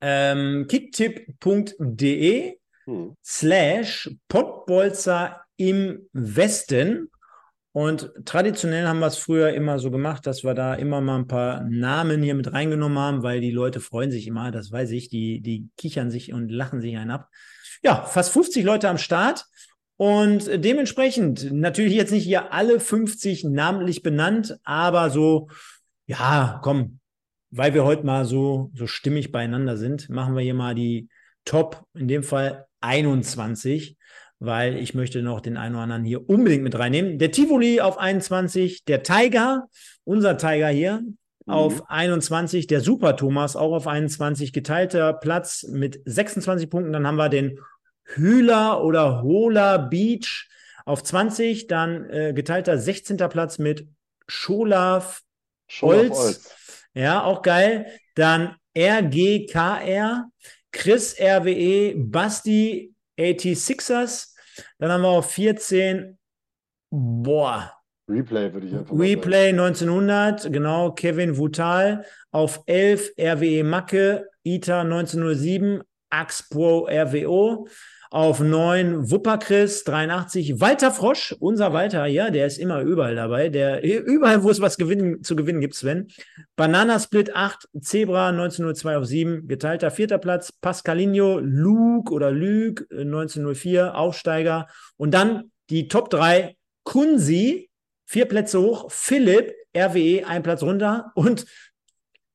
ähm, kicktipp.de hm. slash Pottbolzer im Westen. Und traditionell haben wir es früher immer so gemacht, dass wir da immer mal ein paar Namen hier mit reingenommen haben, weil die Leute freuen sich immer, das weiß ich, die, die kichern sich und lachen sich einen ab. Ja, fast 50 Leute am Start. Und dementsprechend natürlich jetzt nicht hier alle 50 namentlich benannt, aber so, ja, komm, weil wir heute mal so, so stimmig beieinander sind, machen wir hier mal die Top, in dem Fall 21, weil ich möchte noch den einen oder anderen hier unbedingt mit reinnehmen. Der Tivoli auf 21, der Tiger, unser Tiger hier, mhm. auf 21, der Super Thomas auch auf 21, geteilter Platz mit 26 Punkten. Dann haben wir den Hühler oder Hola Beach auf 20, dann äh, geteilter 16. Platz mit Scholaf Holz. Ja, auch geil. Dann RGKR, Chris RWE, Basti 86ers. Dann haben wir auf 14, boah. Replay würde ich einfach Replay 1900, genau, Kevin Vutal. Auf 11 RWE Macke, ITA 1907, Axpro RWO. Auf 9 Wupperchris 83. Walter Frosch, unser Walter, ja, der ist immer überall dabei. Der überall, wo es was gewinnen, zu gewinnen gibt, Sven. Banana Split 8, Zebra 1902 auf 7, geteilter vierter Platz. Pascalinho, Luke oder Luke 1904, Aufsteiger. Und dann die Top 3, Kunzi, vier Plätze hoch, Philipp, RWE, ein Platz runter. Und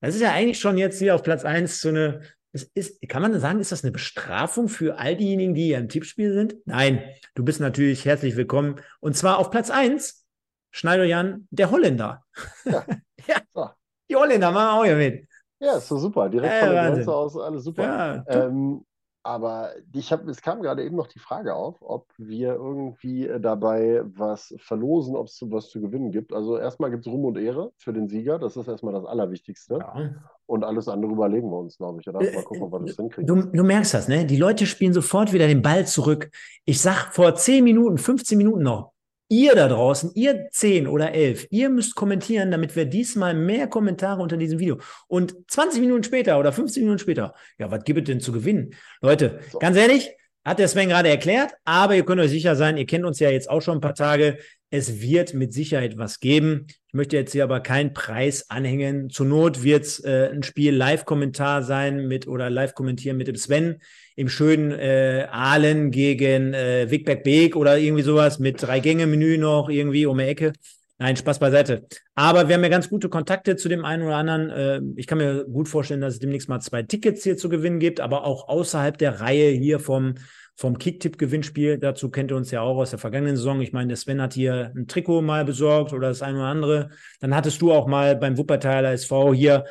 das ist ja eigentlich schon jetzt hier auf Platz 1 so eine ist, kann man sagen, ist das eine Bestrafung für all diejenigen, die hier im Tippspiel sind? Nein, du bist natürlich herzlich willkommen. Und zwar auf Platz 1, Schneider Jan, der Holländer. Ja. ja. So. Die Holländer machen auch hier mit. Ja, ist so super. Direkt äh, von der Grenze aus, alles super. Ja, ähm, aber ich habe, es kam gerade eben noch die Frage auf, ob wir irgendwie äh, dabei was verlosen, ob es was zu gewinnen gibt. Also erstmal gibt es Ruhm und Ehre für den Sieger. Das ist erstmal das Allerwichtigste. Ja. Und alles andere überlegen wir uns, glaube ich. Oder? Mal gucken, ob wir das hinkriegen. Du, du, merkst das, ne? Die Leute spielen sofort wieder den Ball zurück. Ich sag vor 10 Minuten, 15 Minuten noch, Ihr da draußen, ihr zehn oder elf, ihr müsst kommentieren, damit wir diesmal mehr Kommentare unter diesem Video. Und 20 Minuten später oder 15 Minuten später, ja, was gibt es denn zu gewinnen? Leute, so. ganz ehrlich, hat der Sven gerade erklärt, aber ihr könnt euch sicher sein, ihr kennt uns ja jetzt auch schon ein paar Tage. Es wird mit Sicherheit was geben. Ich möchte jetzt hier aber keinen Preis anhängen. Zur Not wird es äh, ein Spiel Live-Kommentar sein mit oder Live-Kommentieren mit dem Sven im schönen äh, Aalen gegen äh, Wigberg Beek oder irgendwie sowas mit drei Gänge Menü noch irgendwie um die Ecke. Nein, Spaß beiseite. Aber wir haben ja ganz gute Kontakte zu dem einen oder anderen. Äh, ich kann mir gut vorstellen, dass es demnächst mal zwei Tickets hier zu gewinnen gibt, aber auch außerhalb der Reihe hier vom, vom Kicktipp-Gewinnspiel. Dazu kennt ihr uns ja auch aus der vergangenen Saison. Ich meine, der Sven hat hier ein Trikot mal besorgt oder das eine oder andere. Dann hattest du auch mal beim Wuppertaler SV hier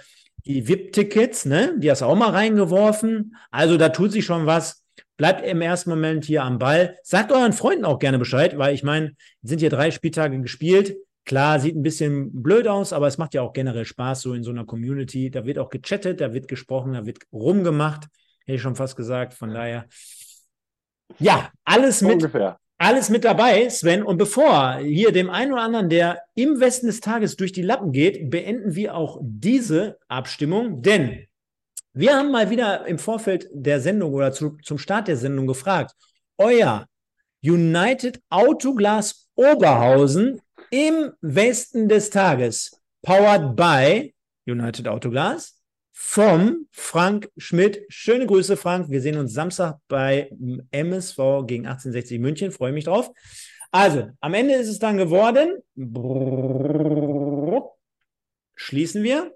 die VIP-Tickets, ne? Die hast du auch mal reingeworfen. Also da tut sich schon was. Bleibt im ersten Moment hier am Ball. Sagt euren Freunden auch gerne Bescheid, weil ich meine, sind hier drei Spieltage gespielt. Klar, sieht ein bisschen blöd aus, aber es macht ja auch generell Spaß, so in so einer Community. Da wird auch gechattet, da wird gesprochen, da wird rumgemacht. Hätte ich schon fast gesagt. Von daher, ja, alles mit, Ungefähr alles mit dabei, Sven. Und bevor hier dem einen oder anderen, der im Westen des Tages durch die Lappen geht, beenden wir auch diese Abstimmung, denn wir haben mal wieder im Vorfeld der Sendung oder zu, zum Start der Sendung gefragt, euer United Autoglas Oberhausen im Westen des Tages, powered by United Autoglas, vom Frank Schmidt. Schöne Grüße, Frank. Wir sehen uns Samstag bei MSV gegen 1860 München. Freue mich drauf. Also, am Ende ist es dann geworden. Schließen wir.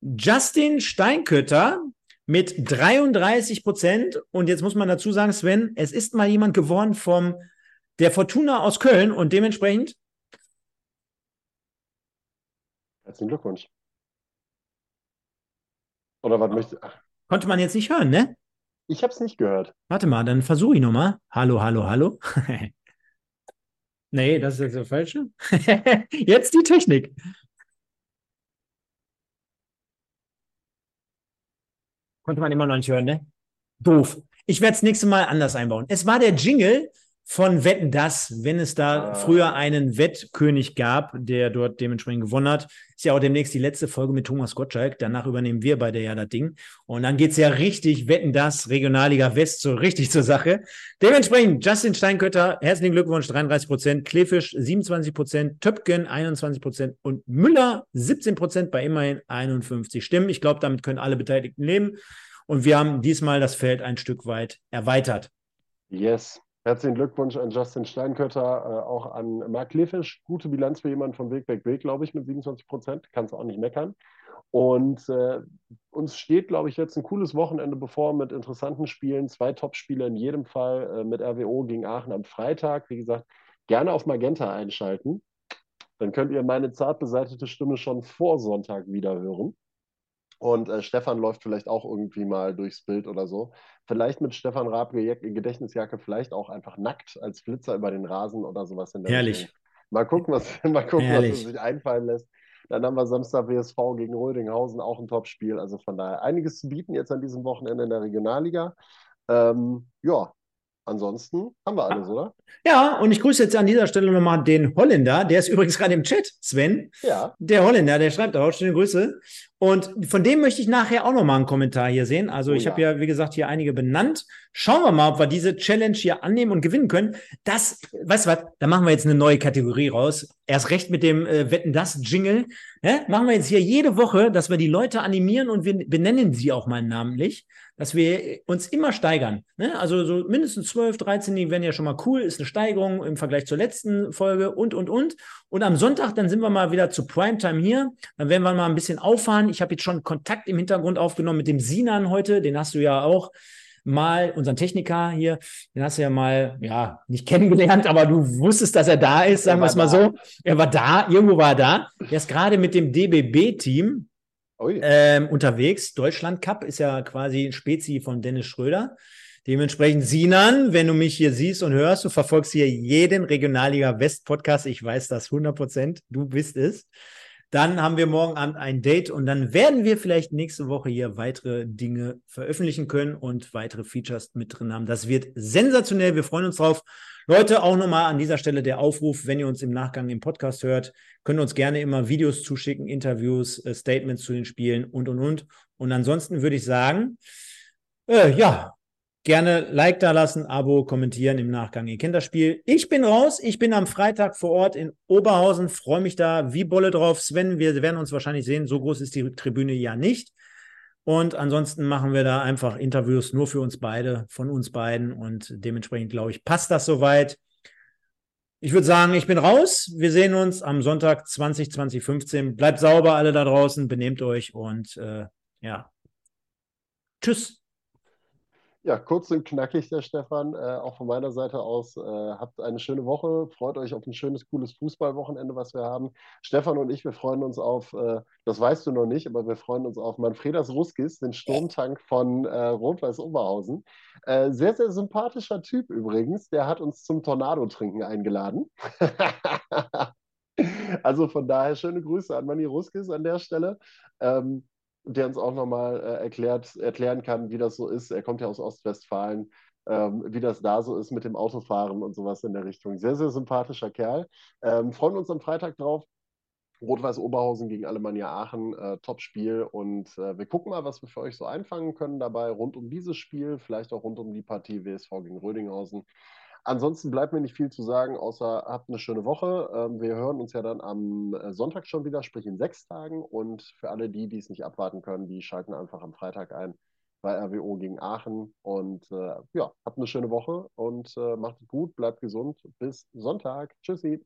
Justin Steinkötter mit 33 Prozent. Und jetzt muss man dazu sagen, Sven, es ist mal jemand geworden vom der Fortuna aus Köln und dementsprechend. Herzlichen Glückwunsch. Oder was möchte. Konnte man jetzt nicht hören, ne? Ich habe es nicht gehört. Warte mal, dann versuche ich nochmal. Hallo, hallo, hallo. nee, das ist jetzt der falsche. jetzt die Technik. Konnte man immer noch nicht hören, ne? Doof. Ich werde es nächste Mal anders einbauen. Es war der Jingle von Wetten das, wenn es da ah. früher einen Wettkönig gab, der dort dementsprechend gewonnen hat. Ist ja auch demnächst die letzte Folge mit Thomas Gottschalk. Danach übernehmen wir beide ja das Ding. Und dann geht's ja richtig, Wetten das, Regionalliga West, so richtig zur Sache. Dementsprechend Justin Steinkötter, herzlichen Glückwunsch, 33 Prozent, Klefisch 27 Prozent, Töpken 21 Prozent und Müller 17 Prozent bei immerhin 51 Stimmen. Ich glaube, damit können alle Beteiligten leben. Und wir haben diesmal das Feld ein Stück weit erweitert. Yes. Herzlichen Glückwunsch an Justin Steinkötter, äh, auch an Marc Lefisch. Gute Bilanz für jemanden von Weg, Weg, Weg, glaube ich, mit 27 Prozent. Kannst auch nicht meckern. Und äh, uns steht, glaube ich, jetzt ein cooles Wochenende bevor mit interessanten Spielen. Zwei Top-Spiele in jedem Fall äh, mit RWO gegen Aachen am Freitag. Wie gesagt, gerne auf Magenta einschalten. Dann könnt ihr meine zart beseitete Stimme schon vor Sonntag wieder hören. Und äh, Stefan läuft vielleicht auch irgendwie mal durchs Bild oder so. Vielleicht mit Stefan Raab Gedächtnisjacke, vielleicht auch einfach nackt als Flitzer über den Rasen oder sowas in der Herrlich. Richtung. Mal gucken, was, mal gucken, was es sich einfallen lässt. Dann haben wir Samstag WSV gegen Rödinghausen, auch ein Topspiel. Also von daher einiges zu bieten jetzt an diesem Wochenende in der Regionalliga. Ähm, ja, Ansonsten haben wir alles, oder? Ja, und ich grüße jetzt an dieser Stelle nochmal den Holländer. Der ist übrigens gerade im Chat, Sven. Ja. Der Holländer, der schreibt auch schöne Grüße. Und von dem möchte ich nachher auch nochmal einen Kommentar hier sehen. Also, oh, ich ja. habe ja, wie gesagt, hier einige benannt. Schauen wir mal, ob wir diese Challenge hier annehmen und gewinnen können. Das, weißt du was, da machen wir jetzt eine neue Kategorie raus. Erst recht mit dem äh, Wetten das Jingle. Ja? Machen wir jetzt hier jede Woche, dass wir die Leute animieren und wir benennen sie auch mal namentlich dass wir uns immer steigern. Ne? Also so mindestens 12, 13, die wären ja schon mal cool, ist eine Steigerung im Vergleich zur letzten Folge und, und, und. Und am Sonntag, dann sind wir mal wieder zu Primetime hier. Dann werden wir mal ein bisschen auffahren. Ich habe jetzt schon Kontakt im Hintergrund aufgenommen mit dem Sinan heute, den hast du ja auch mal, unseren Techniker hier, den hast du ja mal, ja, nicht kennengelernt, aber du wusstest, dass er da ist, sagen wir es mal da. so. Er war da, irgendwo war er da. Er ist gerade mit dem DBB-Team, ähm, unterwegs. Deutschland Cup ist ja quasi ein Spezi von Dennis Schröder. Dementsprechend, Sinan, wenn du mich hier siehst und hörst, du verfolgst hier jeden Regionalliga West Podcast. Ich weiß das 100 Prozent. Du bist es. Dann haben wir morgen Abend ein Date und dann werden wir vielleicht nächste Woche hier weitere Dinge veröffentlichen können und weitere Features mit drin haben. Das wird sensationell. Wir freuen uns drauf. Leute, auch nochmal an dieser Stelle der Aufruf, wenn ihr uns im Nachgang im Podcast hört, könnt ihr uns gerne immer Videos zuschicken, Interviews, äh, Statements zu den Spielen und, und, und. Und ansonsten würde ich sagen, äh, ja, gerne Like da lassen, Abo, kommentieren im Nachgang. Ihr kennt das Spiel. Ich bin raus. Ich bin am Freitag vor Ort in Oberhausen. Freue mich da wie Bolle drauf. Sven, wir werden uns wahrscheinlich sehen. So groß ist die Tribüne ja nicht. Und ansonsten machen wir da einfach Interviews nur für uns beide, von uns beiden. Und dementsprechend, glaube ich, passt das soweit. Ich würde sagen, ich bin raus. Wir sehen uns am Sonntag 20, 2015. Bleibt sauber, alle da draußen, benehmt euch und äh, ja. Tschüss. Ja, kurz und knackig, der Stefan. Äh, auch von meiner Seite aus. Äh, habt eine schöne Woche. Freut euch auf ein schönes, cooles Fußballwochenende, was wir haben. Stefan und ich, wir freuen uns auf, äh, das weißt du noch nicht, aber wir freuen uns auf Manfredas Ruskis, den Sturmtank von äh, Rot-Weiß Oberhausen. Äh, sehr, sehr sympathischer Typ übrigens. Der hat uns zum Tornado-Trinken eingeladen. also von daher schöne Grüße an Manni Ruskis an der Stelle. Ähm, der uns auch nochmal äh, erklärt, erklären kann, wie das so ist. Er kommt ja aus Ostwestfalen, ähm, wie das da so ist mit dem Autofahren und sowas in der Richtung. Sehr, sehr sympathischer Kerl. Ähm, freuen uns am Freitag drauf. Rot-Weiß Oberhausen gegen Alemannia Aachen, äh, Top-Spiel. Und äh, wir gucken mal, was wir für euch so einfangen können dabei rund um dieses Spiel, vielleicht auch rund um die Partie WSV gegen Rödinghausen. Ansonsten bleibt mir nicht viel zu sagen, außer habt eine schöne Woche. Ähm, wir hören uns ja dann am äh, Sonntag schon wieder, sprich in sechs Tagen. Und für alle die, die es nicht abwarten können, die schalten einfach am Freitag ein bei RWO gegen Aachen. Und äh, ja, habt eine schöne Woche und äh, macht es gut, bleibt gesund. Bis Sonntag. Tschüssi.